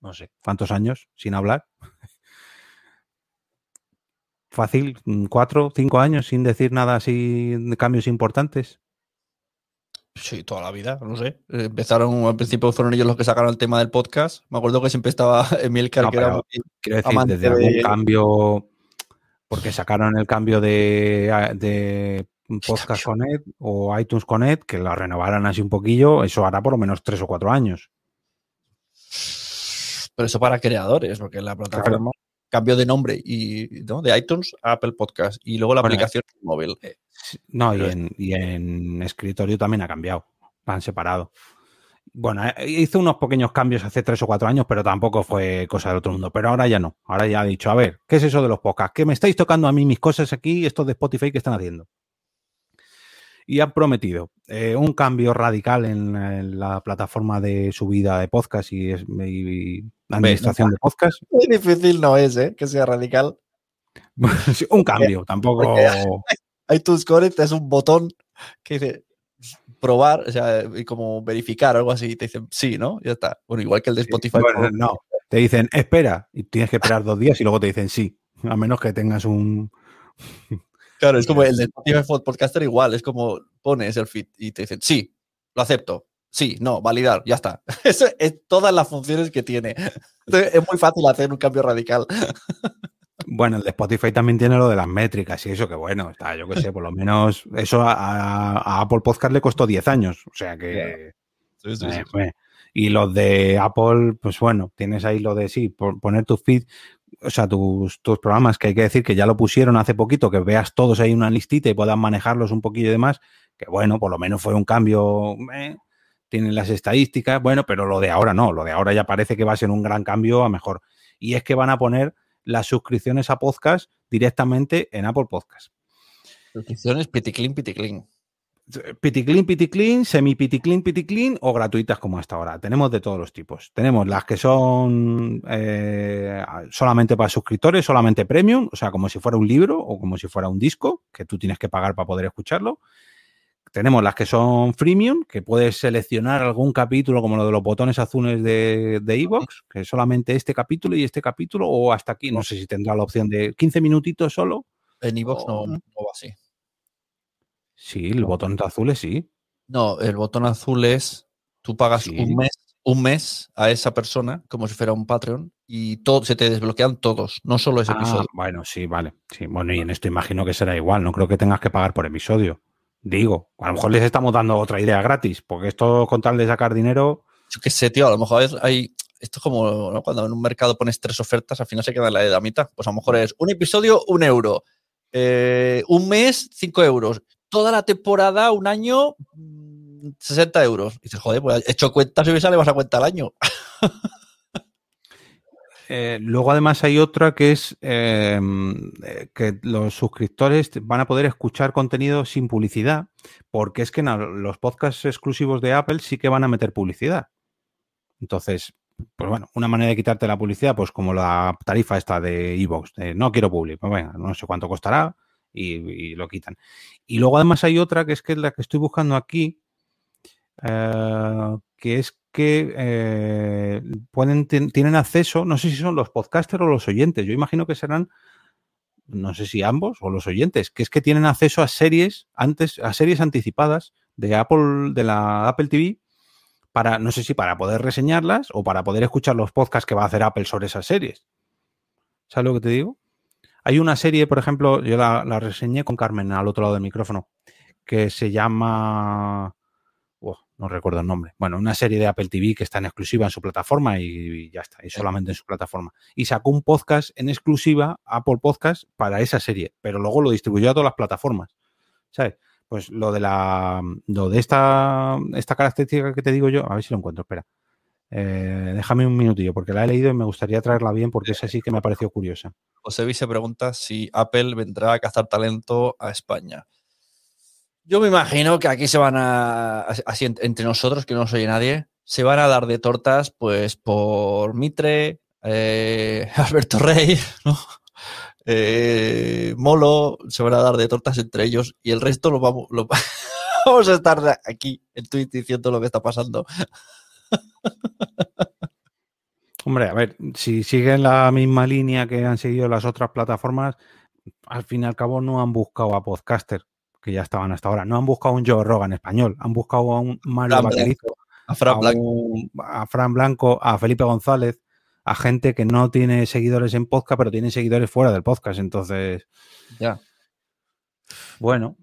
no sé, cuántos años sin hablar. Fácil, mm, cuatro, cinco años sin decir nada así de cambios importantes. Sí, toda la vida, no sé. Empezaron, al principio fueron ellos los que sacaron el tema del podcast. Me acuerdo que siempre estaba Emilcar, No, que era Quiero decir, desde algún cambio, porque sacaron el cambio de, de Podcast Connect o iTunes Connect, que lo renovaran así un poquillo, eso hará por lo menos tres o cuatro años. Pero eso para creadores, porque la plataforma cambió de nombre y ¿no? de iTunes a Apple Podcast y luego la Bueno, aplicación móvil. Sí, No, y en, y en escritorio también ha cambiado, han separado. Bueno, eh, hizo unos pequeños cambios hace tres o cuatro años, pero tampoco fue cosa del otro mundo. Pero ahora ya no. Ahora ya ha dicho, a ver, ¿qué es eso de los podcasts? ¿Qué me estáis tocando a mí mis cosas aquí, estos de Spotify que están haciendo? Y han prometido eh, un cambio radical en, en la plataforma de subida de podcast y, y administración de podcast. Muy difícil no es, ¿eh? Que sea radical. Un cambio, tampoco. porque- iTunes Connect es un botón que dice probar, o sea, y como verificar algo así. Y te dicen sí, ¿no? Ya está. Bueno, igual que el de Spotify. Bueno, no, te dicen espera y tienes que esperar dos días y luego te dicen sí, a menos que tengas un. Claro, es como el de Spotify Podcaster igual, es como pones el feed y te dicen, sí, lo acepto, sí, no, validar, ya está. Eso es todas las funciones que tiene. Entonces, es muy fácil hacer un cambio radical. Bueno, el de Spotify también tiene lo de las métricas y eso que bueno, está, yo qué sé, por lo menos eso a, Apple Podcast le costó 10 años, o sea que... Sí, sí, eh. Y los de Apple, pues bueno, tienes ahí lo de sí, por- poner tu feed, o sea, tus, tus programas, que hay que decir que ya lo pusieron hace poquito, que veas todos ahí una listita y puedas manejarlos un poquillo y demás, que bueno, por lo menos fue un cambio, eh, tienen las estadísticas, bueno, pero lo de ahora no, lo de ahora ya parece que va a ser un gran cambio a mejor. Y es que van a poner las suscripciones a podcast directamente en Apple Podcast. Suscripciones piticlin, piticlin. Piticlin, piticlin, semi piticlin, piticlin o gratuitas como hasta ahora. Tenemos de todos los tipos. Tenemos las que son eh, solamente para suscriptores, solamente premium, o sea, como si fuera un libro o como si fuera un disco que tú tienes que pagar para poder escucharlo. Tenemos las que son freemium, que puedes seleccionar algún capítulo como lo de los botones azules de de iVoox, que solamente este capítulo y este capítulo, o hasta aquí. No sé si tendrá la opción de 15 minutitos solo. En iVoox no, no va así. Sí, el botón azules sí. No, el botón azul es, tú pagas Sí. un mes, un mes a esa persona, como si fuera un Patreon, y todo, se te desbloquean todos, no solo ese Ah, episodio. bueno, sí, vale. Sí, bueno, y en esto imagino que será igual. No creo que tengas que pagar por episodio. Digo, a lo mejor les estamos dando otra idea gratis, porque esto con tal de sacar dinero. Yo qué sé, tío, a lo mejor es- hay. Esto es como ¿no? cuando en un mercado pones tres ofertas, al final se queda en la de la mitad. Pues a lo mejor es un episodio, un euro. Eh, un mes, cinco euros. Toda la temporada, un año, mm, 60 euros. Y dices, joder, pues he hecho cuentas y me sale más a cuenta al año. Eh, luego, además, hay otra que es eh, que los suscriptores van a poder escuchar contenido sin publicidad, porque es que los podcasts exclusivos de Apple sí que van a meter publicidad. Entonces, pues bueno, una manera de quitarte la publicidad, pues como la tarifa esta de Evox, no quiero public, pues venga, no sé cuánto costará y, lo quitan. Y luego además hay otra que es que la que estoy buscando aquí, eh, que es que eh, pueden, tienen acceso, no sé si son los podcasters o los oyentes, yo imagino que serán, no sé si ambos o los oyentes, que es que tienen acceso a series antes, a series anticipadas de Apple, de la Apple TV, para, no sé si para poder reseñarlas o para poder escuchar los podcasts que va a hacer Apple sobre esas series. ¿Sabes lo que te digo? Hay una serie, por ejemplo, yo la, reseñé con Carmen al otro lado del micrófono, que se llama. no recuerdo el nombre. Bueno, una serie de Apple TV que está en exclusiva en su plataforma y, ya está, y solamente en su plataforma. Y sacó un podcast en exclusiva, Apple Podcast, para esa serie, pero luego lo distribuyó a todas las plataformas. ¿Sabes? Pues lo de la. Lo de esta, esta característica que te digo yo, a ver si lo encuentro, espera. Eh, déjame un minutillo, porque la he leído y me gustaría traerla bien porque es así que me ha parecido curiosa. José se pregunta si Apple vendrá a cazar talento a España. Yo me imagino que aquí se van a, así entre nosotros, que no soy nadie, se van a dar de tortas, pues por Mitre, eh, Alberto Rey, ¿no? Eh, Molo, se van a dar de tortas entre ellos y el resto lo vamos, vamos a estar aquí en Twitter diciendo lo que está pasando. Hombre, a ver, si siguen la misma línea que han seguido las otras plataformas, al fin y al cabo no han buscado a podcaster que ya estaban hasta ahora. No han buscado a un Joe Rogan español, han buscado a un Mario Vaquerizo, a Fran, a Fran Blanco, a Felipe González, a gente que no tiene seguidores en podcast, pero tiene seguidores fuera del podcast. Entonces, ya. Bueno,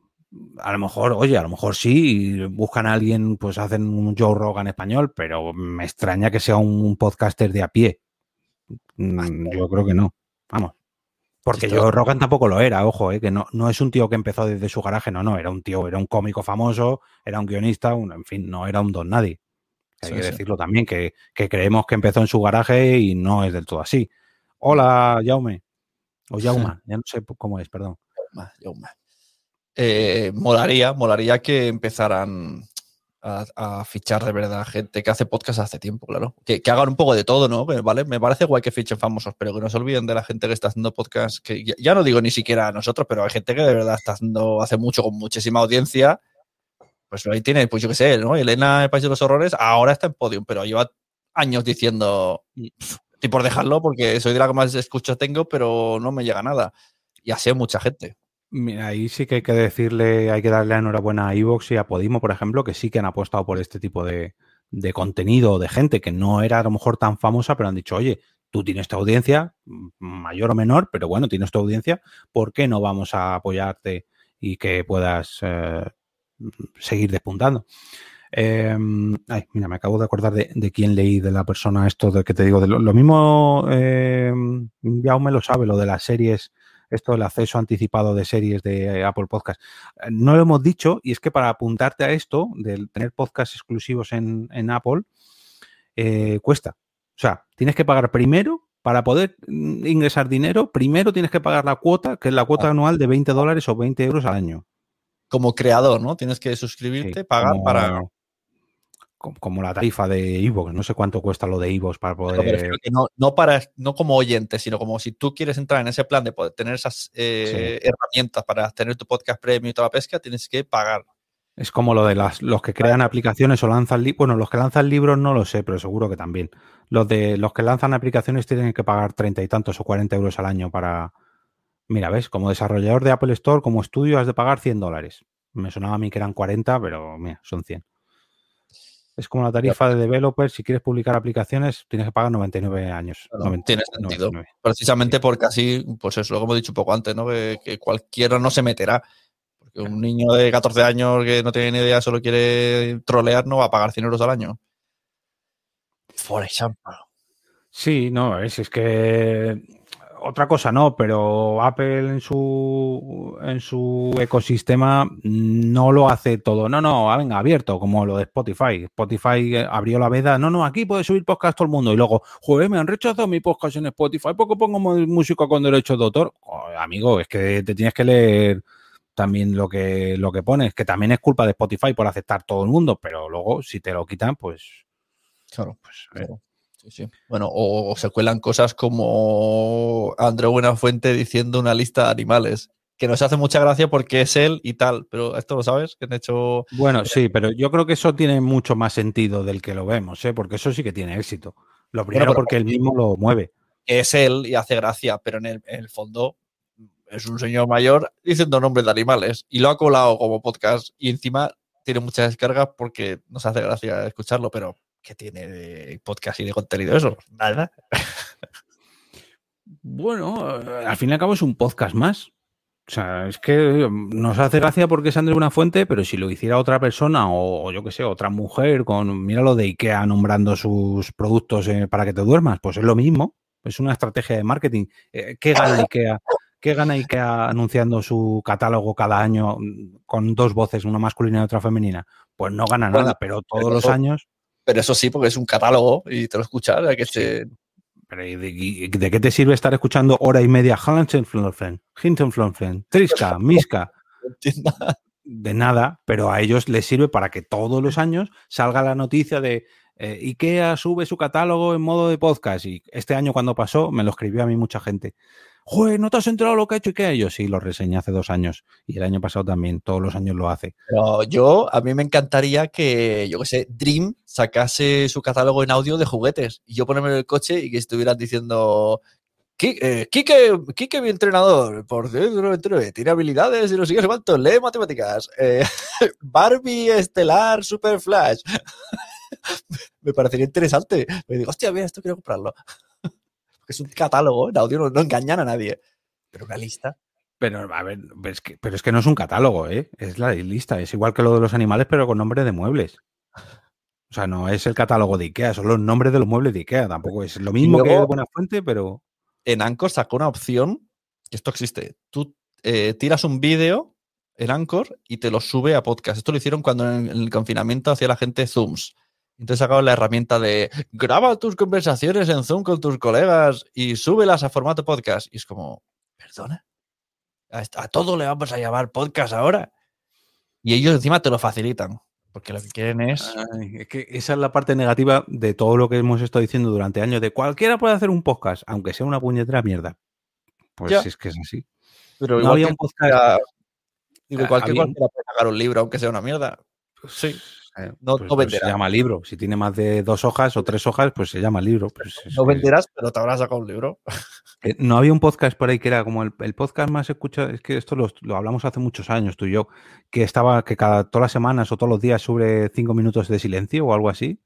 a lo mejor, oye, a lo mejor sí, buscan a alguien, pues hacen un Joe Rogan español, pero me extraña que sea un podcaster de a pie. Mm, yo creo que no. Vamos. Porque Joe Rogan tampoco lo era, ojo, eh, que no, no es un tío que empezó desde su garaje, no, no, era un tío, era un cómico famoso, era un guionista, en fin, no era un don nadie. Hay que decirlo también, que, creemos que empezó en su garaje y no es del todo así. Hola, Jaume. O Jauma, ya no sé cómo es, perdón. Eh, molaría, molaría que empezaran a, fichar de verdad gente que hace podcast hace tiempo, claro. Que, hagan un poco de todo, ¿no? ¿Vale? Me parece guay que fichen famosos, pero que no se olviden de la gente que está haciendo podcast, que ya, no digo ni siquiera a nosotros, pero hay gente que de verdad está haciendo hace mucho con muchísima audiencia pues ahí tiene, pues yo qué sé, ¿no? Elena, el País de los Horrores, ahora está en podium, pero lleva años diciendo, estoy por dejarlo porque soy de la que más escucho tengo, pero no me llega nada. Y así hay mucha gente. Mira, ahí sí que hay que decirle, hay que darle enhorabuena a Evox y a Podimo, por ejemplo, que sí que han apostado por este tipo de, de contenido de gente que no era a lo mejor tan famosa, pero han dicho, oye, tú tienes tu audiencia, mayor o menor, pero bueno, tienes tu audiencia, ¿por qué no vamos a apoyarte y que puedas eh, seguir despuntando. Em, ay, mira, me acabo de acordar de, de, quién leí, de la persona esto de que te digo. De lo, mismo, eh, ya me lo sabe, lo de las series, esto del acceso anticipado de series de Apple Podcast. No lo hemos dicho, y es que para apuntarte a esto, de tener podcasts exclusivos en, Apple, eh, cuesta. O sea, tienes que pagar primero, para poder ingresar dinero, primero tienes que pagar la cuota, que es la cuota anual de 20 dólares o 20 euros al año como creador, ¿no? Tienes que suscribirte, pagar para. Como la tarifa de Evox, no sé cuánto cuesta lo de Evox para poder. No, para, no como oyente, sino como si tú quieres entrar en ese plan de poder tener esas eh, herramientas para tener tu podcast premium y toda la pesca, tienes que pagar. Es como lo de las, los que crean aplicaciones o lanzan libros. Bueno, los que lanzan libros no lo sé, pero seguro que también. Los de los que lanzan aplicaciones tienen que pagar treinta y tantos o cuarenta euros al año para, Mira, ves, como desarrollador de Apple Store, como estudio, has de pagar 100 dólares. Me sonaba a mí que eran 40, pero mira, son 100. Es como la tarifa de developer. Si quieres publicar aplicaciones, tienes que pagar 99 años. tiene sentido. Precisamente porque así, pues eso, lo que hemos dicho un poco antes, ¿no? Que, cualquiera no se meterá. Porque un niño de 14 años que no tiene ni idea, solo quiere trolear, no va a pagar 100 euros al año. Por ejemplo. Sí, no, es, es que otra cosa no, pero Apple en su, en su ecosistema no lo hace todo. No, no, venga, abierto, como lo de Spotify. Spotify abrió la veda. No, no, aquí puede subir podcast todo el mundo. Y luego, joder, me han rechazado mi podcast en Spotify porque pongo música con derecho de autor. amigo, es que te tienes que leer también lo que, lo que pones, que también es culpa de Spotify por aceptar todo el mundo, pero luego si te lo quitan, pues... Claro, pues... Sí, sí. Bueno, o, o se cuelan cosas como Andreu Buenafuente diciendo una lista de animales, que nos hace mucha gracia porque es él y tal, pero esto lo sabes, que han hecho... Bueno, sí, pero yo creo que eso tiene mucho más sentido del que lo vemos, ¿eh? porque eso sí que tiene éxito. Lo primero porque él mismo lo mueve. es él y hace gracia, pero en el, en el fondo es un señor mayor diciendo nombres de animales y lo ha colado como podcast y encima tiene muchas descargas porque nos hace gracia escucharlo, pero ¿qué tiene de podcast y de contenido eso? Nada. Bueno, al fin y al cabo es un podcast más. O sea, es que nos hace gracia porque es Andrés Buenafuente, pero si lo hiciera otra persona o, yo qué sé, otra mujer con, mira lo de IKEA nombrando sus productos eh, para que te duermas, pues es lo mismo. Es una estrategia de marketing. Eh, ¿Qué gana IKEA? ¿Qué gana IKEA anunciando su catálogo cada año mm, con dos voces, una masculina y otra femenina? Pues no gana Bueno, nada, pero todos pero los años Pero eso sí, porque es un catálogo y te lo escuchas. Pero ¿y de, qué te sirve estar escuchando hora y media Hansenflorfen, Hintenflorfen, Triska, Miska? no. De nada, pero a ellos les sirve para que todos los años salga la noticia de eh, IKEA sube su catálogo en modo de podcast. Y este año cuando pasó, me lo escribió a mí mucha gente. Joder, ¿no te has enterado lo que ha hecho IKEA? Y yo sí, lo reseñé hace dos años. Y el año pasado también, todos los años lo hace. Pero yo, a mí me encantaría que, yo qué sé, Dream sacase su catálogo en audio de juguetes y yo ponerme en el coche y que estuvieran diciendo. "Qui- eh, Quique, Quique, mi entrenador, por tiene habilidades y no sé qué, cuánto, lee matemáticas. Eh, Barbie Estelar Super Flash. me parecería interesante. Me digo, hostia, mira, esto quiero comprarlo. Es un catálogo en audio, no, no engañan a nadie. Pero una lista. Pero, a ver, es que, pero es que no es un catálogo, ¿eh? Es la lista. Es igual que lo de los animales, pero con nombre de muebles. O sea, no es el catálogo de IKEA, son los nombres de los muebles de IKEA. Tampoco es lo mismo luego- que Buena Fuente, pero. en Anchor sacó una opción, que esto existe. Tú eh, tiras un vídeo en Anchor y te lo sube a podcast. Esto lo hicieron cuando en, en el confinamiento hacía la gente Zooms. Entonces sacaron la herramienta de graba tus conversaciones en Zoom con tus colegas y súbelas a formato podcast. Y es como, perdona, a, a todo le vamos a llamar podcast ahora. Y ellos encima te lo facilitan, porque lo que quieren es... Ay, es que esa es la parte negativa de todo lo que hemos estado diciendo durante años, de cualquiera puede hacer un podcast, aunque sea una puñetera mierda. Pues Ya. es que es así. Pero No igual había que un podcast. Ah, igual que había- cualquiera puede sacar un libro, aunque sea una mierda. Sí. Eh, No- pues- no se llama libro. Si tiene más de dos hojas o tres hojas, pues se llama libro. Pues es No venderás, pero te habrás sacado un libro. que no había un podcast por ahí que era como el, el podcast más escuchado. Es que esto lo, lo hablamos hace muchos años, tú y yo, que estaba que cada todas las semanas o todos los días sobre cinco minutos de silencio o algo así.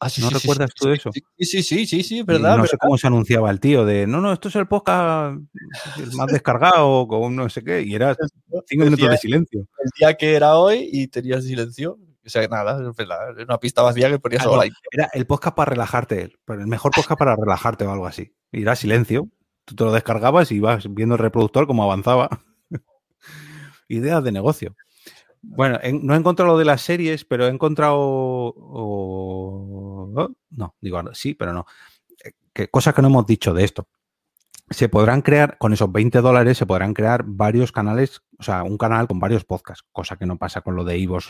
Ah, sí, ¿No sí, recuerdas sí, tú eso? Sí, sí, sí, sí, sí, Y verdad. no sé cómo se anunciaba el tío de no, no, esto es el podcast el más descargado con no sé qué. Y era cinco minutos de silencio. el día que era hoy y tenías silencio. O sea, nada, es verdad, es una pista vacía que ponías Ah, ahí. Era el podcast para relajarte, el mejor podcast para relajarte o algo así. Y era silencio. Tú te lo descargabas y ibas viendo el reproductor cómo avanzaba. Ideas de negocio. Bueno, en- no he encontrado lo de las series, pero he encontrado. o- oh, no, digo, sí, pero no. Eh, Que, cosas que no hemos dicho de esto. Se podrán crear, con esos 20 dólares, se podrán crear varios canales, o sea, un canal con varios podcasts, cosa que no pasa con lo de Ivos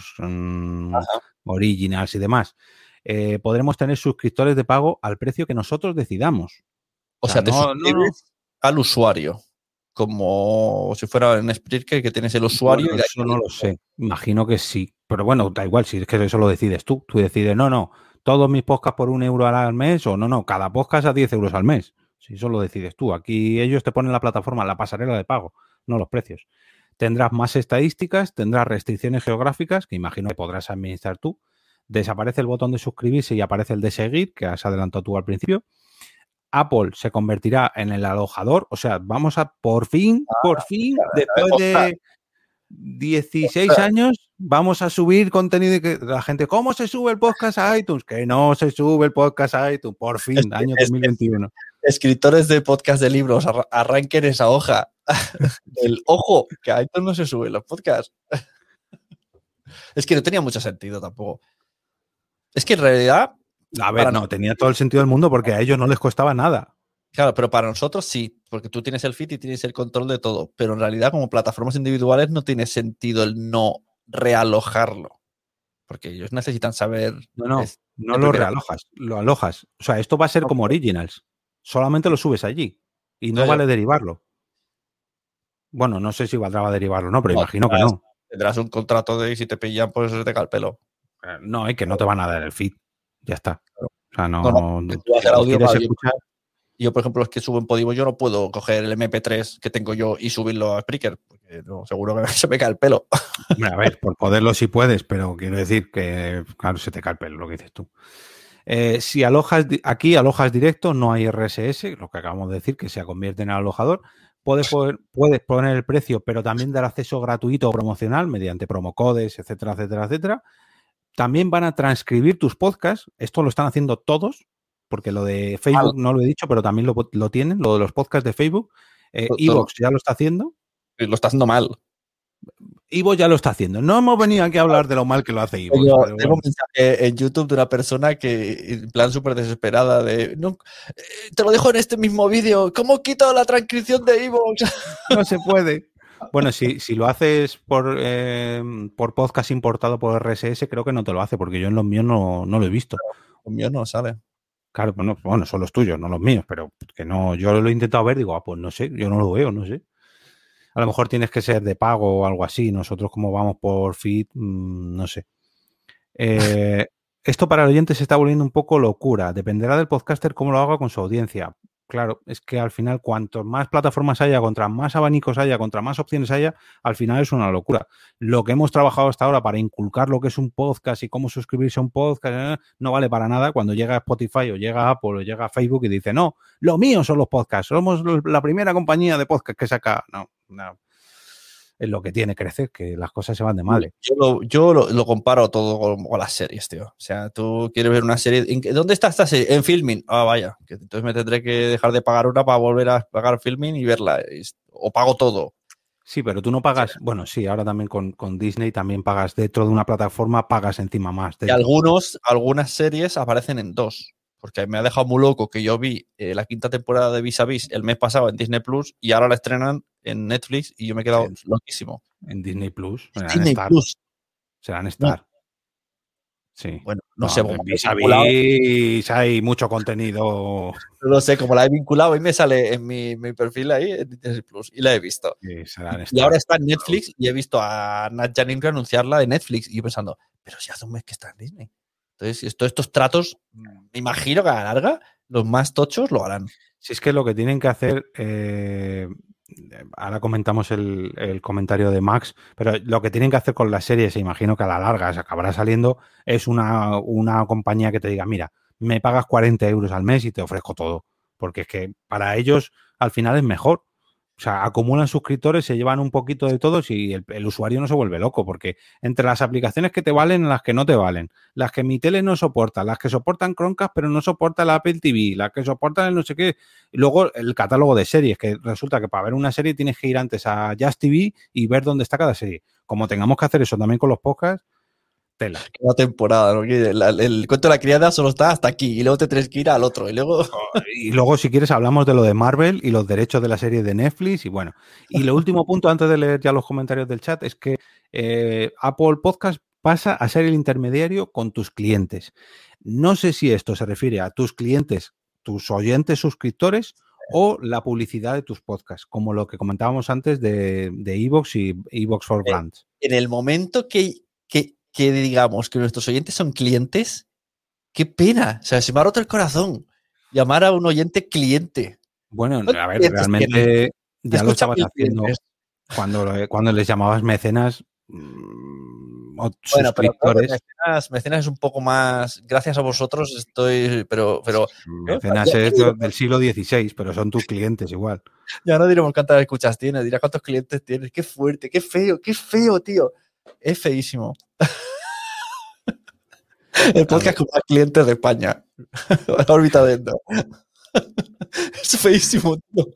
Originals y demás. Eh, podremos tener suscriptores de pago al precio que nosotros decidamos. O O sea, sea, te no- no, suscribes al usuario. Como si fuera en Spreaker que tienes el usuario. Bueno, y eso no lo sé. Imagino que sí. Pero bueno, da igual, si es que eso lo decides tú. Tú decides, no, no, todos mis podcasts por un euro al mes o no, no, cada podcast a 10 euros al mes. Si eso lo decides tú. Aquí ellos te ponen la plataforma, la pasarela de pago, no los precios. Tendrás más estadísticas, tendrás restricciones geográficas, que imagino que podrás administrar tú. Desaparece el botón de suscribirse y aparece el de seguir, que has adelantado tú al principio. Apple se convertirá en el alojador, o sea, vamos a por fin, por fin, después de 16 años, vamos a subir contenido y que la gente, ¿cómo se sube el podcast a iTunes? Que no se sube el podcast a iTunes, por fin, año es que- 2021. Escritores de podcast de libros, arra- arranquen esa hoja. El ojo, que a esto no se suben los podcasts. Es que no tenía mucho sentido tampoco. Es que en realidad A ver, no, tenía todo el sentido del mundo porque a ellos no les costaba nada. Claro, pero para nosotros sí, porque tú tienes el feed y tienes el control de todo. Pero en realidad, como plataformas individuales, no tiene sentido el no realojarlo. porque ellos necesitan saber. No, no, no lo realojas, lo alojas. O sea, esto va a ser como Originals. Solamente lo subes allí y no, vale derivarlo. Bueno, no sé si valdrá derivarlo, no, pero imagino que no. Tendrás un contrato de si te pillan, pues te cae el pelo. Eh, no, es que no te van a dar el feed. Ya está. O sea, no. yo, por ejemplo, es que subo en Podimo, yo no puedo coger el MP3 que tengo yo y subirlo a Spreaker, porque no, seguro que se me cae el pelo. A ver, por poderlo sí puedes, pero quiero decir que, claro, se te cae el pelo, lo que dices tú. Eh, si alojas aquí, alojas directo, no hay RSS, lo que acabamos de decir, que se convierte en alojador. Puedes, puedes poner el precio, pero también dar acceso gratuito o promocional mediante promocodes, etcétera, etcétera, etcétera. También van a transcribir tus podcasts. Esto lo están haciendo todos, porque lo de Facebook no lo he dicho, pero también lo, tienen, lo de los podcasts de Facebook. Eh, Evox ya lo está haciendo. Lo está haciendo mal. Ivo ya lo está haciendo. No hemos venido aquí a hablar de lo mal que lo hace Ivo. tengo un mensaje en YouTube de una persona que, en plan súper desesperada, de no, eh, te lo dejo en este mismo vídeo. ¿Cómo quito la transcripción de Ivo? No se puede. Bueno, si, si lo haces por, eh, por podcast importado por RSS, creo que no te lo hace, porque yo en los míos no, lo he visto. Los míos no sale. Claro, bueno, bueno, son los tuyos, no los míos, pero que no, yo lo he intentado ver, digo, ah, pues no sé, yo no lo veo, no sé a lo mejor tienes que ser de pago o algo así. Nosotros como vamos por feed, mm, no sé. Eh, esto para el oyente se está volviendo un poco locura. Dependerá del podcaster cómo lo haga con su audiencia. Claro, es que al final, cuanto más plataformas haya, contra más abanicos haya, contra más opciones haya, al final es una locura. Lo que hemos trabajado hasta ahora para inculcar lo que es un podcast y cómo suscribirse a un podcast eh, no vale para nada cuando llega Spotify o llega Apple o llega Facebook y dice, no, lo mío son los podcasts, somos la primera compañía de podcast que saca. No, es lo que tiene crecer, que las cosas se van de mal. Yo, lo, comparo todo con, las series, tío. O sea, tú quieres ver una serie. ¿Dónde está esta serie? En filming. Ah, vaya. entonces me tendré que dejar de pagar una para volver a pagar filming y verla. O pago todo. Sí, pero tú no pagas. Bueno, sí, ahora también con, Disney también pagas dentro de una plataforma, pagas encima más. Y algunos, algunas series aparecen en dos porque me ha dejado muy loco que yo vi eh, la quinta temporada de Vis a Vis el mes pasado en Disney Plus y ahora la estrenan en Netflix y yo me he quedado loquísimo. En Disney Plus. En Disney Plus. Serán Star. Sí. Bueno, no, sé. En Vis a Vis hay mucho contenido. No lo sé, como la he vinculado y me sale en mi, perfil ahí en Disney Plus y la he visto. y ahora está en Netflix y he visto a Nat Janin anunciarla de Netflix y yo pensando, pero si hace un mes que está en Disney. Entonces, estos tratos, me imagino que a la larga, los más tochos lo harán. Si es que lo que tienen que hacer, eh, ahora comentamos el, comentario de Max, pero lo que tienen que hacer con las series, imagino que a la larga se acabará saliendo, es una, una compañía que te diga, mira, me pagas 40 euros al mes y te ofrezco todo. Porque es que para ellos al final es mejor. O sea, acumulan suscriptores, se llevan un poquito de todos y el, usuario no se vuelve loco, porque entre las aplicaciones que te valen, las que no te valen, las que mi tele no soporta, las que soportan Chromecast pero no soporta la Apple TV, las que soportan el no sé qué, y luego el catálogo de series, que resulta que para ver una serie tienes que ir antes a Just TV y ver dónde está cada serie. Como tengamos que hacer eso también con los podcasts, Tela. Cada temporada, el, cuento de la criada solo está hasta aquí y luego te tienes que ir al otro. Y luego... Y luego, si quieres, hablamos de lo de Marvel y los derechos de la serie de Netflix. Y bueno, y lo último punto, antes de leer ya los comentarios del chat, es que eh, Apple Podcast pasa a ser el intermediario con tus clientes. No sé si esto se refiere a tus clientes, tus oyentes suscriptores o la publicidad de tus podcasts, como lo que comentábamos antes de Evox y Evox for Brands. En el momento que, que que digamos que nuestros oyentes son clientes, qué pena. O sea, se me ha roto el corazón llamar a un oyente cliente. Bueno, a ver, realmente ya lo estabas haciendo cuando, cuando les llamabas mecenas. Mm, bueno, pero mecenas, mecenas, es un poco más. Gracias a vosotros estoy. Pero. pero mecenas es del siglo XVI, pero son tus clientes igual. Ya no diremos cuántas escuchas tienes, dirá cuántos clientes tienes. Qué fuerte, qué feo, qué feo, tío. Es feísimo. El podcast con más clientes de España. La órbita dentro. Es feísimo, tío.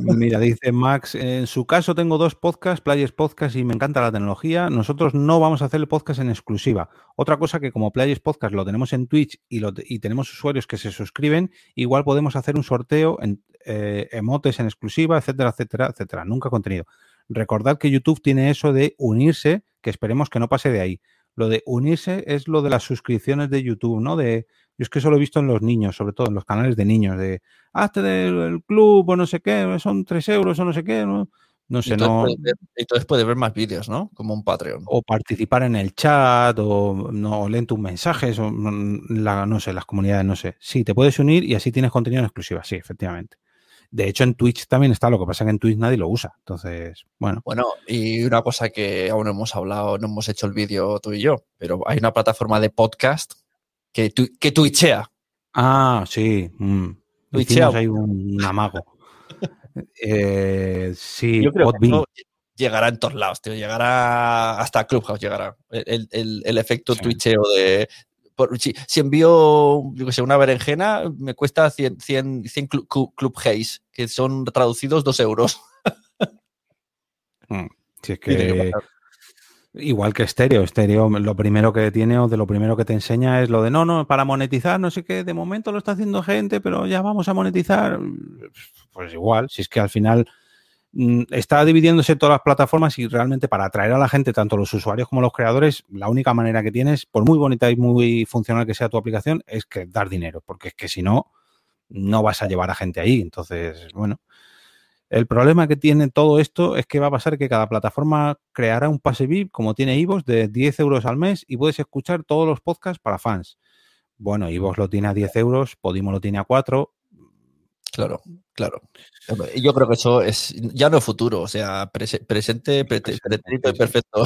Mira, dice Max, en su caso tengo dos podcasts, Players Podcast y me encanta la tecnología. Nosotros no vamos a hacer el podcast en exclusiva. Otra cosa que como Players Podcast lo tenemos en Twitch y, lo, y tenemos usuarios que se suscriben, igual podemos hacer un sorteo en eh, emotes en exclusiva, etcétera, etcétera, etcétera. Nunca contenido. Recordad que YouTube tiene eso de unirse, que esperemos que no pase de ahí. Lo de unirse es lo de las suscripciones de YouTube, ¿no? De, yo es que eso lo he visto en los niños, sobre todo en los canales de niños, de hazte del club o no sé qué, son tres euros o no sé qué, ¿no? No sé, no. entonces puedes ver más vídeos, ¿no? Como un Patreon. O participar en el chat, o no leen tus mensajes, o la, no sé, las comunidades, no sé. Sí, te puedes unir y así tienes contenido en exclusiva, sí, efectivamente. De hecho, en Twitch también está, lo que pasa es que en Twitch nadie lo usa. Entonces, bueno. Bueno, y una cosa que aún no hemos hablado, no hemos hecho el vídeo tú y yo, pero hay una plataforma de podcast que, que twitchea. Ah, sí. Mm. Twitchea. Hay un, amago. Eh, sí, Yo creo que llegará en todos lados, tío. Llegará hasta Clubhouse, llegará. El, el, efecto twitcheo de. Si, envío, yo que sé, una berenjena, me cuesta 100, 100, 100 Club Haze, que son traducidos 2 euros. Mm, si es que. Igual que estéreo, estéreo lo primero que tiene o de lo primero que te enseña es lo de no, no, para monetizar, no sé qué, de momento lo está haciendo gente, pero ya vamos a monetizar. Pues igual, si es que al final está dividiéndose todas las plataformas y realmente para atraer a la gente, tanto los usuarios como los creadores, la única manera que tienes, por muy bonita y muy funcional que sea tu aplicación, es que dar dinero, porque es que si no, no vas a llevar a gente ahí. Entonces, bueno, el problema que tiene todo esto es que va a pasar que cada plataforma creará un pase VIP, como tiene Ivos, de 10 euros al mes y puedes escuchar todos los podcasts para fans. Bueno, Ivos lo tiene a 10 euros, Podimo lo tiene a 4. Claro, claro. Yo creo que eso es ya no futuro, o sea, presente, perfecto.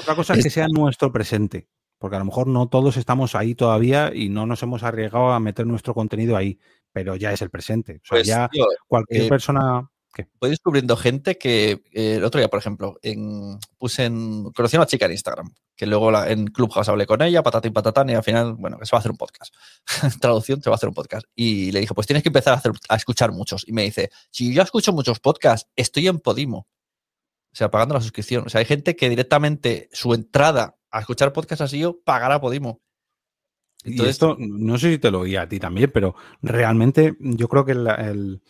Otra cosa es que sea nuestro presente, porque a lo mejor no todos estamos ahí todavía y no nos hemos arriesgado a meter nuestro contenido ahí pero ya es el presente. O sea, pues, ya cualquier eh, persona. Voy descubriendo gente que eh, el otro día, por ejemplo, en, puse en. Conocí a una chica en Instagram, que luego la, en Clubhouse hablé con ella, patata y patatán, y al final, bueno, que se va a hacer un podcast. Traducción, se va a hacer un podcast. Y le dije, pues tienes que empezar a, hacer, a escuchar muchos. Y me dice, si yo escucho muchos podcasts, estoy en Podimo. O sea, pagando la suscripción. O sea, hay gente que directamente su entrada a escuchar podcasts ha sido pagar a Podimo y esto, no sé si te lo oí a ti también, pero realmente yo creo que el,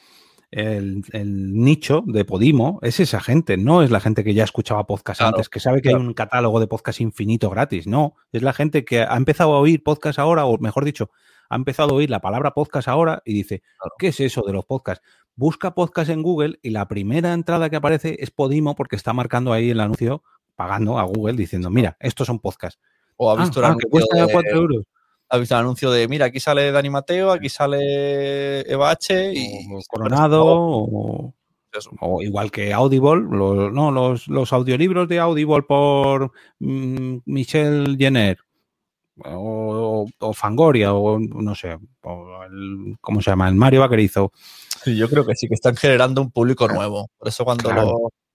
nicho de Podimo es esa gente, no es la gente que ya escuchaba podcast antes, que sabe que hay un catálogo de podcast infinito gratis, no, es la gente que ha empezado a oír podcast ahora, o mejor dicho, ha empezado a oír la palabra podcast ahora y dice, ¿qué es eso de los podcasts? Busca podcast en Google y la primera entrada que aparece es Podimo porque está marcando ahí el anuncio, pagando a Google, diciendo, mira, estos son podcasts. O ha visto ah, ah, que cuesta 4 euros has visto el anuncio de, mira, aquí sale Dani Mateo, aquí sale Eva H. Y, Coronado, o, igual que Audible, los, no, los, audiolibros de Audible por mm, Michelle Jenner. O, Fangoria, o no sé, ¿cómo se llama? El Mario Vaquerizo. Sí, yo creo que sí, que están generando un público nuevo. Por eso cuando los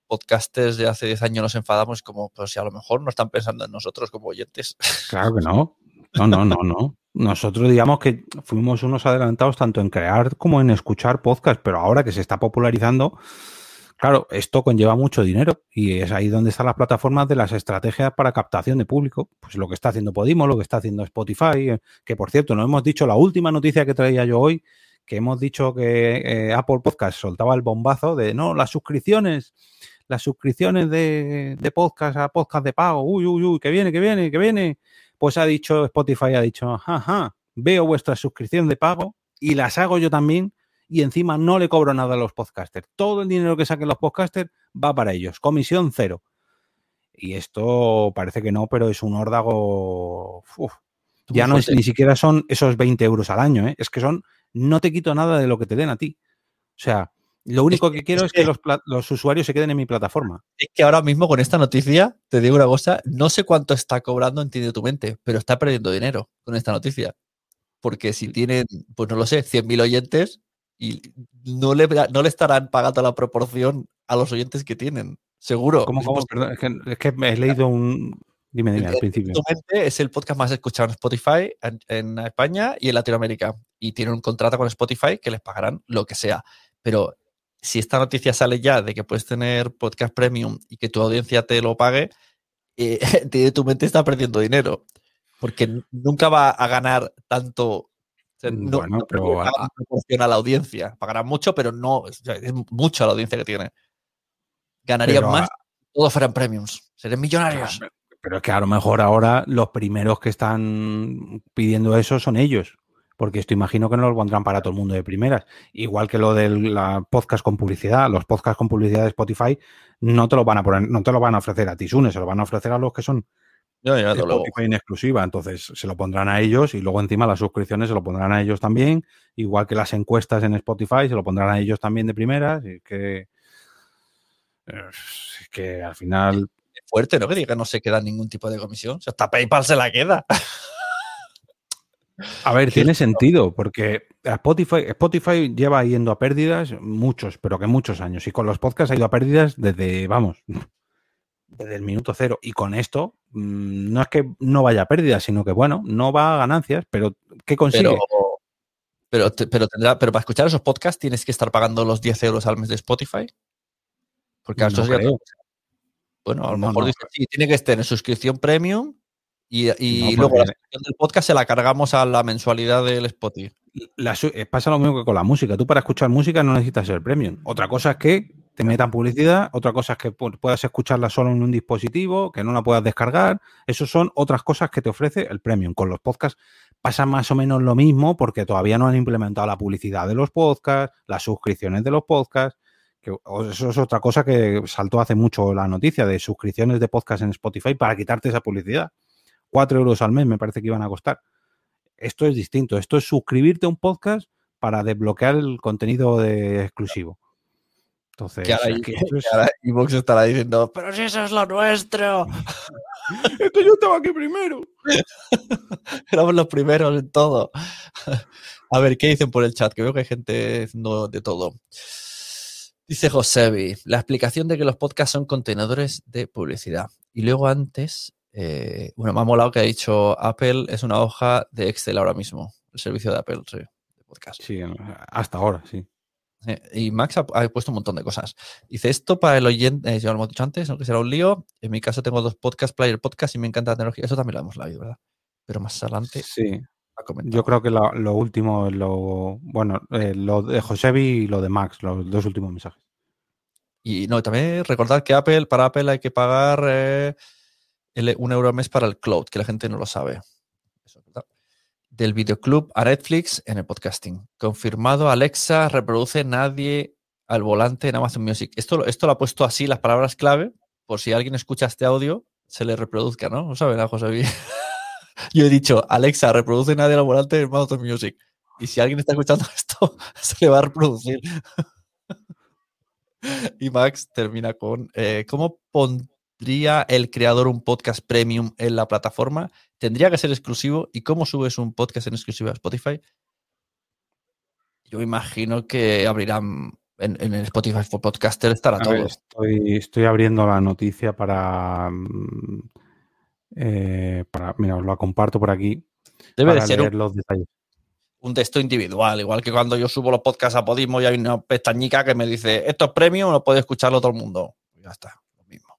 podcasters de hace 10 años nos enfadamos, como, pues si a lo mejor no están pensando en nosotros como oyentes. Claro que no. No, no, no, no. Nosotros digamos que fuimos unos adelantados tanto en crear como en escuchar podcast, pero ahora que se está popularizando, claro, esto conlleva mucho dinero y es ahí donde están las plataformas de las estrategias para captación de público. Pues lo que está haciendo Podimo, lo que está haciendo Spotify, que por cierto, no hemos dicho la última noticia que traía yo hoy, que hemos dicho que eh, Apple Podcast soltaba el bombazo de no, las suscripciones, las suscripciones de, de podcast a podcast de pago, uy, uy, uy, que viene, que viene, que viene pues ha dicho, Spotify ha dicho, ajá, veo vuestra suscripción de pago y las hago yo también y encima no le cobro nada a los podcasters. Todo el dinero que saquen los podcasters va para ellos, comisión cero. Y esto parece que no, pero es un órdago... ya no es, ni siquiera son esos 20 euros al año, ¿eh? es que son, no te quito nada de lo que te den a ti. O sea, lo único que, quiero es que, los, usuarios se queden en mi plataforma. Es que ahora mismo con esta noticia, te digo una cosa, no sé cuánto está cobrando Entiende tu mente, pero está perdiendo dinero con esta noticia. Porque si tienen, pues no lo sé, 100.000 oyentes y no le, no le estarán pagando la proporción a los oyentes que tienen. Seguro. ¿Cómo, cómo? Perdón, es, que, me he leído un, Dime, dime, al principio. Es el podcast más escuchado en Spotify en, en, España y en Latinoamérica. Y tienen un contrato con Spotify que les pagarán lo que sea. Pero si esta noticia sale ya de que puedes tener podcast premium y que tu audiencia te lo pague, eh, tu mente está perdiendo dinero. Porque nunca va a ganar tanto. no, bueno, pero a, a, la audiencia. Pagará mucho, pero no. es mucha la audiencia que tiene. Ganarían más. todos fueran premiums. Serían millonarios. pero es que a lo mejor ahora los primeros que están pidiendo eso son ellos. Porque esto imagino que no lo pondrán para todo el mundo de primeras. Igual que lo del la podcast con publicidad. Los podcasts con publicidad de Spotify no te lo van a poner, no te lo van a ofrecer a Tisune, se lo van a ofrecer a los que son Spotify en exclusiva. Entonces se lo pondrán a ellos y luego encima las suscripciones se lo pondrán a ellos también. Igual que las encuestas en Spotify se lo pondrán a ellos también de primeras. Y que, es que al final fuerte, ¿no? Que diga no se queda ningún tipo de comisión. O sea, hasta PayPal se la queda. A ver, tiene sentido, porque a Spotify, Spotify lleva yendo a pérdidas muchos, pero que muchos años. Y con los podcasts ha ido a pérdidas desde, vamos, desde el minuto cero. Y con esto, mm, no es que no vaya a pérdidas, sino que, bueno, no va a ganancias, pero ¿qué consigue? Pero, pero, te- pero, tendrá, pero para escuchar esos podcasts tienes que estar pagando los 10 euros al mes de Spotify. Porque No ya- creo. Bueno, a lo No, mejor no. dice, sí, tiene que estar en suscripción premium y, y No, luego la suscripción del podcast se la cargamos a la mensualidad del Spotify. La eh, pasa lo mismo que con la música. Tú para escuchar música no necesitas el premium. Otra cosa es que te metan publicidad, otra cosa es que pu- puedas escucharla solo en un dispositivo, que no la puedas descargar. Eso son otras cosas que te ofrece el premium. Con los podcasts pasa más o menos lo mismo porque todavía no han implementado la publicidad de los podcasts, las suscripciones de los podcasts. Que eso es otra cosa que saltó hace mucho la noticia de suscripciones de podcast en Spotify para quitarte esa publicidad. Cuatro euros al mes me parece que iban a costar. Esto es distinto. Esto es suscribirte a un podcast para desbloquear el contenido de exclusivo. Entonces, Que ahora, es que esto es- que ahora Evox estará diciendo, pero si eso es lo nuestro. Es que yo estaba aquí primero. Éramos los primeros en todo. A ver, ¿qué dicen por el chat? Que veo que hay gente haciendo de todo. Dice Josebi, la explicación de que los podcasts son contenedores de publicidad. Y luego antes, eh, bueno, me ha molado que ha dicho Apple es una hoja de Excel ahora mismo, el servicio de Apple, sí, de podcast. Sí, hasta ahora, sí. Y Max ha, ha puesto un montón de cosas. Dice esto para el oyente, eh, ya lo hemos dicho antes, aunque será un lío. En mi caso tengo dos podcasts, Player Podcast, y me encanta la tecnología. Eso también lo hemos leído, ¿verdad? Pero más adelante Sí. Yo creo que lo, lo último, lo bueno, eh, lo de Josebi y lo de Max, los dos últimos mensajes. Y no, también recordad que Apple, para Apple hay que pagar el- un euro al mes para el cloud, que la gente no lo sabe. Eso. Del videoclub a Netflix en el podcasting. Confirmado, Alexa reproduce nadie al volante en Amazon Music. Esto, esto lo ha puesto así las palabras clave, por si alguien escucha este audio, se le reproduzca, ¿no? ¿No saben, José Luis? Yo he dicho, Alexa, reproduce nadie al volante en Amazon Music. Y si alguien está escuchando esto, se le va a reproducir. Y Max termina con, eh, ¿cómo pondría el creador un podcast premium en la plataforma? ¿Tendría que ser exclusivo? ¿Y cómo subes un podcast en exclusiva a Spotify? Yo imagino que abrirán en, en el Spotify for Podcaster estará A todo. ver, estoy, estoy abriendo la noticia para, mm, eh, para. Mira, os la comparto por aquí. Debe de ser un, los detalles. un texto individual, igual que cuando yo subo los podcasts a Podimo y hay una pestañica que me dice, esto es premium, no puede escucharlo todo el mundo. Ya está, lo mismo.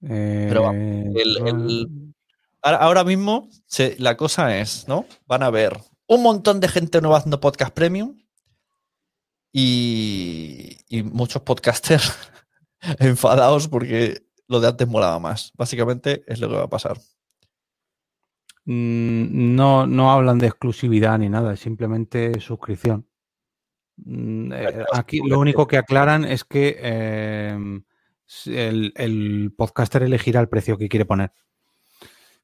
Pero vamos, Eh, el- el- Ahora, mismo se- la cosa es, ¿no? Van a ver un montón de gente nueva haciendo podcast premium y, y muchos podcasters enfadados porque lo de antes molaba más. Básicamente es lo que va a pasar. Mm, No, no hablan de exclusividad ni nada, es simplemente suscripción. Mm, eh, Aquí lo único que aclaran es que eh, el, el podcaster elegirá el precio que quiere poner.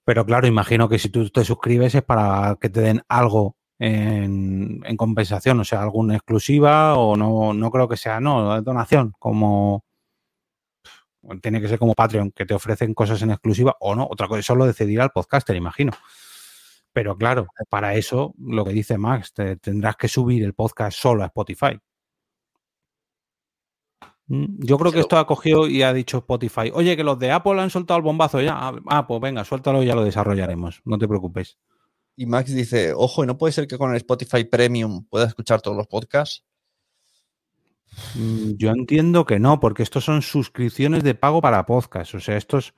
Pero claro, imagino que si tú te suscribes es para que te den algo en, en compensación, o sea, alguna exclusiva o no, no creo que sea, no, donación, como tiene que ser como Patreon, que te ofrecen cosas en exclusiva o no, otra cosa, eso lo decidirá el podcaster, imagino. Pero claro, para eso, lo que dice Max, te tendrás que subir el podcast solo a Spotify. Mm, Yo creo que esto ha cogido y ha dicho Spotify, oye, que los de Apple han soltado el bombazo ya. Ah, Ah, pues venga, suéltalo y ya lo desarrollaremos. No te preocupes. Y Max dice, ojo, ¿y no puede ser que con el Spotify Premium pueda escuchar todos los podcasts? Mm, Yo entiendo que no, porque estos son suscripciones de pago para podcast. O sea, estos.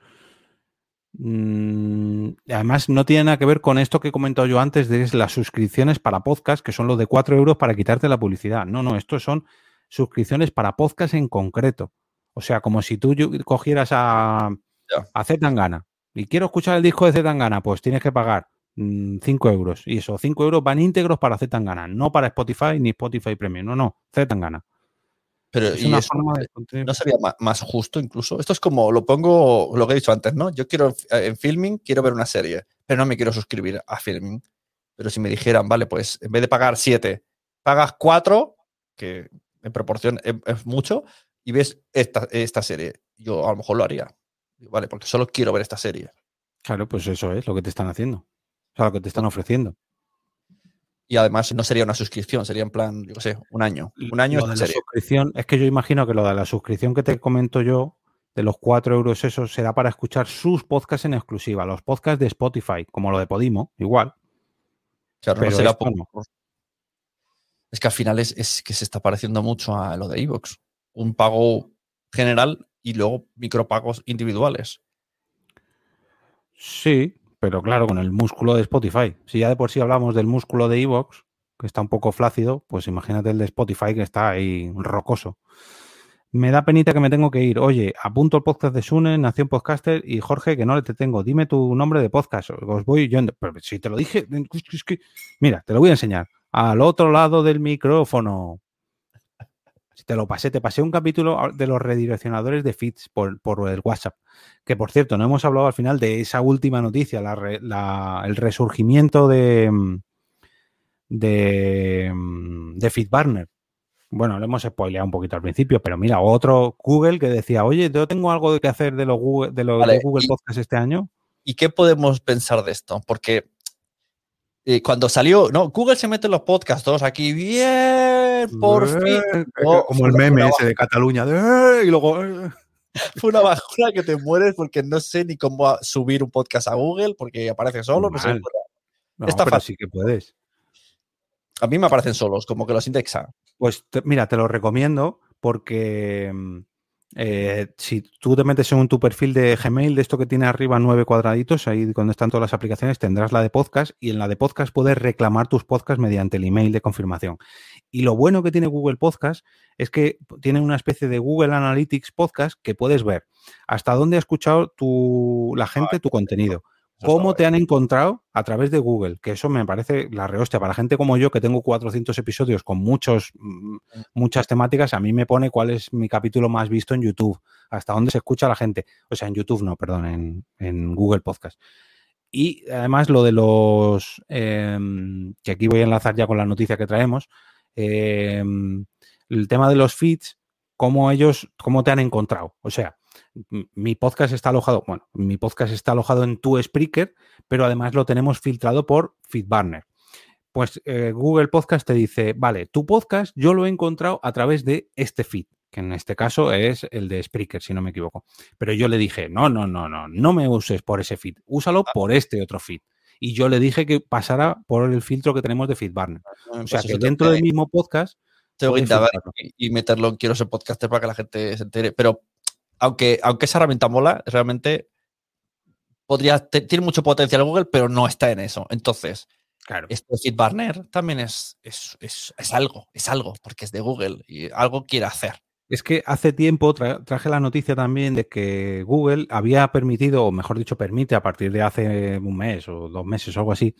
mm, además, no tiene nada que ver con esto que he comentado yo antes de las suscripciones para podcast, que son los de 4 euros para quitarte la publicidad. No, no, estos son suscripciones para podcast en concreto. O sea, como si tú cogieras a, a Z Tangana y quiero escuchar el disco de Z Tangana, pues tienes que pagar 5 mm, euros. Y esos 5 euros van íntegros para Z Tangana, no para Spotify ni Spotify Premium. No, no, Z Tangana. Pero es una forma de ¿No sería más justo incluso? Esto es como, lo pongo, lo que he dicho antes, ¿no? Yo quiero, eh, en Filming, quiero ver una serie, pero no me quiero suscribir a Filming. Pero si me dijeran, vale, pues en vez de pagar 7, pagas 4, que en proporción es, mucho, y ves esta, esta serie, yo a lo mejor lo haría. Vale, porque solo quiero ver esta serie. Claro, pues eso es lo que te están haciendo. O sea, lo que te están ofreciendo. Y además no sería una suscripción, sería en plan, yo qué sé, un año. Un año de la suscripción, es que yo imagino que lo de la suscripción que te comento yo, de los 4 euros esos, será para escuchar sus podcasts en exclusiva, los podcasts de Spotify, como lo de Podimo, igual. Claro, no será poco. Es que al final es, que se está pareciendo mucho a lo de Evox. Un pago general y luego micropagos individuales. Sí, pero claro, con el músculo de Spotify. Si ya de por sí hablamos del músculo de Evox, que está un poco flácido, pues imagínate el de Spotify que está ahí rocoso. Me da penita que me tengo que ir. Oye, apunto el podcast de Sune, Nación Podcaster y Jorge, que no le te tengo. Dime tu nombre de podcast. Os voy yo. Pero si te lo dije, mira, te lo voy a enseñar. Al otro lado del micrófono. Si te lo pasé, te pasé un capítulo de los redireccionadores de feeds por, por el WhatsApp. Que por cierto, no hemos hablado al final de esa última noticia, el resurgimiento de, de, de FeedBurner. Bueno, lo hemos spoileado un poquito al principio, pero mira, otro Google que decía, oye, yo tengo algo que hacer de los Google, de, Google Podcast este año. ¿Y qué podemos pensar de esto? Porque eh, cuando salió, no, Google se mete en los podcasts todos aquí, bien, por fin. como el meme ese de Cataluña, de, y luego... Fue una bajura que te mueres porque no sé ni cómo subir un podcast a Google porque aparece solo. No, sé, Está fácil. sí que puedes. A mí me aparecen solos, como que los indexa. Pues mira, te lo recomiendo porque mm, eh, si tú te metes en tu perfil de Gmail, de esto que tiene arriba nueve cuadraditos, ahí donde están todas las aplicaciones, tendrás la de podcast y en la de podcast puedes reclamar tus podcasts mediante el email de confirmación. Y lo bueno que tiene Google Podcast es que tiene una especie de Google Analytics Podcast que puedes ver hasta dónde ha escuchado tu, la gente tu contenido. ¿Cómo te han encontrado a través de Google? Que eso me parece la rehostia. Para gente como yo, que tengo 400 episodios con muchos, mm, muchas temáticas, a mí me pone cuál es mi capítulo más visto en YouTube, hasta dónde se escucha la gente. O sea, en YouTube no, perdón, en, Google Podcast. Y además lo de los, em, que aquí voy a enlazar ya con la noticia que traemos, Em, el tema de los feeds, cómo ellos, cómo te han encontrado. O sea, mi podcast está alojado, bueno, mi podcast está alojado en tu Spreaker, pero además lo tenemos filtrado por FeedBurner. Pues eh, Google Podcast te dice, vale, tu podcast yo lo he encontrado a través de este feed, que en este caso es el de Spreaker, si no me equivoco. Pero yo le dije, no, no, no, no, no me uses por ese feed, úsalo ah. por este otro feed y yo le dije que pasara por el filtro que tenemos de FeedBurner. Ah, o sea, pues que dentro del mismo podcast... Tengo que y meterlo en Quiero ser podcaster para que la gente se entere. Pero aunque, aunque esa herramienta mola, realmente podría, tiene mucho potencial Google, pero no está en eso. Entonces, claro. esto de FeedBurner también es, es, es, es, algo, es algo, porque es de Google y algo quiere hacer. Es que hace tiempo traje la noticia también de que Google había permitido, o mejor dicho, permite a partir de hace un mes o dos meses o algo así,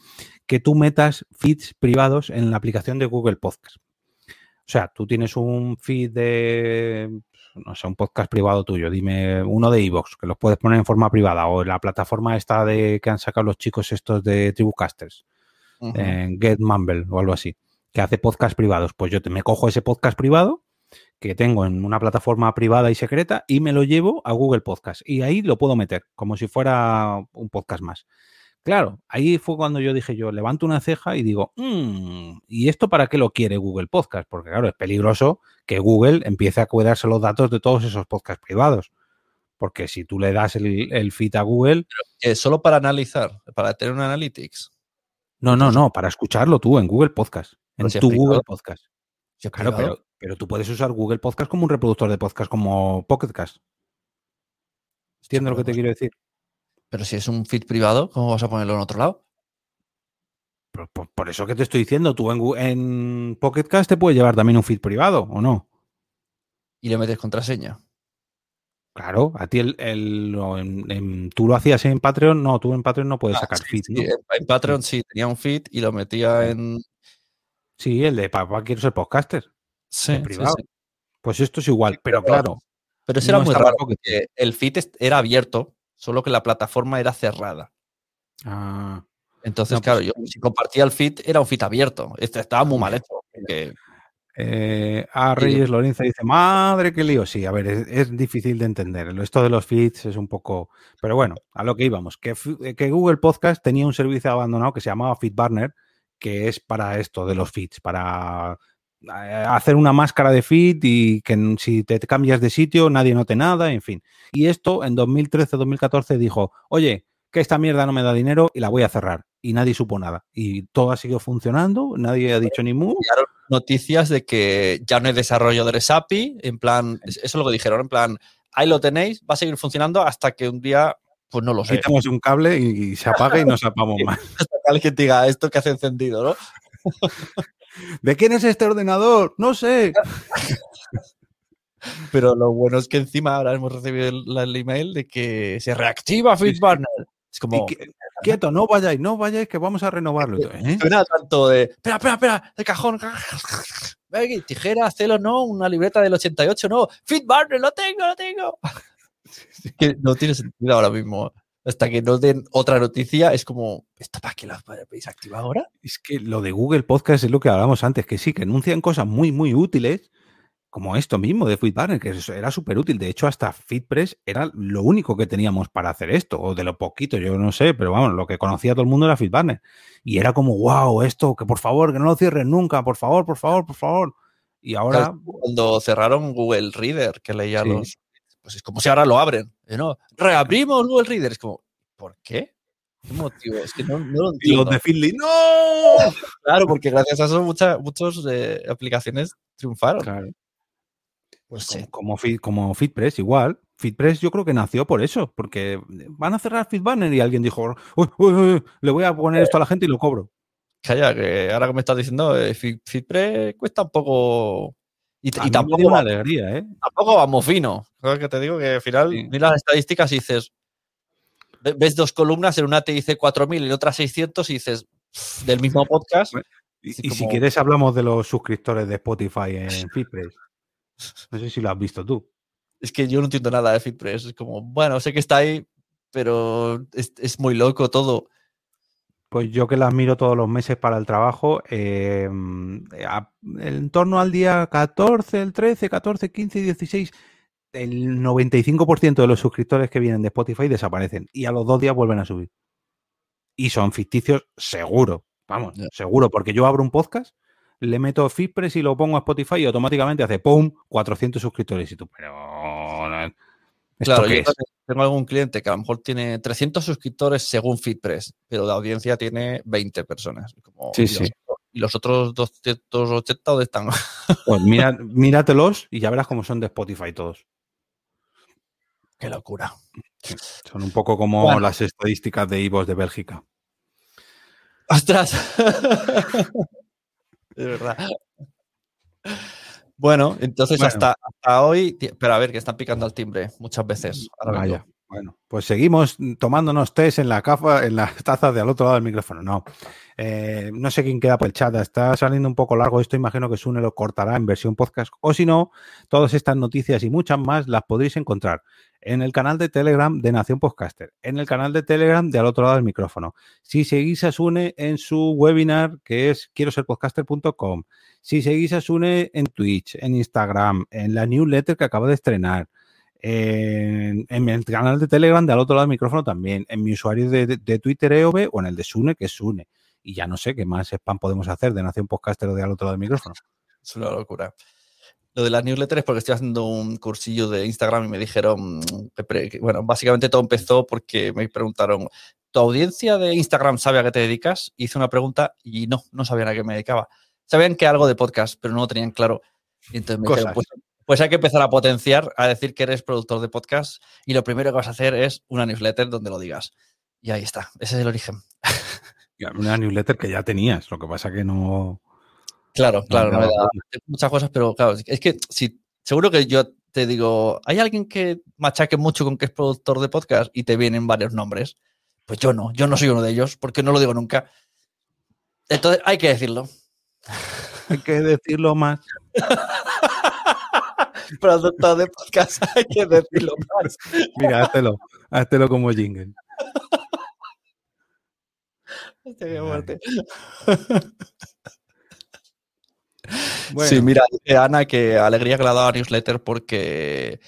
que tú metas feeds privados en la aplicación de Google Podcast. O sea, tú tienes un feed de, no sé, un podcast privado tuyo, dime uno de iVoox, que los puedes poner en forma privada, o la plataforma esta de que han sacado los chicos estos de Tribucasters, en Get Mumble o algo así, que hace podcast privados. Pues yo te, me cojo ese podcast privado que tengo en una plataforma privada y secreta y me lo llevo a Google Podcast. Y ahí lo puedo meter, como si fuera un podcast más. Claro, ahí fue cuando yo dije yo, levanto una ceja y digo, mm, ¿y esto para qué lo quiere Google Podcast? Porque claro, es peligroso que Google empiece a cuidarse los datos de todos esos podcasts privados. Porque si tú le das el, el feed a Google... solo para analizar, para tener un analytics. No, no, no, para escucharlo tú en Google Podcast. En tu Google Podcast. claro, pero, pero tú puedes usar Google Podcast como un reproductor de podcast como Pocketcast. ¿Entiendes lo que te quiero decir? Pero si es un feed privado, ¿cómo vas a ponerlo en otro lado? Por, eso que te estoy diciendo, tú en, en Pocketcast te puedes llevar también un feed privado, ¿o no? Y le metes contraseña. Claro, a ti el, el- tú lo hacías en Patreon, no, tú en Patreon no puedes Ah, sacar sí, feed, ¿no? en, en Patreon sí, tenía un feed y lo metía en. Sí, el de papá quiero ser podcaster. Sí, en privado. sí. Pues esto es igual, pero claro, Pero eso era muy raro, porque el feed era abierto, solo que la plataforma era cerrada. ah, Entonces, No, pues- claro, yo si compartía el feed, era un feed abierto. Este estaba muy mal hecho. porque- eh, a Reyes Lorenza dice, madre que lío. Sí, a ver, es, es difícil de entender. Esto de los feeds es un poco... Pero bueno, a lo que íbamos, que, fi- que Google Podcast tenía un servicio abandonado que se llamaba FeedBurner, que es para esto de los feeds, para eh, hacer una máscara de feed y que si te cambias de sitio nadie note nada, en fin. Y esto en 2013-2014 dijo, oye, que esta mierda no me da dinero y la voy a cerrar. Y nadie supo nada. Y todo ha seguido funcionando, nadie ha dicho ni mu. Noticias de que ya no hay desarrollo del SAPI, en plan, eso es lo que dijeron, en plan, ahí lo tenéis, va a seguir funcionando hasta que un día, pues no lo sé, Quitamos un cable y, se apaga y no sepamos más. hasta que alguien diga esto que hace encendido, ¿no? ¿De quién es este ordenador? No sé. Pero lo bueno es que encima ahora hemos recibido el, email de que se reactiva. FeedBurner. Es como, que- quieto, no vayáis, no vayáis, que vamos a renovarlo. ¿Eh? suena tanto de, espera, espera, espera, el cajón, tijera, celo, no, una libreta del 88, no, FeedBurner, lo tengo, lo tengo. que no tiene sentido ahora mismo. Hasta que no den otra noticia, es como, ¿esto para qué la podéis activar ahora? Es que lo de Google Podcast es lo que hablábamos antes, que sí, que anuncian cosas muy, muy útiles, como esto mismo de FeedBurner, que era súper útil. De hecho, hasta FeedPress era lo único que teníamos para hacer esto, o de lo poquito, yo no sé, pero vamos, lo que conocía todo el mundo era FeedBurner. Y era como, wow, esto, que por favor, que no lo cierren nunca, por favor, por favor, por favor. Y ahora, Cuando cerraron Google Reader, que leía Sí. los. Pues es como si ahora lo abren. ¿no? Reabrimos Google Reader. Es como, ¿por qué? ¿Qué motivo? Es que no, no lo y entiendo. los de Feedly, ¡no! Claro, porque gracias a eso muchas muchos, eh, aplicaciones triunfaron. Claro. Pues Como, sí. como, Feed- como FeedPress, igual. FeedPress yo creo que nació por eso, porque van a cerrar FeedBurner y alguien dijo, uy, uy, uy, le voy a poner esto a la gente y lo cobro. Calla, que ahora que me estás diciendo, eh, Fi- FitPre cuesta un poco. Y, y tampoco, dio una va- alegría, ¿eh? tampoco vamos fino. ¿Sabes que te digo? Que al final Sí. miras las estadísticas y dices. ve- Ves dos columnas, en una te dice 4.000 y en otra 600 y dices "Pff, del mismo podcast. Y, si quieres hablamos de los suscriptores de Spotify en FeedPress. No sé si lo has visto tú. Es que yo no entiendo nada de FitPress. Es como, bueno, sé que está ahí, pero es, es muy loco todo. Pues yo que las miro todos los meses para el trabajo, eh, a- en torno al día 14, el 13, 14, 15 y 16, el 95% de los suscriptores que vienen de Spotify desaparecen y a los dos días vuelven a subir. Y son ficticios seguro, vamos, seguro, porque yo abro un podcast, le meto FitPress y lo pongo a Spotify y automáticamente hace ¡pum! 400 suscriptores y tú, pero... ¿esto Claro, yo es? tengo algún cliente que a lo mejor tiene 300 suscriptores según FitPress, pero la audiencia tiene 20 personas. Como, Sí, ¿y, sí. ¿Y los otros 280 dónde están? Pues mira, míratelos y ya verás cómo son de Spotify todos. Qué locura. Son un poco como Bueno. las estadísticas de IVOS de Bélgica. ¡Ostras! de verdad. Bueno, entonces Bueno. Hasta, hasta hoy. Pero a ver, que están picando al timbre muchas veces. Ahora. Bueno, pues seguimos tomándonos test en la cafa, en las tazas de al otro lado del micrófono. No. Eh, no sé quién queda por el chat. Está saliendo un poco largo esto. Imagino que Sune lo cortará en versión podcast. O si no, todas estas noticias y muchas más las podréis encontrar en el canal de Telegram de Nación Podcaster, en el canal de Telegram de al otro lado del micrófono. Si seguís a Sune en su webinar que es quiero ser podcaster.com, si seguís a Sune en Twitch, en Instagram, en la newsletter que acaba de estrenar, en, en el canal de Telegram de al otro lado del micrófono también, en mi usuario de, de- de Twitter EOB o en el de Sune, que es Sune. Y ya no sé qué más spam podemos hacer de Nación Podcaster o de al otro lado del micrófono. Es una locura. Lo de las newsletters porque estoy haciendo un cursillo de Instagram y me dijeron, que pre- que, bueno, básicamente todo empezó porque me preguntaron, ¿tu audiencia de Instagram sabe a qué te dedicas? Hice una pregunta y no, no sabían a qué me dedicaba. Sabían que algo de podcast, pero no lo tenían claro. Y entonces me dijeron, Cosas. pues, pues hay que empezar a potenciar, a decir que eres productor de podcast y lo primero que vas a hacer es una newsletter donde lo digas. Y ahí está, ese es el origen. Una newsletter que ya tenías, lo que pasa que no... Claro, claro, no me da- muchas cosas, pero claro, es que si seguro que yo te digo, ¿hay alguien que machaque mucho con que es productor de podcast y te vienen varios nombres? Pues yo no, yo no soy uno de ellos, porque no lo digo nunca. Entonces, hay que decirlo. Hay que decirlo más. productor de podcast, hay que decirlo más. Mira, háztelo, háztelo como jingle. Fuerte. Bueno, Sí, mira, dice Ana que alegría que le ha dado a newsletter porque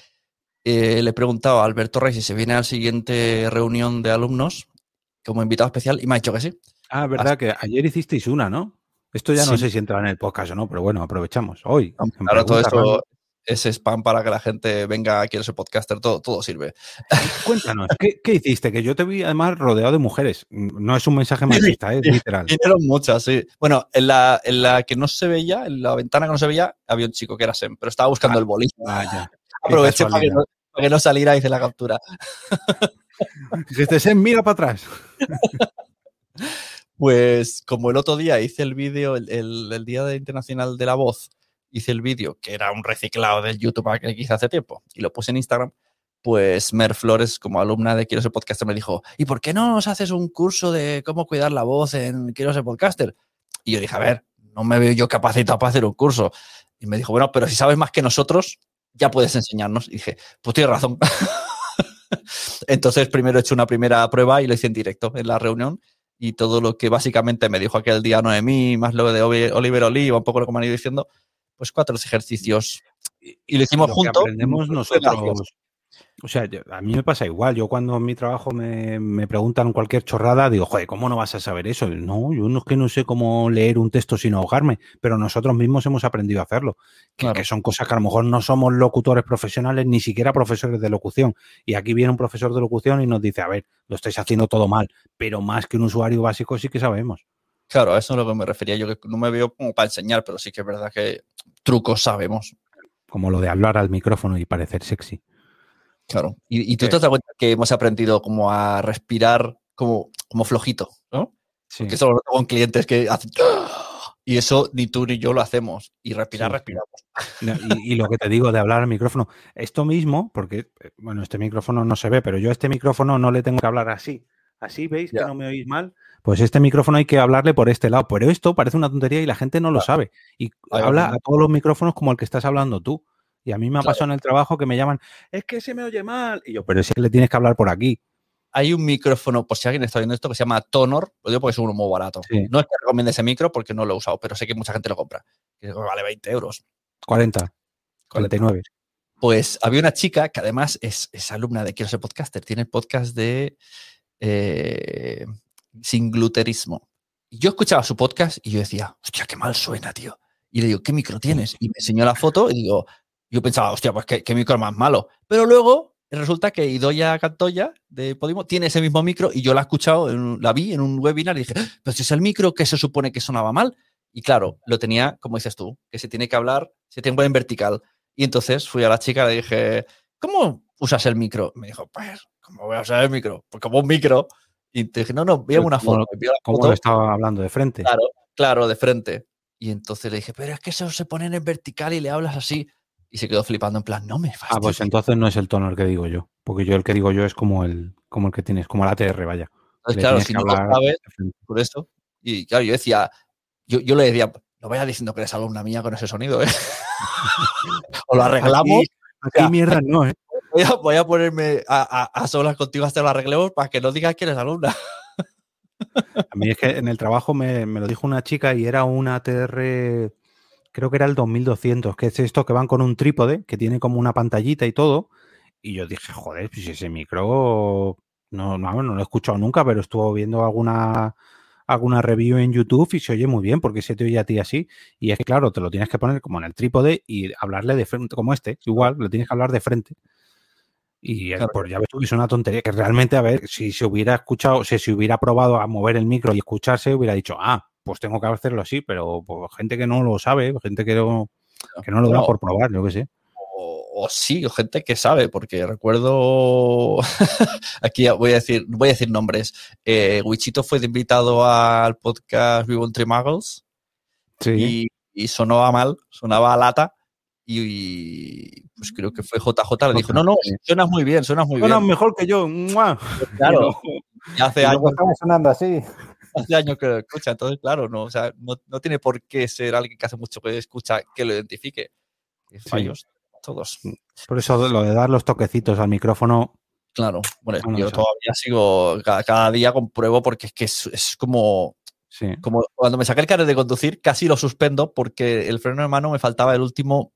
eh, le he preguntado a Alberto Rey si se viene a la siguiente reunión de alumnos como invitado especial y me ha dicho que sí. Ah, verdad que ayer hicisteis una, ¿no? Esto ya no sé si entra en el podcast o no, pero bueno, aprovechamos. Hoy. Ahora todo esto random, es spam para que la gente venga, quiere ser podcaster, todo, todo sirve. Cuéntanos, ¿qué, qué hiciste? Que yo te vi además rodeado de mujeres. No es un mensaje machista, es literal. Vinieron muchas, sí. Bueno, en la, en la que no se veía, en la ventana que no se veía, había un chico que era Sem, pero estaba buscando el bolígrafo. Vaya. Aproveché para que, no, para que no saliera y hice la captura. Dijiste, Sem, mira para atrás. Pues como el otro día hice el vídeo, el, el- el Día Internacional de la Voz, hice el vídeo que era un reciclado del YouTube que hice hace tiempo y lo puse en Instagram, pues Mer Flores, como alumna de Quiero ser podcaster, me dijo, ¿y por qué no nos haces un curso de cómo cuidar la voz en Quiero ser podcaster? Y yo dije, a ver, no me veo yo capacitado para hacer un curso. Y me dijo, bueno, pero si sabes más que nosotros, ya puedes enseñarnos. Y dije, pues tienes razón. Entonces primero he hecho una primera prueba y lo hice en directo en la reunión y todo lo que básicamente me dijo aquel día Noemí, más lo de Oliver Oliva, un poco lo que me han ido diciendo, pues cuatro ejercicios. Y, y lo hicimos Lo juntos. aprendemos nosotros. O sea, yo- a mí me pasa igual. Yo cuando en mi trabajo me, me preguntan cualquier chorrada, digo, joder, ¿cómo no vas a saber eso? No, yo no es que no sé cómo leer un texto sin ahogarme, pero nosotros mismos hemos aprendido a hacerlo. Que, Claro. que son cosas que a lo mejor no somos locutores profesionales, ni siquiera profesores de locución. Y aquí viene un profesor de locución y nos dice, a ver, lo estáis haciendo todo mal, pero más que un usuario básico sí que sabemos. Claro, a eso es a lo que me refería. Yo que no me veo como para enseñar, pero sí que es verdad que trucos sabemos. Como lo de hablar al micrófono y parecer sexy. Claro. Y, y tú Sí. te das cuenta que hemos aprendido como a respirar como, como flojito, ¿no? Sí. Que eso lo noto con clientes que hacen... Y eso ni tú ni yo lo hacemos. Y respirar, Sí. respiramos. No, Y, y lo que te digo de hablar al micrófono, esto mismo, porque, eh, bueno, este micrófono no se ve, pero yo a este micrófono no le tengo que hablar así. Así, ¿veis Ya. que no me oís mal? Pues este micrófono hay que hablarle por este lado. Pero esto parece una tontería y la gente no lo sabe. Y habla a todos los micrófonos como el que estás hablando tú. Y a mí me ha Claro. pasado en el trabajo que me llaman, es que se me oye mal. Y yo, pero si le tienes que hablar por aquí. Hay un micrófono, por si alguien está viendo esto, que se llama Tonor. Lo digo porque es uno muy barato. Sí. No es que recomiende ese micro porque no lo he usado, pero sé que mucha gente lo compra. Que vale 20 euros. 40, 49. Pues había una chica que además es, es alumna de Quiero ser podcaster. Tiene el podcast de eh, Sin Gluterismo. Yo escuchaba su podcast y yo decía, hostia, qué mal suena, tío. Y le digo, ¿qué micro tienes? Y me enseñó la foto y digo, yo pensaba, hostia, pues qué, qué micro más malo. Pero luego resulta que Idoya Cantoya de Podimo tiene ese mismo micro y yo la he escuchado, en la vi en un webinar y dije, "Ah, pero si es el micro que se supone que sonaba mal. Y claro, lo tenía, como dices tú, que se tiene que hablar, se tiene que poner en vertical. Y entonces fui a la chica y le dije, ¿cómo usas el micro? Me dijo, pues, ¿cómo voy a usar el micro? Pues como un micro. Y te dije, no, no, veamos una ¿Cómo foto. lo- Me envió la ¿Cómo foto, lo estaba hablando de frente? Claro, claro, de frente. Y entonces le dije, pero es que eso se pone en vertical y le hablas así. Y se quedó flipando en plan, no me Ah, pues fastidies. entonces no es el tono el que digo yo. Porque yo el que digo yo es como el, como el que tienes, como la ATR, vaya. Entonces, le claro, si no lo sabes, por eso. Y claro, yo decía, yo, yo le decía, no vayas diciendo que eres alumna mía con ese sonido, ¿eh? o lo arreglamos. Aquí, aquí mierda no, ¿eh? Voy a, voy a ponerme a, a, a solas contigo hasta lo arreglemos para que no digas que eres alumna. A mí es que en el trabajo me, me lo dijo una chica y era una ATR, creo que era el 2200, que es esto que van con un trípode, que tiene como una pantallita y todo. Y yo dije, joder, pues ese micro no, no, no lo he escuchado nunca, pero estuvo viendo alguna, alguna review en YouTube y se oye muy bien porque se te oye a ti así. Y es que, claro, te lo tienes que poner como en el trípode y hablarle de frente, como este, igual, lo tienes que hablar de frente. Y Claro. pues ya ves tú, es una tontería que realmente, a ver, si se hubiera escuchado, si hubiera probado a mover el micro y escucharse, hubiera dicho, ah, pues tengo que hacerlo así, pero pues, gente que no lo sabe, gente que no, que no lo da por probar, yo qué sé. O, o sí, o gente que sabe, porque recuerdo. Aquí voy a decir, voy a decir nombres. Eh, Wichito fue invitado al podcast Vivo entre Muggles Sí. y, y sonaba mal, sonaba a lata. Y, pues creo que fue JJ, le dijo, no, no, suenas muy bien, suenas muy Suenas bien. mejor que yo. ¡mua! Claro, y hace Y años, sonando así. hace años que lo escucha, entonces claro, no, o sea, no, no tiene por qué ser alguien que hace mucho que escucha que lo identifique. Fallos, todos. Por eso lo de dar los toquecitos al micrófono. Claro, bueno, Bueno, yo todavía sigo, cada, cada día compruebo porque es que es, es como, Sí. como cuando me saqué el carnet de conducir, casi lo suspendo porque el freno de mano me faltaba el último,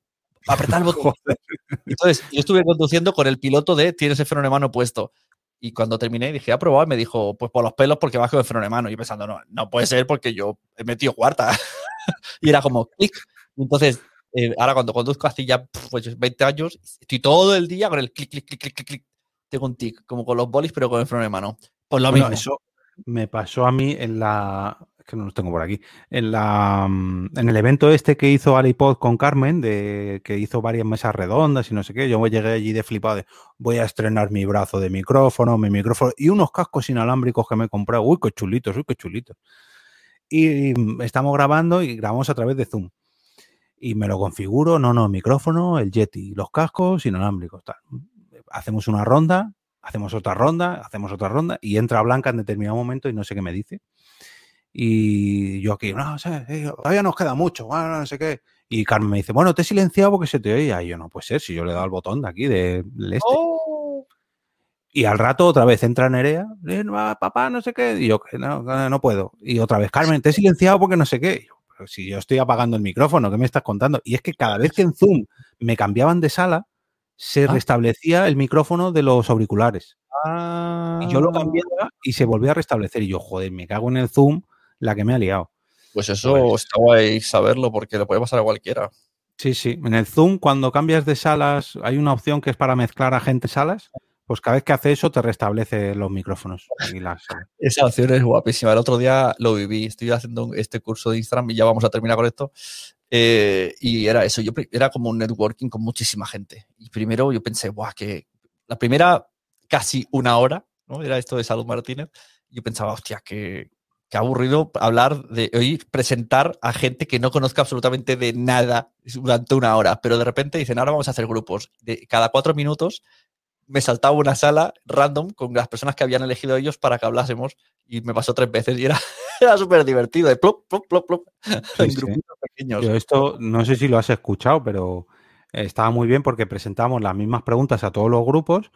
apretar el botón. Entonces, yo estuve conduciendo con el piloto de tienes el freno de mano puesto. Y cuando terminé, dije, ¿ha probado? Y me dijo, pues por los pelos porque bajo el freno de mano. Y yo pensando, no, no puede ser porque yo he metido cuarta. y era como, clic. Entonces, eh, ahora cuando conduzco hace ya pues, 20 años, estoy todo el día con el clic, clic, clic, clic, clic, clic. Tengo un tic, como con los bolis, pero con el freno de mano. Pues lo Bueno, mismo. eso me pasó a mí en la. Que no los tengo por aquí. En la mm, en el evento este que hizo Alipod con Carmen, de que hizo varias mesas redondas y no sé qué. Yo llegué allí de flipado de voy a estrenar mi brazo de micrófono, mi micrófono y unos cascos inalámbricos que me he comprado. Uy, qué chulitos, uy, qué chulitos. Y mm, estamos grabando y grabamos a través de Zoom. Y me lo configuro, no, no, micrófono, el Yeti, los cascos inalámbricos. Hacemos una ronda, hacemos otra ronda, hacemos otra ronda y entra Blanca en determinado momento y no sé qué me dice. Y yo aquí, no, sé, eh, todavía nos queda mucho, bueno, no sé qué. Y Carmen me dice, bueno, te he silenciado porque se te oía. Y yo, no puede ser, si yo le he dado el botón de aquí, de- este. ¡Oh! Y al rato otra vez entra Nerea, eh, no, papá, no sé qué. Y yo, no, no, puedo. Y otra vez, Carmen, te he silenciado porque no sé qué. Y yo, pero si yo estoy apagando el micrófono, ¿qué me estás contando? Y es que cada vez que en Zoom me cambiaban de sala, se Ah. restablecía el micrófono de los auriculares. Y yo lo Ah. cambiaba y se volvía a restablecer. Y yo, joder, me cago en el Zoom, la que me ha liado. Pues eso Pues- está guay saberlo porque le puede pasar a cualquiera. Sí, sí. En el Zoom, cuando cambias de salas, hay una opción que es para mezclar a gente salas. Pues cada vez que hace eso, te restablece los micrófonos. y las. Esa opción es guapísima. El otro día lo viví. Estoy haciendo este curso de Instagram y ya vamos a terminar con esto. Eh, y era eso. Yo era como un networking con muchísima gente. Y primero yo pensé, guau, que la primera casi una hora, ¿no? Era esto de Salud Martínez. Yo pensaba, hostia, que, que aburrido hablar de oír presentar a gente que no conozca absolutamente de nada durante una hora. Pero de repente dicen, ahora vamos a hacer grupos. De cada cuatro minutos me saltaba una sala random con las personas que habían elegido ellos para que hablásemos y me pasó tres veces y era, era súper divertido, de plop, plop, plop, plop, en sí. grupitos pequeños. Yo esto no sé si lo has escuchado, pero estaba muy bien porque presentamos las mismas preguntas a todos los grupos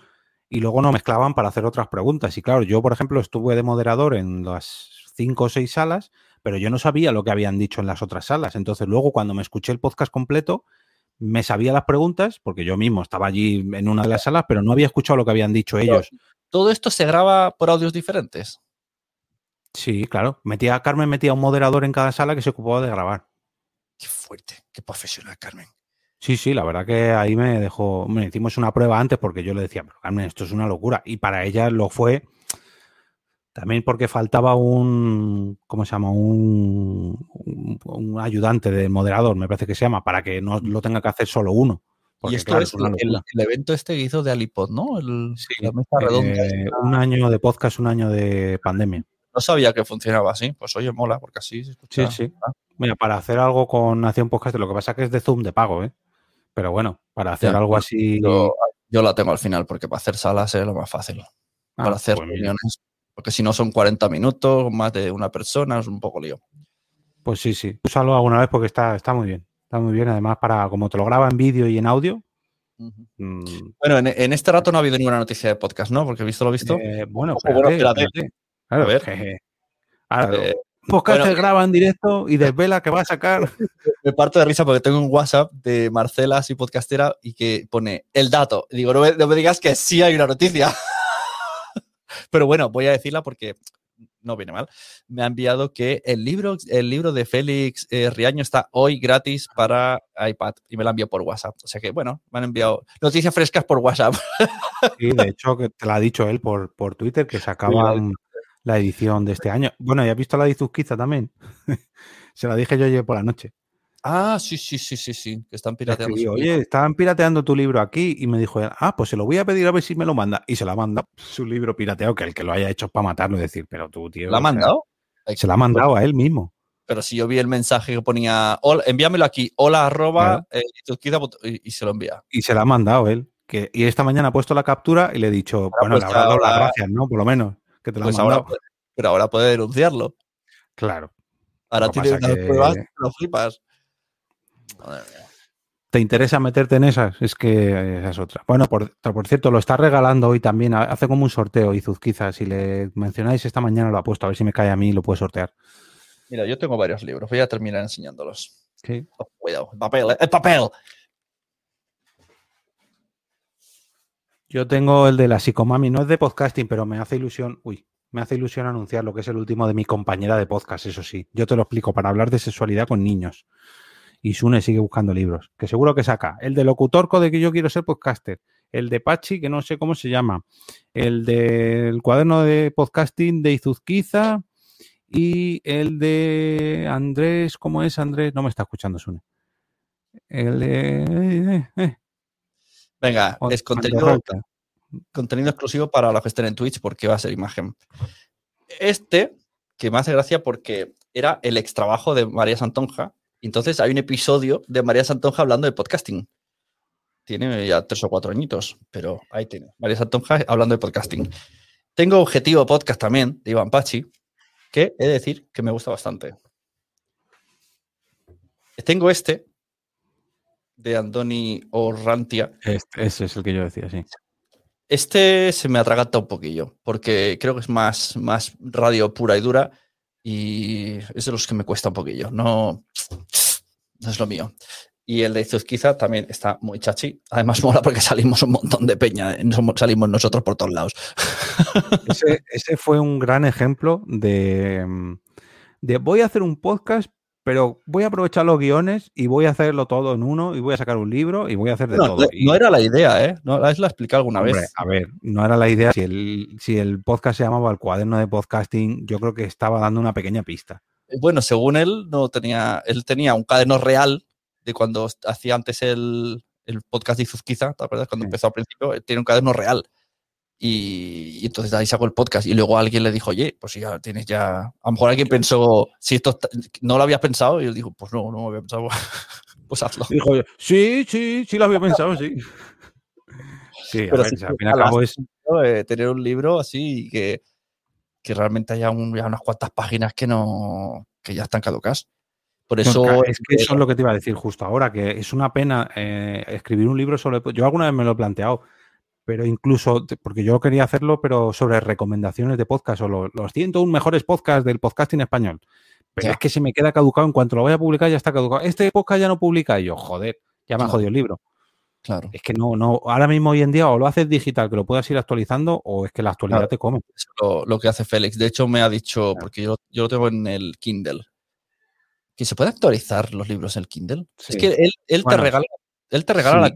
y luego nos mezclaban para hacer otras preguntas. Y claro, yo, por ejemplo, estuve de moderador en las cinco o seis salas, pero yo no sabía lo que habían dicho en las otras salas. Entonces, luego, cuando me escuché el podcast completo, me sabía las preguntas, porque yo mismo estaba allí en una de las salas, pero no había escuchado lo que habían dicho ellos. Todo esto se graba por audios diferentes. Sí, claro. Metía, Carmen metía un moderador en cada sala que se ocupaba de grabar. Qué fuerte, qué profesional, Carmen. Sí, sí, la verdad que ahí me dejó. Me hicimos una prueba antes porque yo le decía, pero Carmen, esto es una locura. Y para ella lo fue también porque faltaba un. ¿Cómo se llama? Un, un, un ayudante de moderador, me parece que se llama, para que no lo tenga que hacer solo uno. Porque, y esto claro, es una el, el evento este que hizo de Alipod, ¿no? El, Sí, la mesa redonda. eh, un año de podcast, un año de pandemia. No sabía que funcionaba así. Pues oye, mola, porque así se Sí, escucha. sí. Mira, para hacer algo con Nación Podcast, lo que pasa que es de Zoom de pago, ¿eh? Pero bueno, para hacer algo así. Yo, yo la tengo al final porque para hacer salas es lo más fácil. Ah, para hacer pues reuniones. Porque si no son 40 minutos, más de una persona, es un poco lío. Pues sí, sí. Úsalo alguna vez porque está, está muy bien. Está muy bien. Además, para como te lo graba en vídeo y en audio. mm, Bueno, en, en este rato no ha habido ninguna noticia de podcast, ¿no? Porque visto lo visto. eh, bueno, espérate, espérate. espérate. Claro, A ver. jeje. Ahora, eh, podcast bueno, graba en directo y desvela que va a sacar. me parto de risa porque tengo un WhatsApp de Marcela, así podcastera, y que pone el dato. Y digo, no me, no me digas que sí hay una noticia. Pero bueno, voy a decirla porque no viene mal. Me ha enviado que el libro, el libro de Félix eh, Riaño está hoy gratis para iPad y me lo enviado por WhatsApp. O sea que, bueno, me han enviado noticias frescas por WhatsApp. Sí, de hecho, que te lo ha dicho él por, por Twitter, que sacaban la edición de este año. Bueno, ¿y has visto la de Izuzquiza también? se la dije yo ayer por la noche. Ah, sí, sí, sí, sí, sí, que están pirateando. escribí, Oye, estaban pirateando tu libro aquí y me dijo, ah, pues se lo voy a pedir a ver si me lo manda. Y se la manda su libro pirateado, que el que lo haya hecho es para matarlo y decir, pero tú, tío. ¿La ha sea, mandado? Se la ha mandado a él mismo. pero si yo vi el mensaje que ponía, hola, envíamelo aquí, hola arroba, eh, y, y se lo envía. Y se la ha mandado él. Que, y esta mañana ha puesto la captura y le he dicho, bueno, pues le habrá dado las gracias, ¿no? Por lo menos, que te la ha Pues mandado. ahora pero ahora puede denunciarlo. Claro. Ahora tiene unas que- pruebas, lo flipas. ¿Te interesa meterte en esas? Es que esa es otra. Bueno, por, por cierto, lo está regalando hoy también. Hace como un sorteo, Izuzquiza. Si le mencionáis esta mañana, lo ha puesto. A ver si me cae a mí y lo puedo sortear. Mira, yo tengo varios libros, voy a terminar enseñándolos. Sí. Oh, cuidado, el papel, ¿eh? el papel. Yo tengo el de la psicomami. No es de podcasting, pero me hace ilusión. Uy, me hace ilusión anunciar lo que es el último de mi compañera de podcast, eso sí. Yo te lo explico, para hablar de sexualidad con niños. Y Sune sigue buscando libros, que seguro que saca. El de Locutorco de que yo quiero ser podcaster. El de Pachi, que no sé cómo se llama. El del cuaderno de podcasting de Izuzquiza. Y el de Andrés, ¿cómo es Andrés? No me está escuchando Sune. El de... eh, eh, Venga, o- es contenido, contenido exclusivo para los que estén en Twitch porque va a ser imagen. Este, que me hace gracia porque era el extrabajo de María Santonja. Entonces hay un episodio de María Santonja hablando de podcasting. Tiene ya tres o cuatro añitos, pero ahí tiene. María Santonja hablando de podcasting. Tengo Objetivo Podcast también, de Iván Pachi, que he de decir que me gusta bastante. Tengo este, de Andoni Orrantia, Este- ese es el que yo decía, sí. este se me atraganta un poquillo, porque creo que es más, más radio pura y dura y es de los que me cuesta un poquillo. No, no es lo mío. Y el de Zuzquiza también está muy chachi. Además mola porque salimos un montón de peña. eh, Salimos nosotros por todos lados. Ese, ese fue un gran ejemplo de, mm, de voy a hacer un podcast, pero voy a aprovechar los guiones y voy a hacerlo todo en uno y voy a sacar un libro y voy a hacer de No, todo. No era la idea, ¿eh? No, la- explicado alguna hombre, vez. a ver, no era la idea. Si el, si el podcast se llamaba El cuaderno de podcasting, yo creo que estaba dando una pequeña pista. Bueno, según él, no tenía, él tenía un caderno real de cuando hacía antes el, el podcast de Izuzquiza, ¿te acuerdas? Cuando Sí. empezó al principio, él tiene un caderno real. Y, y entonces ahí sacó el podcast. Y luego alguien le dijo, oye, pues ya tienes ya. A lo mejor alguien pensó, si esto está- no lo habías pensado, y él dijo, pues no, no lo había pensado. pues hazlo. Dijo, sí, sí, sí lo había pensado, sí. Sí, a Pero ver, sí al fin y al cabo es. Eh, tener un libro así y que, que realmente haya un- ya unas cuantas páginas que no que ya están caducas. Por eso No, es que eso es lo que te iba a decir justo ahora, que es una pena eh, escribir un libro sobre... Yo alguna vez me lo he planteado, pero incluso, porque yo quería hacerlo, pero sobre recomendaciones de podcast o lo- los 101 mejores podcasts del podcasting español. Pero Ya. es que se me queda caducado en cuanto lo voy a publicar, ya está caducado. Este podcast ya no publica y yo, joder, ya me ha jodido el libro. claro, Es que no, no, ahora mismo hoy en día o lo haces digital, que lo puedas ir actualizando, o es que la actualidad Claro. te come. es lo, lo que hace Félix. De hecho, me ha dicho, porque yo, yo lo tengo en el Kindle, que se puede actualizar los libros en el Kindle. Sí. Es que él, él Bueno, te regala, él te regala la sí.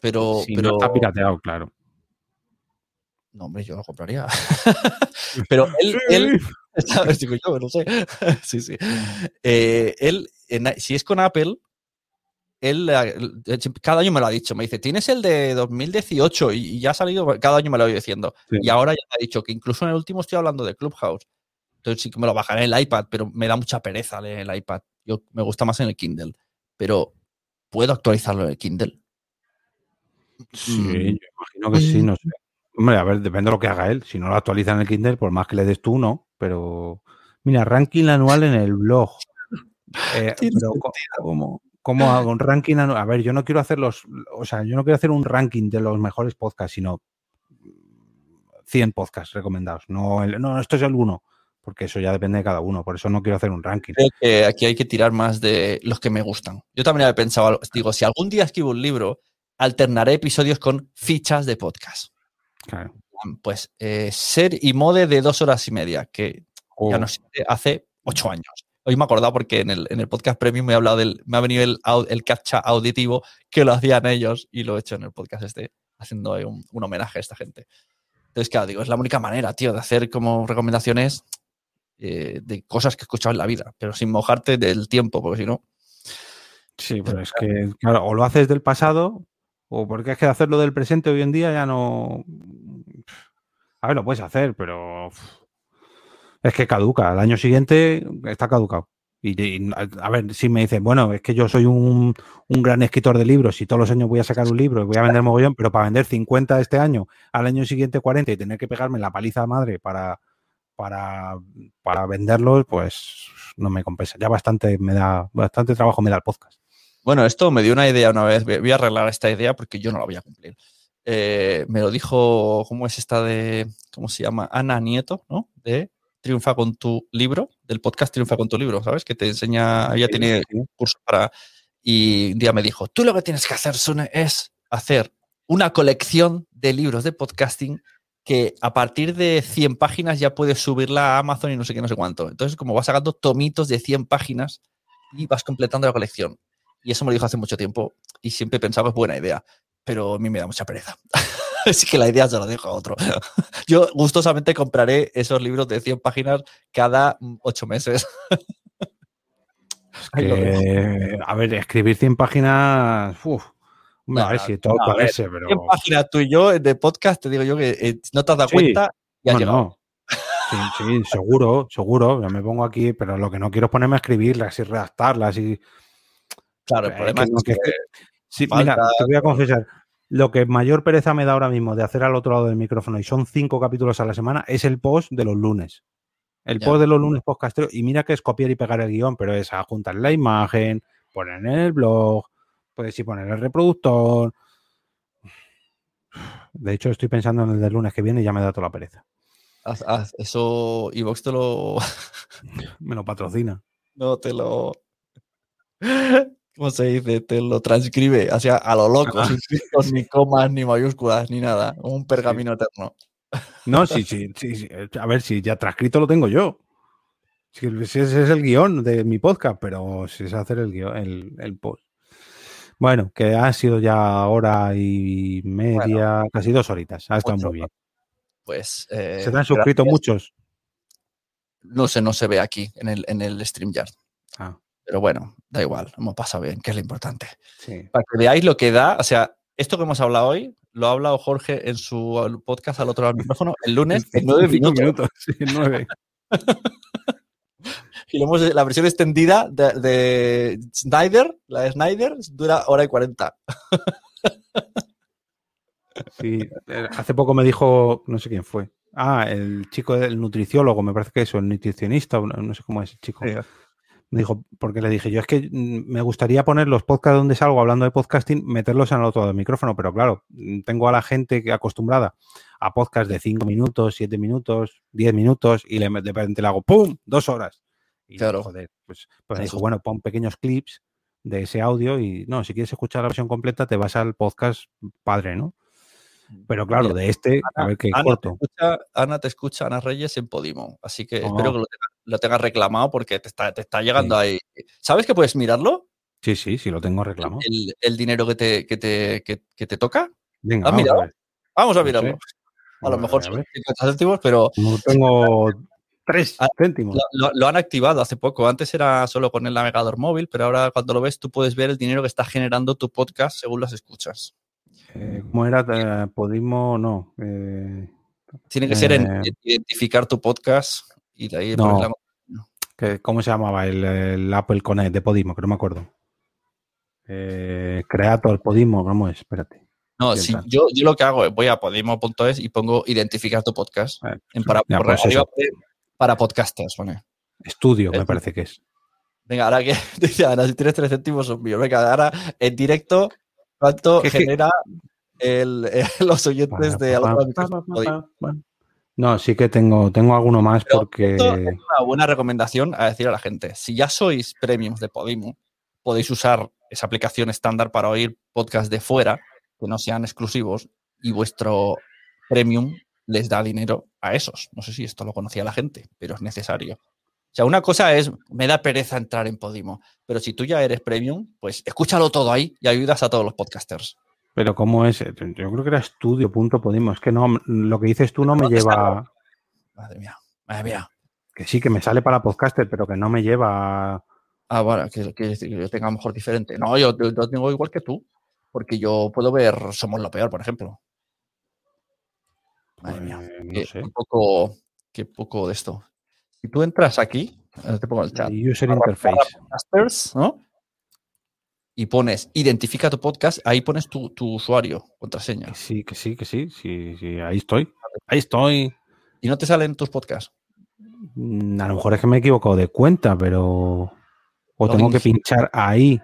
Pero, Si pero no está pirateado, claro. no, hombre, yo lo compraría. pero él, él ¿sabes? Digo yo, no sé. sí, sí. Eh, él, en- si es con Apple, él eh, cada año me lo ha dicho. Me dice, tienes el de 2018 y, y ya ha salido, cada año me lo voy diciendo. Sí. Y ahora ya me ha dicho que incluso en el último estoy hablando de Clubhouse. Entonces sí que me lo bajaré en el iPad, pero me da mucha pereza leer el iPad. Yo me gusta más en el Kindle. Pero, ¿puedo actualizarlo en el Kindle? Sí, Mm. yo imagino que sí, no sé. Hombre, a ver, depende de lo que haga él. Si no lo actualiza en el Kindle, por más que le des tú, no. Pero, mira, ranking anual en el blog. Eh, pero, ¿cómo, cómo hago un ranking anual? A ver, yo no quiero hacer los, o sea, yo no quiero hacer un ranking de los mejores podcasts, sino 100 podcasts recomendados. No, el- no, esto es el uno, porque eso ya depende de cada uno. Por eso no quiero hacer un ranking. Creo que aquí hay que tirar más de los que me gustan. Yo también había pensado, digo, si algún día escribo un libro, alternaré episodios con fichas de podcast. Claro. Pues eh, ser y mode de dos horas y media, que ya Oh, no sé, hace ocho años. Hoy me he acordado porque en el, en el podcast premium me, he hablado del, me ha venido el, el captcha auditivo que lo hacían ellos y lo he hecho en el podcast este, haciendo un, un homenaje a esta gente. Entonces, claro, digo, es la única manera, tío, de hacer como recomendaciones eh, de cosas que he escuchado en la vida, pero sin mojarte del tiempo, porque si no. Sí, pero es que, claro, o lo haces del pasado, o porque es que hacerlo del presente hoy en día ya no. A ver, lo puedes hacer, pero. Es que caduca. Al año siguiente está caducado. Y, a ver, si me dicen, bueno, es que yo soy un, un, gran escritor de libros y todos los años voy a sacar un libro y voy a vender mogollón, pero para vender 50 este año, al año siguiente 40 y tener que pegarme la paliza madre para, para, para venderlos, pues no me compensa. Ya bastante me da, bastante trabajo me da el podcast. Bueno, esto me dio una idea una vez. Voy a arreglar esta idea porque yo no la voy a cumplir. Eh, me lo dijo, ¿cómo es esta de, cómo se llama? Ana Nieto, ¿no? De Triunfa con tu libro, del podcast Triunfa con tu libro, ¿sabes? Que te enseña, ella tiene un curso para... Y un día me dijo, tú lo que tienes que hacer, Sune, es hacer una colección de libros de podcasting que a partir de 100 páginas ya puedes subirla a Amazon y no sé qué, no sé cuánto. Entonces, como vas sacando tomitos de 100 páginas y vas completando la colección. Y eso me lo dijo hace mucho tiempo y siempre pensaba que es buena idea, pero a mí me da mucha pereza. Así que la idea se la dejo a otro. Yo gustosamente compraré esos libros de 100 páginas cada 8 meses. que, a ver, escribir 100 páginas. Uf, a ver si todo parece, pero. 100 páginas tú y yo de podcast, te digo yo que eh, no te has dado sí. cuenta y has no, llegado. no. Sí, sí, seguro, seguro. Ya me pongo aquí, pero lo que no quiero es ponerme a escribirlas y redactarlas y. Claro, el problema es que, que, sí, mira, te voy a confesar. Lo que mayor pereza me da ahora mismo de hacer al otro lado del micrófono, y son cinco capítulos a la semana, es el post de los lunes. El ya. post de los lunes podcastero, y mira que es copiar y pegar el guion, pero es juntar la imagen, poner en el blog, puedes ir poner el reproductor. De hecho, estoy pensando en el del lunes que viene y ya me da toda la pereza. Haz, haz, eso, Evox te lo. me lo patrocina. No, te lo. ¿Cómo se dice? Te lo transcribe, o sea, a lo loco, sin puntos, ni comas, ni mayúsculas, ni nada. Un pergamino eterno. No, sí, sí, sí, sí, A ver, si ya transcrito lo tengo yo. Si ese es el guion de mi podcast, pero si es hacer el guion, el, el post. Bueno, que ha sido ya hora y media, Bueno. casi dos horitas. Ha estado muy bien. Pues. eh, Se te han suscrito gracias. muchos. No sé, no se ve aquí en el, en el StreamYard. Ah, Pero bueno, da igual, hemos pasado bien, que es lo importante. sí. Para que veáis lo que da, o sea, esto que hemos hablado hoy, lo ha hablado Jorge en su podcast al otro lado del micrófono el lunes en nueve minutos. Sí, nueve. Y hemos, la versión extendida de, de Snyder, la de Snyder, dura hora y cuarenta. Sí, eh, hace poco me dijo, no sé quién fue. Ah, el chico del nutriciólogo, me parece que es, o el nutricionista, no sé cómo es el chico. Me dijo, porque le dije yo, es que mm, me gustaría poner los podcasts donde salgo hablando de podcasting, meterlos en el otro lado del micrófono, pero claro, mm, tengo a la gente que acostumbrada a podcasts de 5 minutos, 7 minutos, 10 minutos, y le, de repente le hago ¡pum! Dos horas. Y Claro. joder, pues, pues me dijo, bueno, pon pequeños clips de ese audio y no, si quieres escuchar la versión completa, te vas al podcast padre, ¿no? Pero claro, de este, a ver qué Ana te, corto. escucha, Ana te escucha, Ana Reyes en Podimo. Así que Oh. espero que lo, tenga- lo tengas reclamado porque te está, te está llegando ahí. ¿Sabes que puedes mirarlo? Sí, sí, sí, lo tengo reclamado. El, el dinero que te, que te, que, que te toca. Venga, ¿Has vamos a mirado? ver. Vamos a No sé. mirarlo. A lo mejor a son ver. 50 céntimos, pero No tengo tres Ah, céntimos. lo, lo- lo han activado hace poco. Antes era solo con el navegador móvil, pero ahora cuando lo ves tú puedes ver el dinero que está generando tu podcast según las escuchas. Eh, ¿Cómo era? Eh, Podimo, no. eh, Tiene que ser en identificar tu podcast y de ahí No. Que- ¿Cómo se llamaba el, el Apple Connect de Podimo? Que no me acuerdo. Eh, Creator, Podimo, ¿cómo es? Espérate. No, si yo, yo lo que hago es voy a podimo.es y pongo identificar tu podcast. Eh, En para, ya, pues arriba para podcasters, pone. Estudio, me parece que es. Venga, ahora que dice Ana, si tienes tres céntimos son míos. Venga, ahora en directo, ¿cuánto genera el, los oyentes de No, sí que tengo, tengo alguno más Pero porque. esto es una buena recomendación a decir a la gente. Si ya sois premiums de Podimo, podéis usar esa aplicación estándar para oír podcasts de fuera que no sean exclusivos y vuestro premium les da dinero a esos. No sé si esto lo conocía la gente, pero es necesario. O sea, una cosa es, me da pereza entrar en Podimo, pero si tú ya eres premium, pues escúchalo todo ahí y ayudas a todos los podcasters. Pero ¿cómo es? Yo creo que era estudio.podimo. Es que no, lo que dices tú no me lleva. Madre mía, madre mía. Que sí, que me sale para podcaster, pero que no me lleva. Ah, bueno, que, yo tenga a lo mejor diferente. No, yo, yo lo tengo igual que tú, porque yo puedo ver Somos lo Peor, por ejemplo. Madre mía, eh, no qué, sé. poco, qué poco de esto. Si tú entras aquí, Te pongo el chat. User interface. ¿no? Y pones, identifica tu podcast, ahí pones tu, tu usuario, contraseña. Que sí, que sí, que sí, sí, sí, ahí estoy. Ahí estoy. Y no te salen tus podcasts. Mm, A lo mejor es que me he equivocado de cuenta, pero. O Login tengo que pinchar ahí.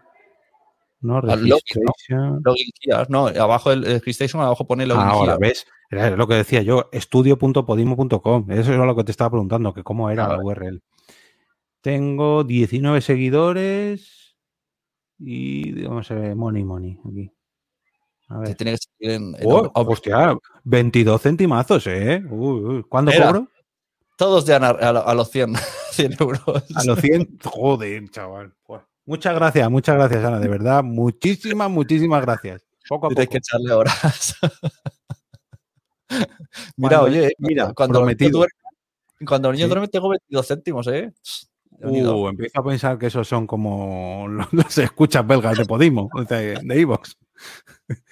¿No? Login, ¿no? Registration. Login here, no, abajo el registration, abajo pone login Ah, ahora ves. Era lo que decía yo, estudio.podimo.com. Eso era lo que te estaba preguntando, que cómo era Ah, la. URL. Tengo 19 seguidores y vamos a ver, money, money. Aquí. A Te ver. tiene que en, en Oh, hostia, 22 centimazos, ¿eh? Uy, uy. ¿Cuándo Era. cobro? todos Ana- a, a los 100, 100 euros. A los 100. Joder, chaval. Muchas gracias, muchas gracias, Ana. De verdad, muchísimas, muchísimas gracias. Poco a Tienes poco. que echarle horas. mira, Cuando- oye, mira, cuando prometido. duermen- cuando los niños Sí. duermen tengo 22 céntimos, ¿eh? Uh, empiezo a pensar que esos son como los- las escuchas belgas de Podimo, sea, de Evox.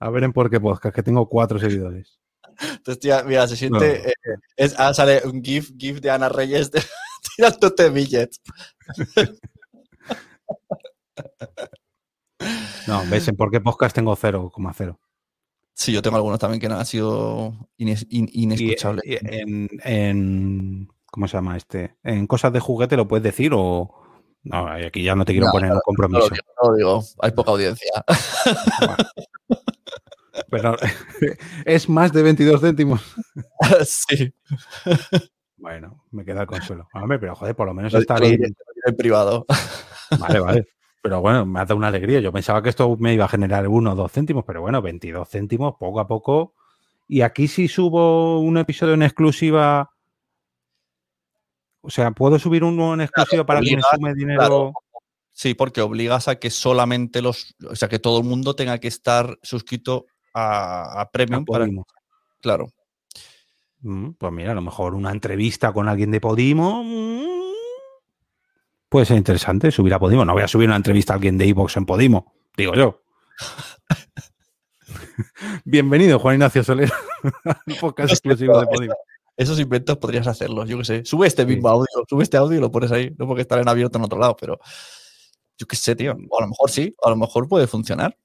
A ver en por qué podcast, que tengo cuatro seguidores. Entonces, tía, mira, se siente. No. eh, es, ah, sale un GIF, GIF de Ana Reyes de, tirándote billets. No, ves, en por qué podcast tengo 0,0. Sí, yo tengo algunos también que no han sido ines- in- Y, inescuchables. y en, en- ¿Cómo se llama este? En cosas de juguete lo puedes decir o. No, aquí ya no te quiero No, poner un no lo compromiso. digo, no lo digo, hay poca audiencia. Pero es más de 22 céntimos. sí, Bueno, me queda el consuelo. Hombre, pero joder, por lo menos está bien. en privado. Vale, vale. Pero bueno, me ha dado una alegría. Yo pensaba que esto me iba a generar uno o dos céntimos, pero bueno, 22 céntimos poco a poco. Y aquí si subo un episodio en exclusiva. O sea, ¿puedo subir uno en exclusiva para que me obligas, sume dinero? claro. Sí, porque obligas a que solamente los. O sea, que todo el mundo tenga que estar suscrito a, a a Premium. Para, claro. Mm, Pues mira, a lo mejor una entrevista con alguien de Podimo. mm, Puede ser interesante subir a Podimo. No voy a subir una entrevista a alguien de Evox en Podimo, digo yo. Bienvenido, Juan Ignacio Soler, al podcast exclusivo de Podimo. Esos inventos podrías hacerlos, yo qué sé. Sube este Sí. mismo audio, sube este audio y lo pones ahí. No porque estar en abierto en otro lado, pero yo qué sé, tío. O a lo mejor sí, a lo mejor puede funcionar.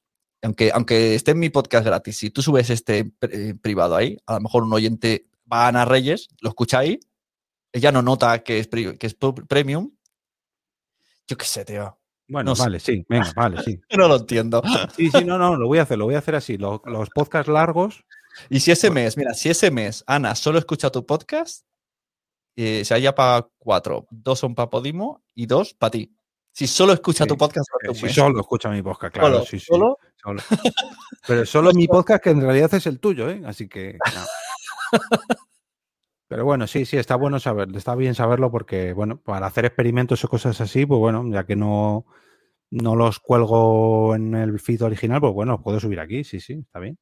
Aunque, aunque esté en mi podcast gratis, si tú subes este eh, privado ahí, a lo mejor un oyente va a Ana Reyes, lo escucha ahí, ella no nota que es, que es premium. Yo qué sé, tío. Bueno, No sé. vale, sí, venga, vale, sí. No lo entiendo. Sí, sí, no, no, lo voy a hacer, lo voy a hacer así. Los, los podcasts largos, Y si ese mes, mira, si ese mes Ana solo escucha tu podcast, eh, se haya para cuatro, dos son para Podimo y dos para ti. Si solo escucha Sí. tu podcast, eh, si mes, solo escucha mi podcast, claro, solo, sí, sí. solo, solo. Pero solo mi podcast, que en realidad es el tuyo, ¿eh? Así que. no. Pero bueno, sí, sí, está bueno saberlo, está bien saberlo porque, bueno, para hacer experimentos o cosas así, pues bueno, ya que no, no los cuelgo en el feed original, pues bueno, los puedo subir aquí, sí, sí, está bien.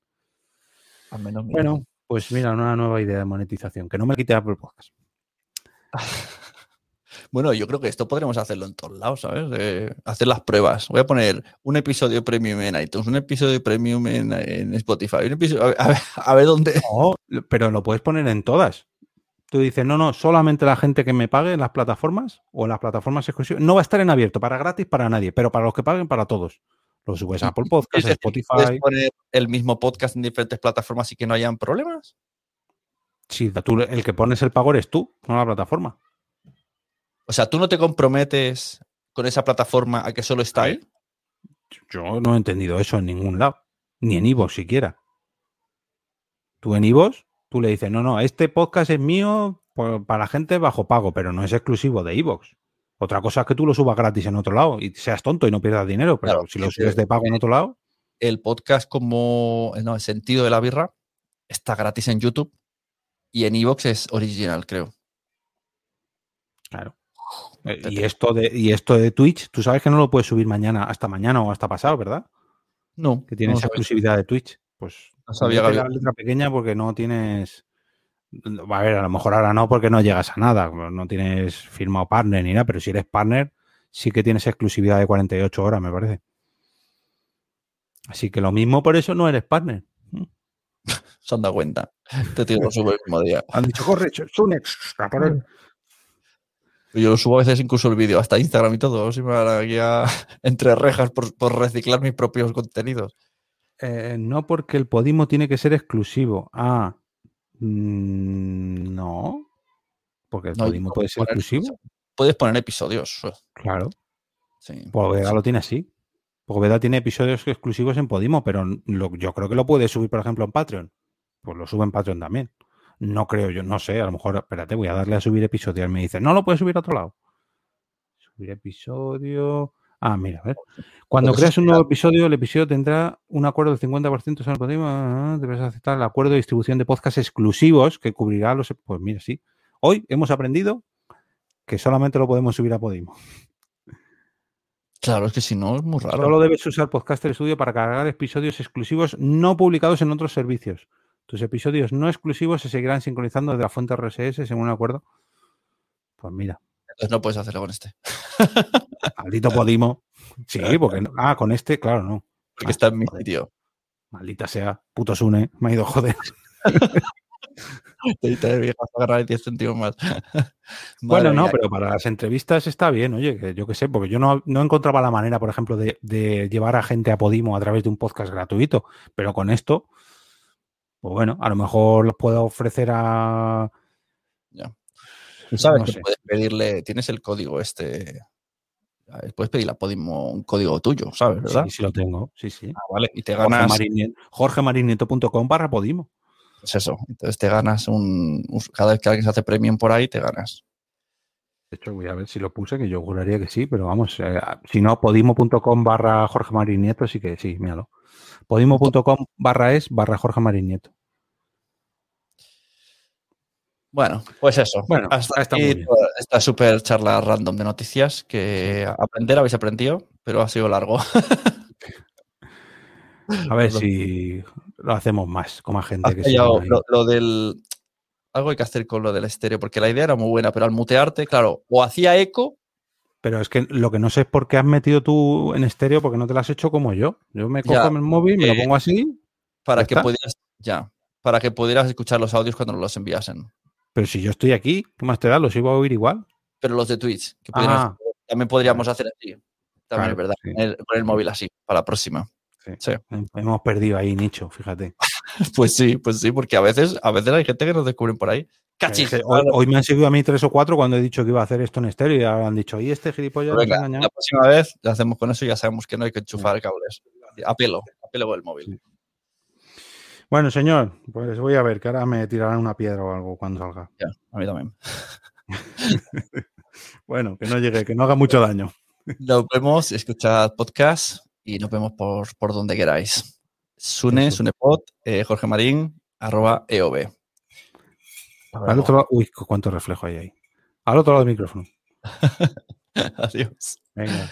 Al menos mira. Bueno, pues mira, una nueva idea de monetización, que no me quite Apple Podcast. Bueno, yo creo que esto podremos hacerlo en todos lados, ¿sabes? Eh, hacer las pruebas. Voy a poner un episodio premium en iTunes, un episodio premium en, en Spotify, un episodio, a ver, a ver, a ver dónde. No, pero lo puedes poner en todas. Tú dices, no, no, solamente la gente que me pague en las plataformas o en las plataformas exclusivas. No va a estar en abierto, para gratis, para nadie, pero para los que paguen, para todos. Lo subes a Apple Podcast, Es a decir, Spotify. ¿Puedes poner el mismo podcast en diferentes plataformas y que no hayan problemas? Sí, tú, el que pones el pago eres tú, no la plataforma. O sea, tú no te comprometes con esa plataforma a que solo está ahí. Yo no he entendido eso en ningún lado, ni en Ivo siquiera. Tú en Ivo, tú le dices, no, no, este podcast es mío por- para gente bajo pago, pero no es exclusivo de Evox. Otra cosa es que tú lo subas gratis en otro lado y seas tonto y no pierdas dinero, pero Claro, si lo subes de pago en otro lado, El podcast como no, el sentido de la birra está gratis en YouTube y en Evox es original, creo. claro. Eh, Y esto, de, y esto de Twitch, tú sabes que no lo puedes subir mañana, hasta mañana o hasta pasado, ¿verdad? No, Que tienes no exclusividad de Twitch. Pues No sabía la letra pequeña porque no tienes. A ver, a lo mejor ahora no porque no llegas a nada, no tienes firmado partner ni nada, pero si eres partner, sí que tienes exclusividad de 48 horas, me parece. Así que lo mismo por eso no eres partner. se han dado cuenta. Este tío lo sube el mismo día. Han dicho, corre, Sunex, a por él". Yo lo subo a veces incluso el vídeo, hasta Instagram y todo, si me van aquí a- entre rejas por, por reciclar mis propios contenidos. Eh, no porque el Podimo tiene que ser exclusivo. Ah, mm, no. Porque el No, Podimo puede ser poner- exclusivo. Puedes poner episodios. Claro. Sí. Poveda lo tiene así. Poveda tiene episodios exclusivos en Podimo, pero lo- yo creo que lo puede subir, por ejemplo, en Patreon. Pues lo sube en Patreon también. No creo, yo no sé, a lo mejor, espérate, voy a darle a subir episodios. Me dice, no lo puedes subir a otro lado. Subir episodio. Ah, mira, a ver. Cuando Porque eso creas un nuevo episodio, el episodio tendrá un acuerdo del 50% sobre el Podimo. ah, Debes aceptar el acuerdo de distribución de podcasts exclusivos que cubrirá los. Pues mira, sí. Hoy hemos aprendido que solamente lo podemos subir a Podimo. Claro, es que si no es muy raro. Solo debes usar Podcaster Studio para cargar episodios exclusivos no publicados en otros servicios. Tus episodios no exclusivos se seguirán sincronizando desde la fuente RSS según un acuerdo. Pues mira, Entonces no puedes hacerlo con este. maldito Podimo. Sí, porque no- ah, con este, claro, no. Porque Ah, está en mi sitio. Maldita sea, puto Sune, me ha ido a joder. Te viejas a agarrar 10 céntimos más. Bueno, no, pero para las entrevistas está bien, oye, que yo qué sé, porque yo no, no encontraba la manera, por ejemplo, de, de llevar a gente a Podimo a través de un podcast gratuito, pero con esto, pues bueno, a lo mejor los puedo ofrecer a... Tú sabes no que sé. puedes pedirle, tienes el código este. Puedes pedirle a Podimo un código tuyo, ¿sabes? ¿Verdad? Sí, sí lo tengo, sí, sí. Ah, vale. Y te ganas. Marinie- jorgemarinieto.com barra Podimo. Pues eso. Entonces te ganas un. Cada vez que alguien se hace premium por ahí, te ganas. De hecho, voy a ver si lo puse, que yo juraría que sí, pero vamos, eh, si no, podimo.com barra Jorge Marinieto, sí que sí, míralo. Podimo.com barra es barra Jorge Marinieto. Bueno, pues eso. Bueno, hasta está aquí esta super charla random de noticias que aprender habéis aprendido, pero ha sido largo. A ver si lo hacemos más, con más gente que se lo, lo del. Algo hay que hacer con lo del estéreo, porque la idea era muy buena, pero al mutearte, claro, o hacía eco, Pero es que lo que no sé es por qué has metido tú en estéreo, porque no te lo has hecho como yo. Yo me cojo Ya, el móvil, me lo eh, pongo así, para ¿Ya que está? pudieras. Ya. Para que pudieras escuchar los audios cuando nos los enviasen. Pero si yo estoy aquí, ¿qué más te da? Los iba a oír igual. Pero los de Twitch, que Ah, también podríamos hacer así. También Claro, es verdad. sí. Con el, con el móvil así, para la próxima. Sí. Sí. hemos perdido ahí nicho, fíjate. Pues sí, pues sí, porque a veces, a veces hay gente que nos descubren por ahí. ¡Cachis! Hoy, hoy me han seguido a mí tres o cuatro cuando he dicho que iba a hacer esto en estéreo y ahora han dicho, y este gilipollas Venga, engañado. la próxima vez lo hacemos con eso y ya sabemos que no hay que enchufar cables. Apelo, apelo con el móvil. Bueno, señor, pues voy a ver, que ahora me tirarán una piedra o algo cuando salga. Ya, a mí también. Bueno, que no llegue, que no haga mucho daño. Nos vemos, escuchad podcast y nos vemos por, por donde queráis. Sune. Sunepod, eh, Jorge Marín, arroba EOB. Al otro lado, uy, cu- cuánto reflejo hay ahí. Al otro lado del micrófono. Adiós. Venga.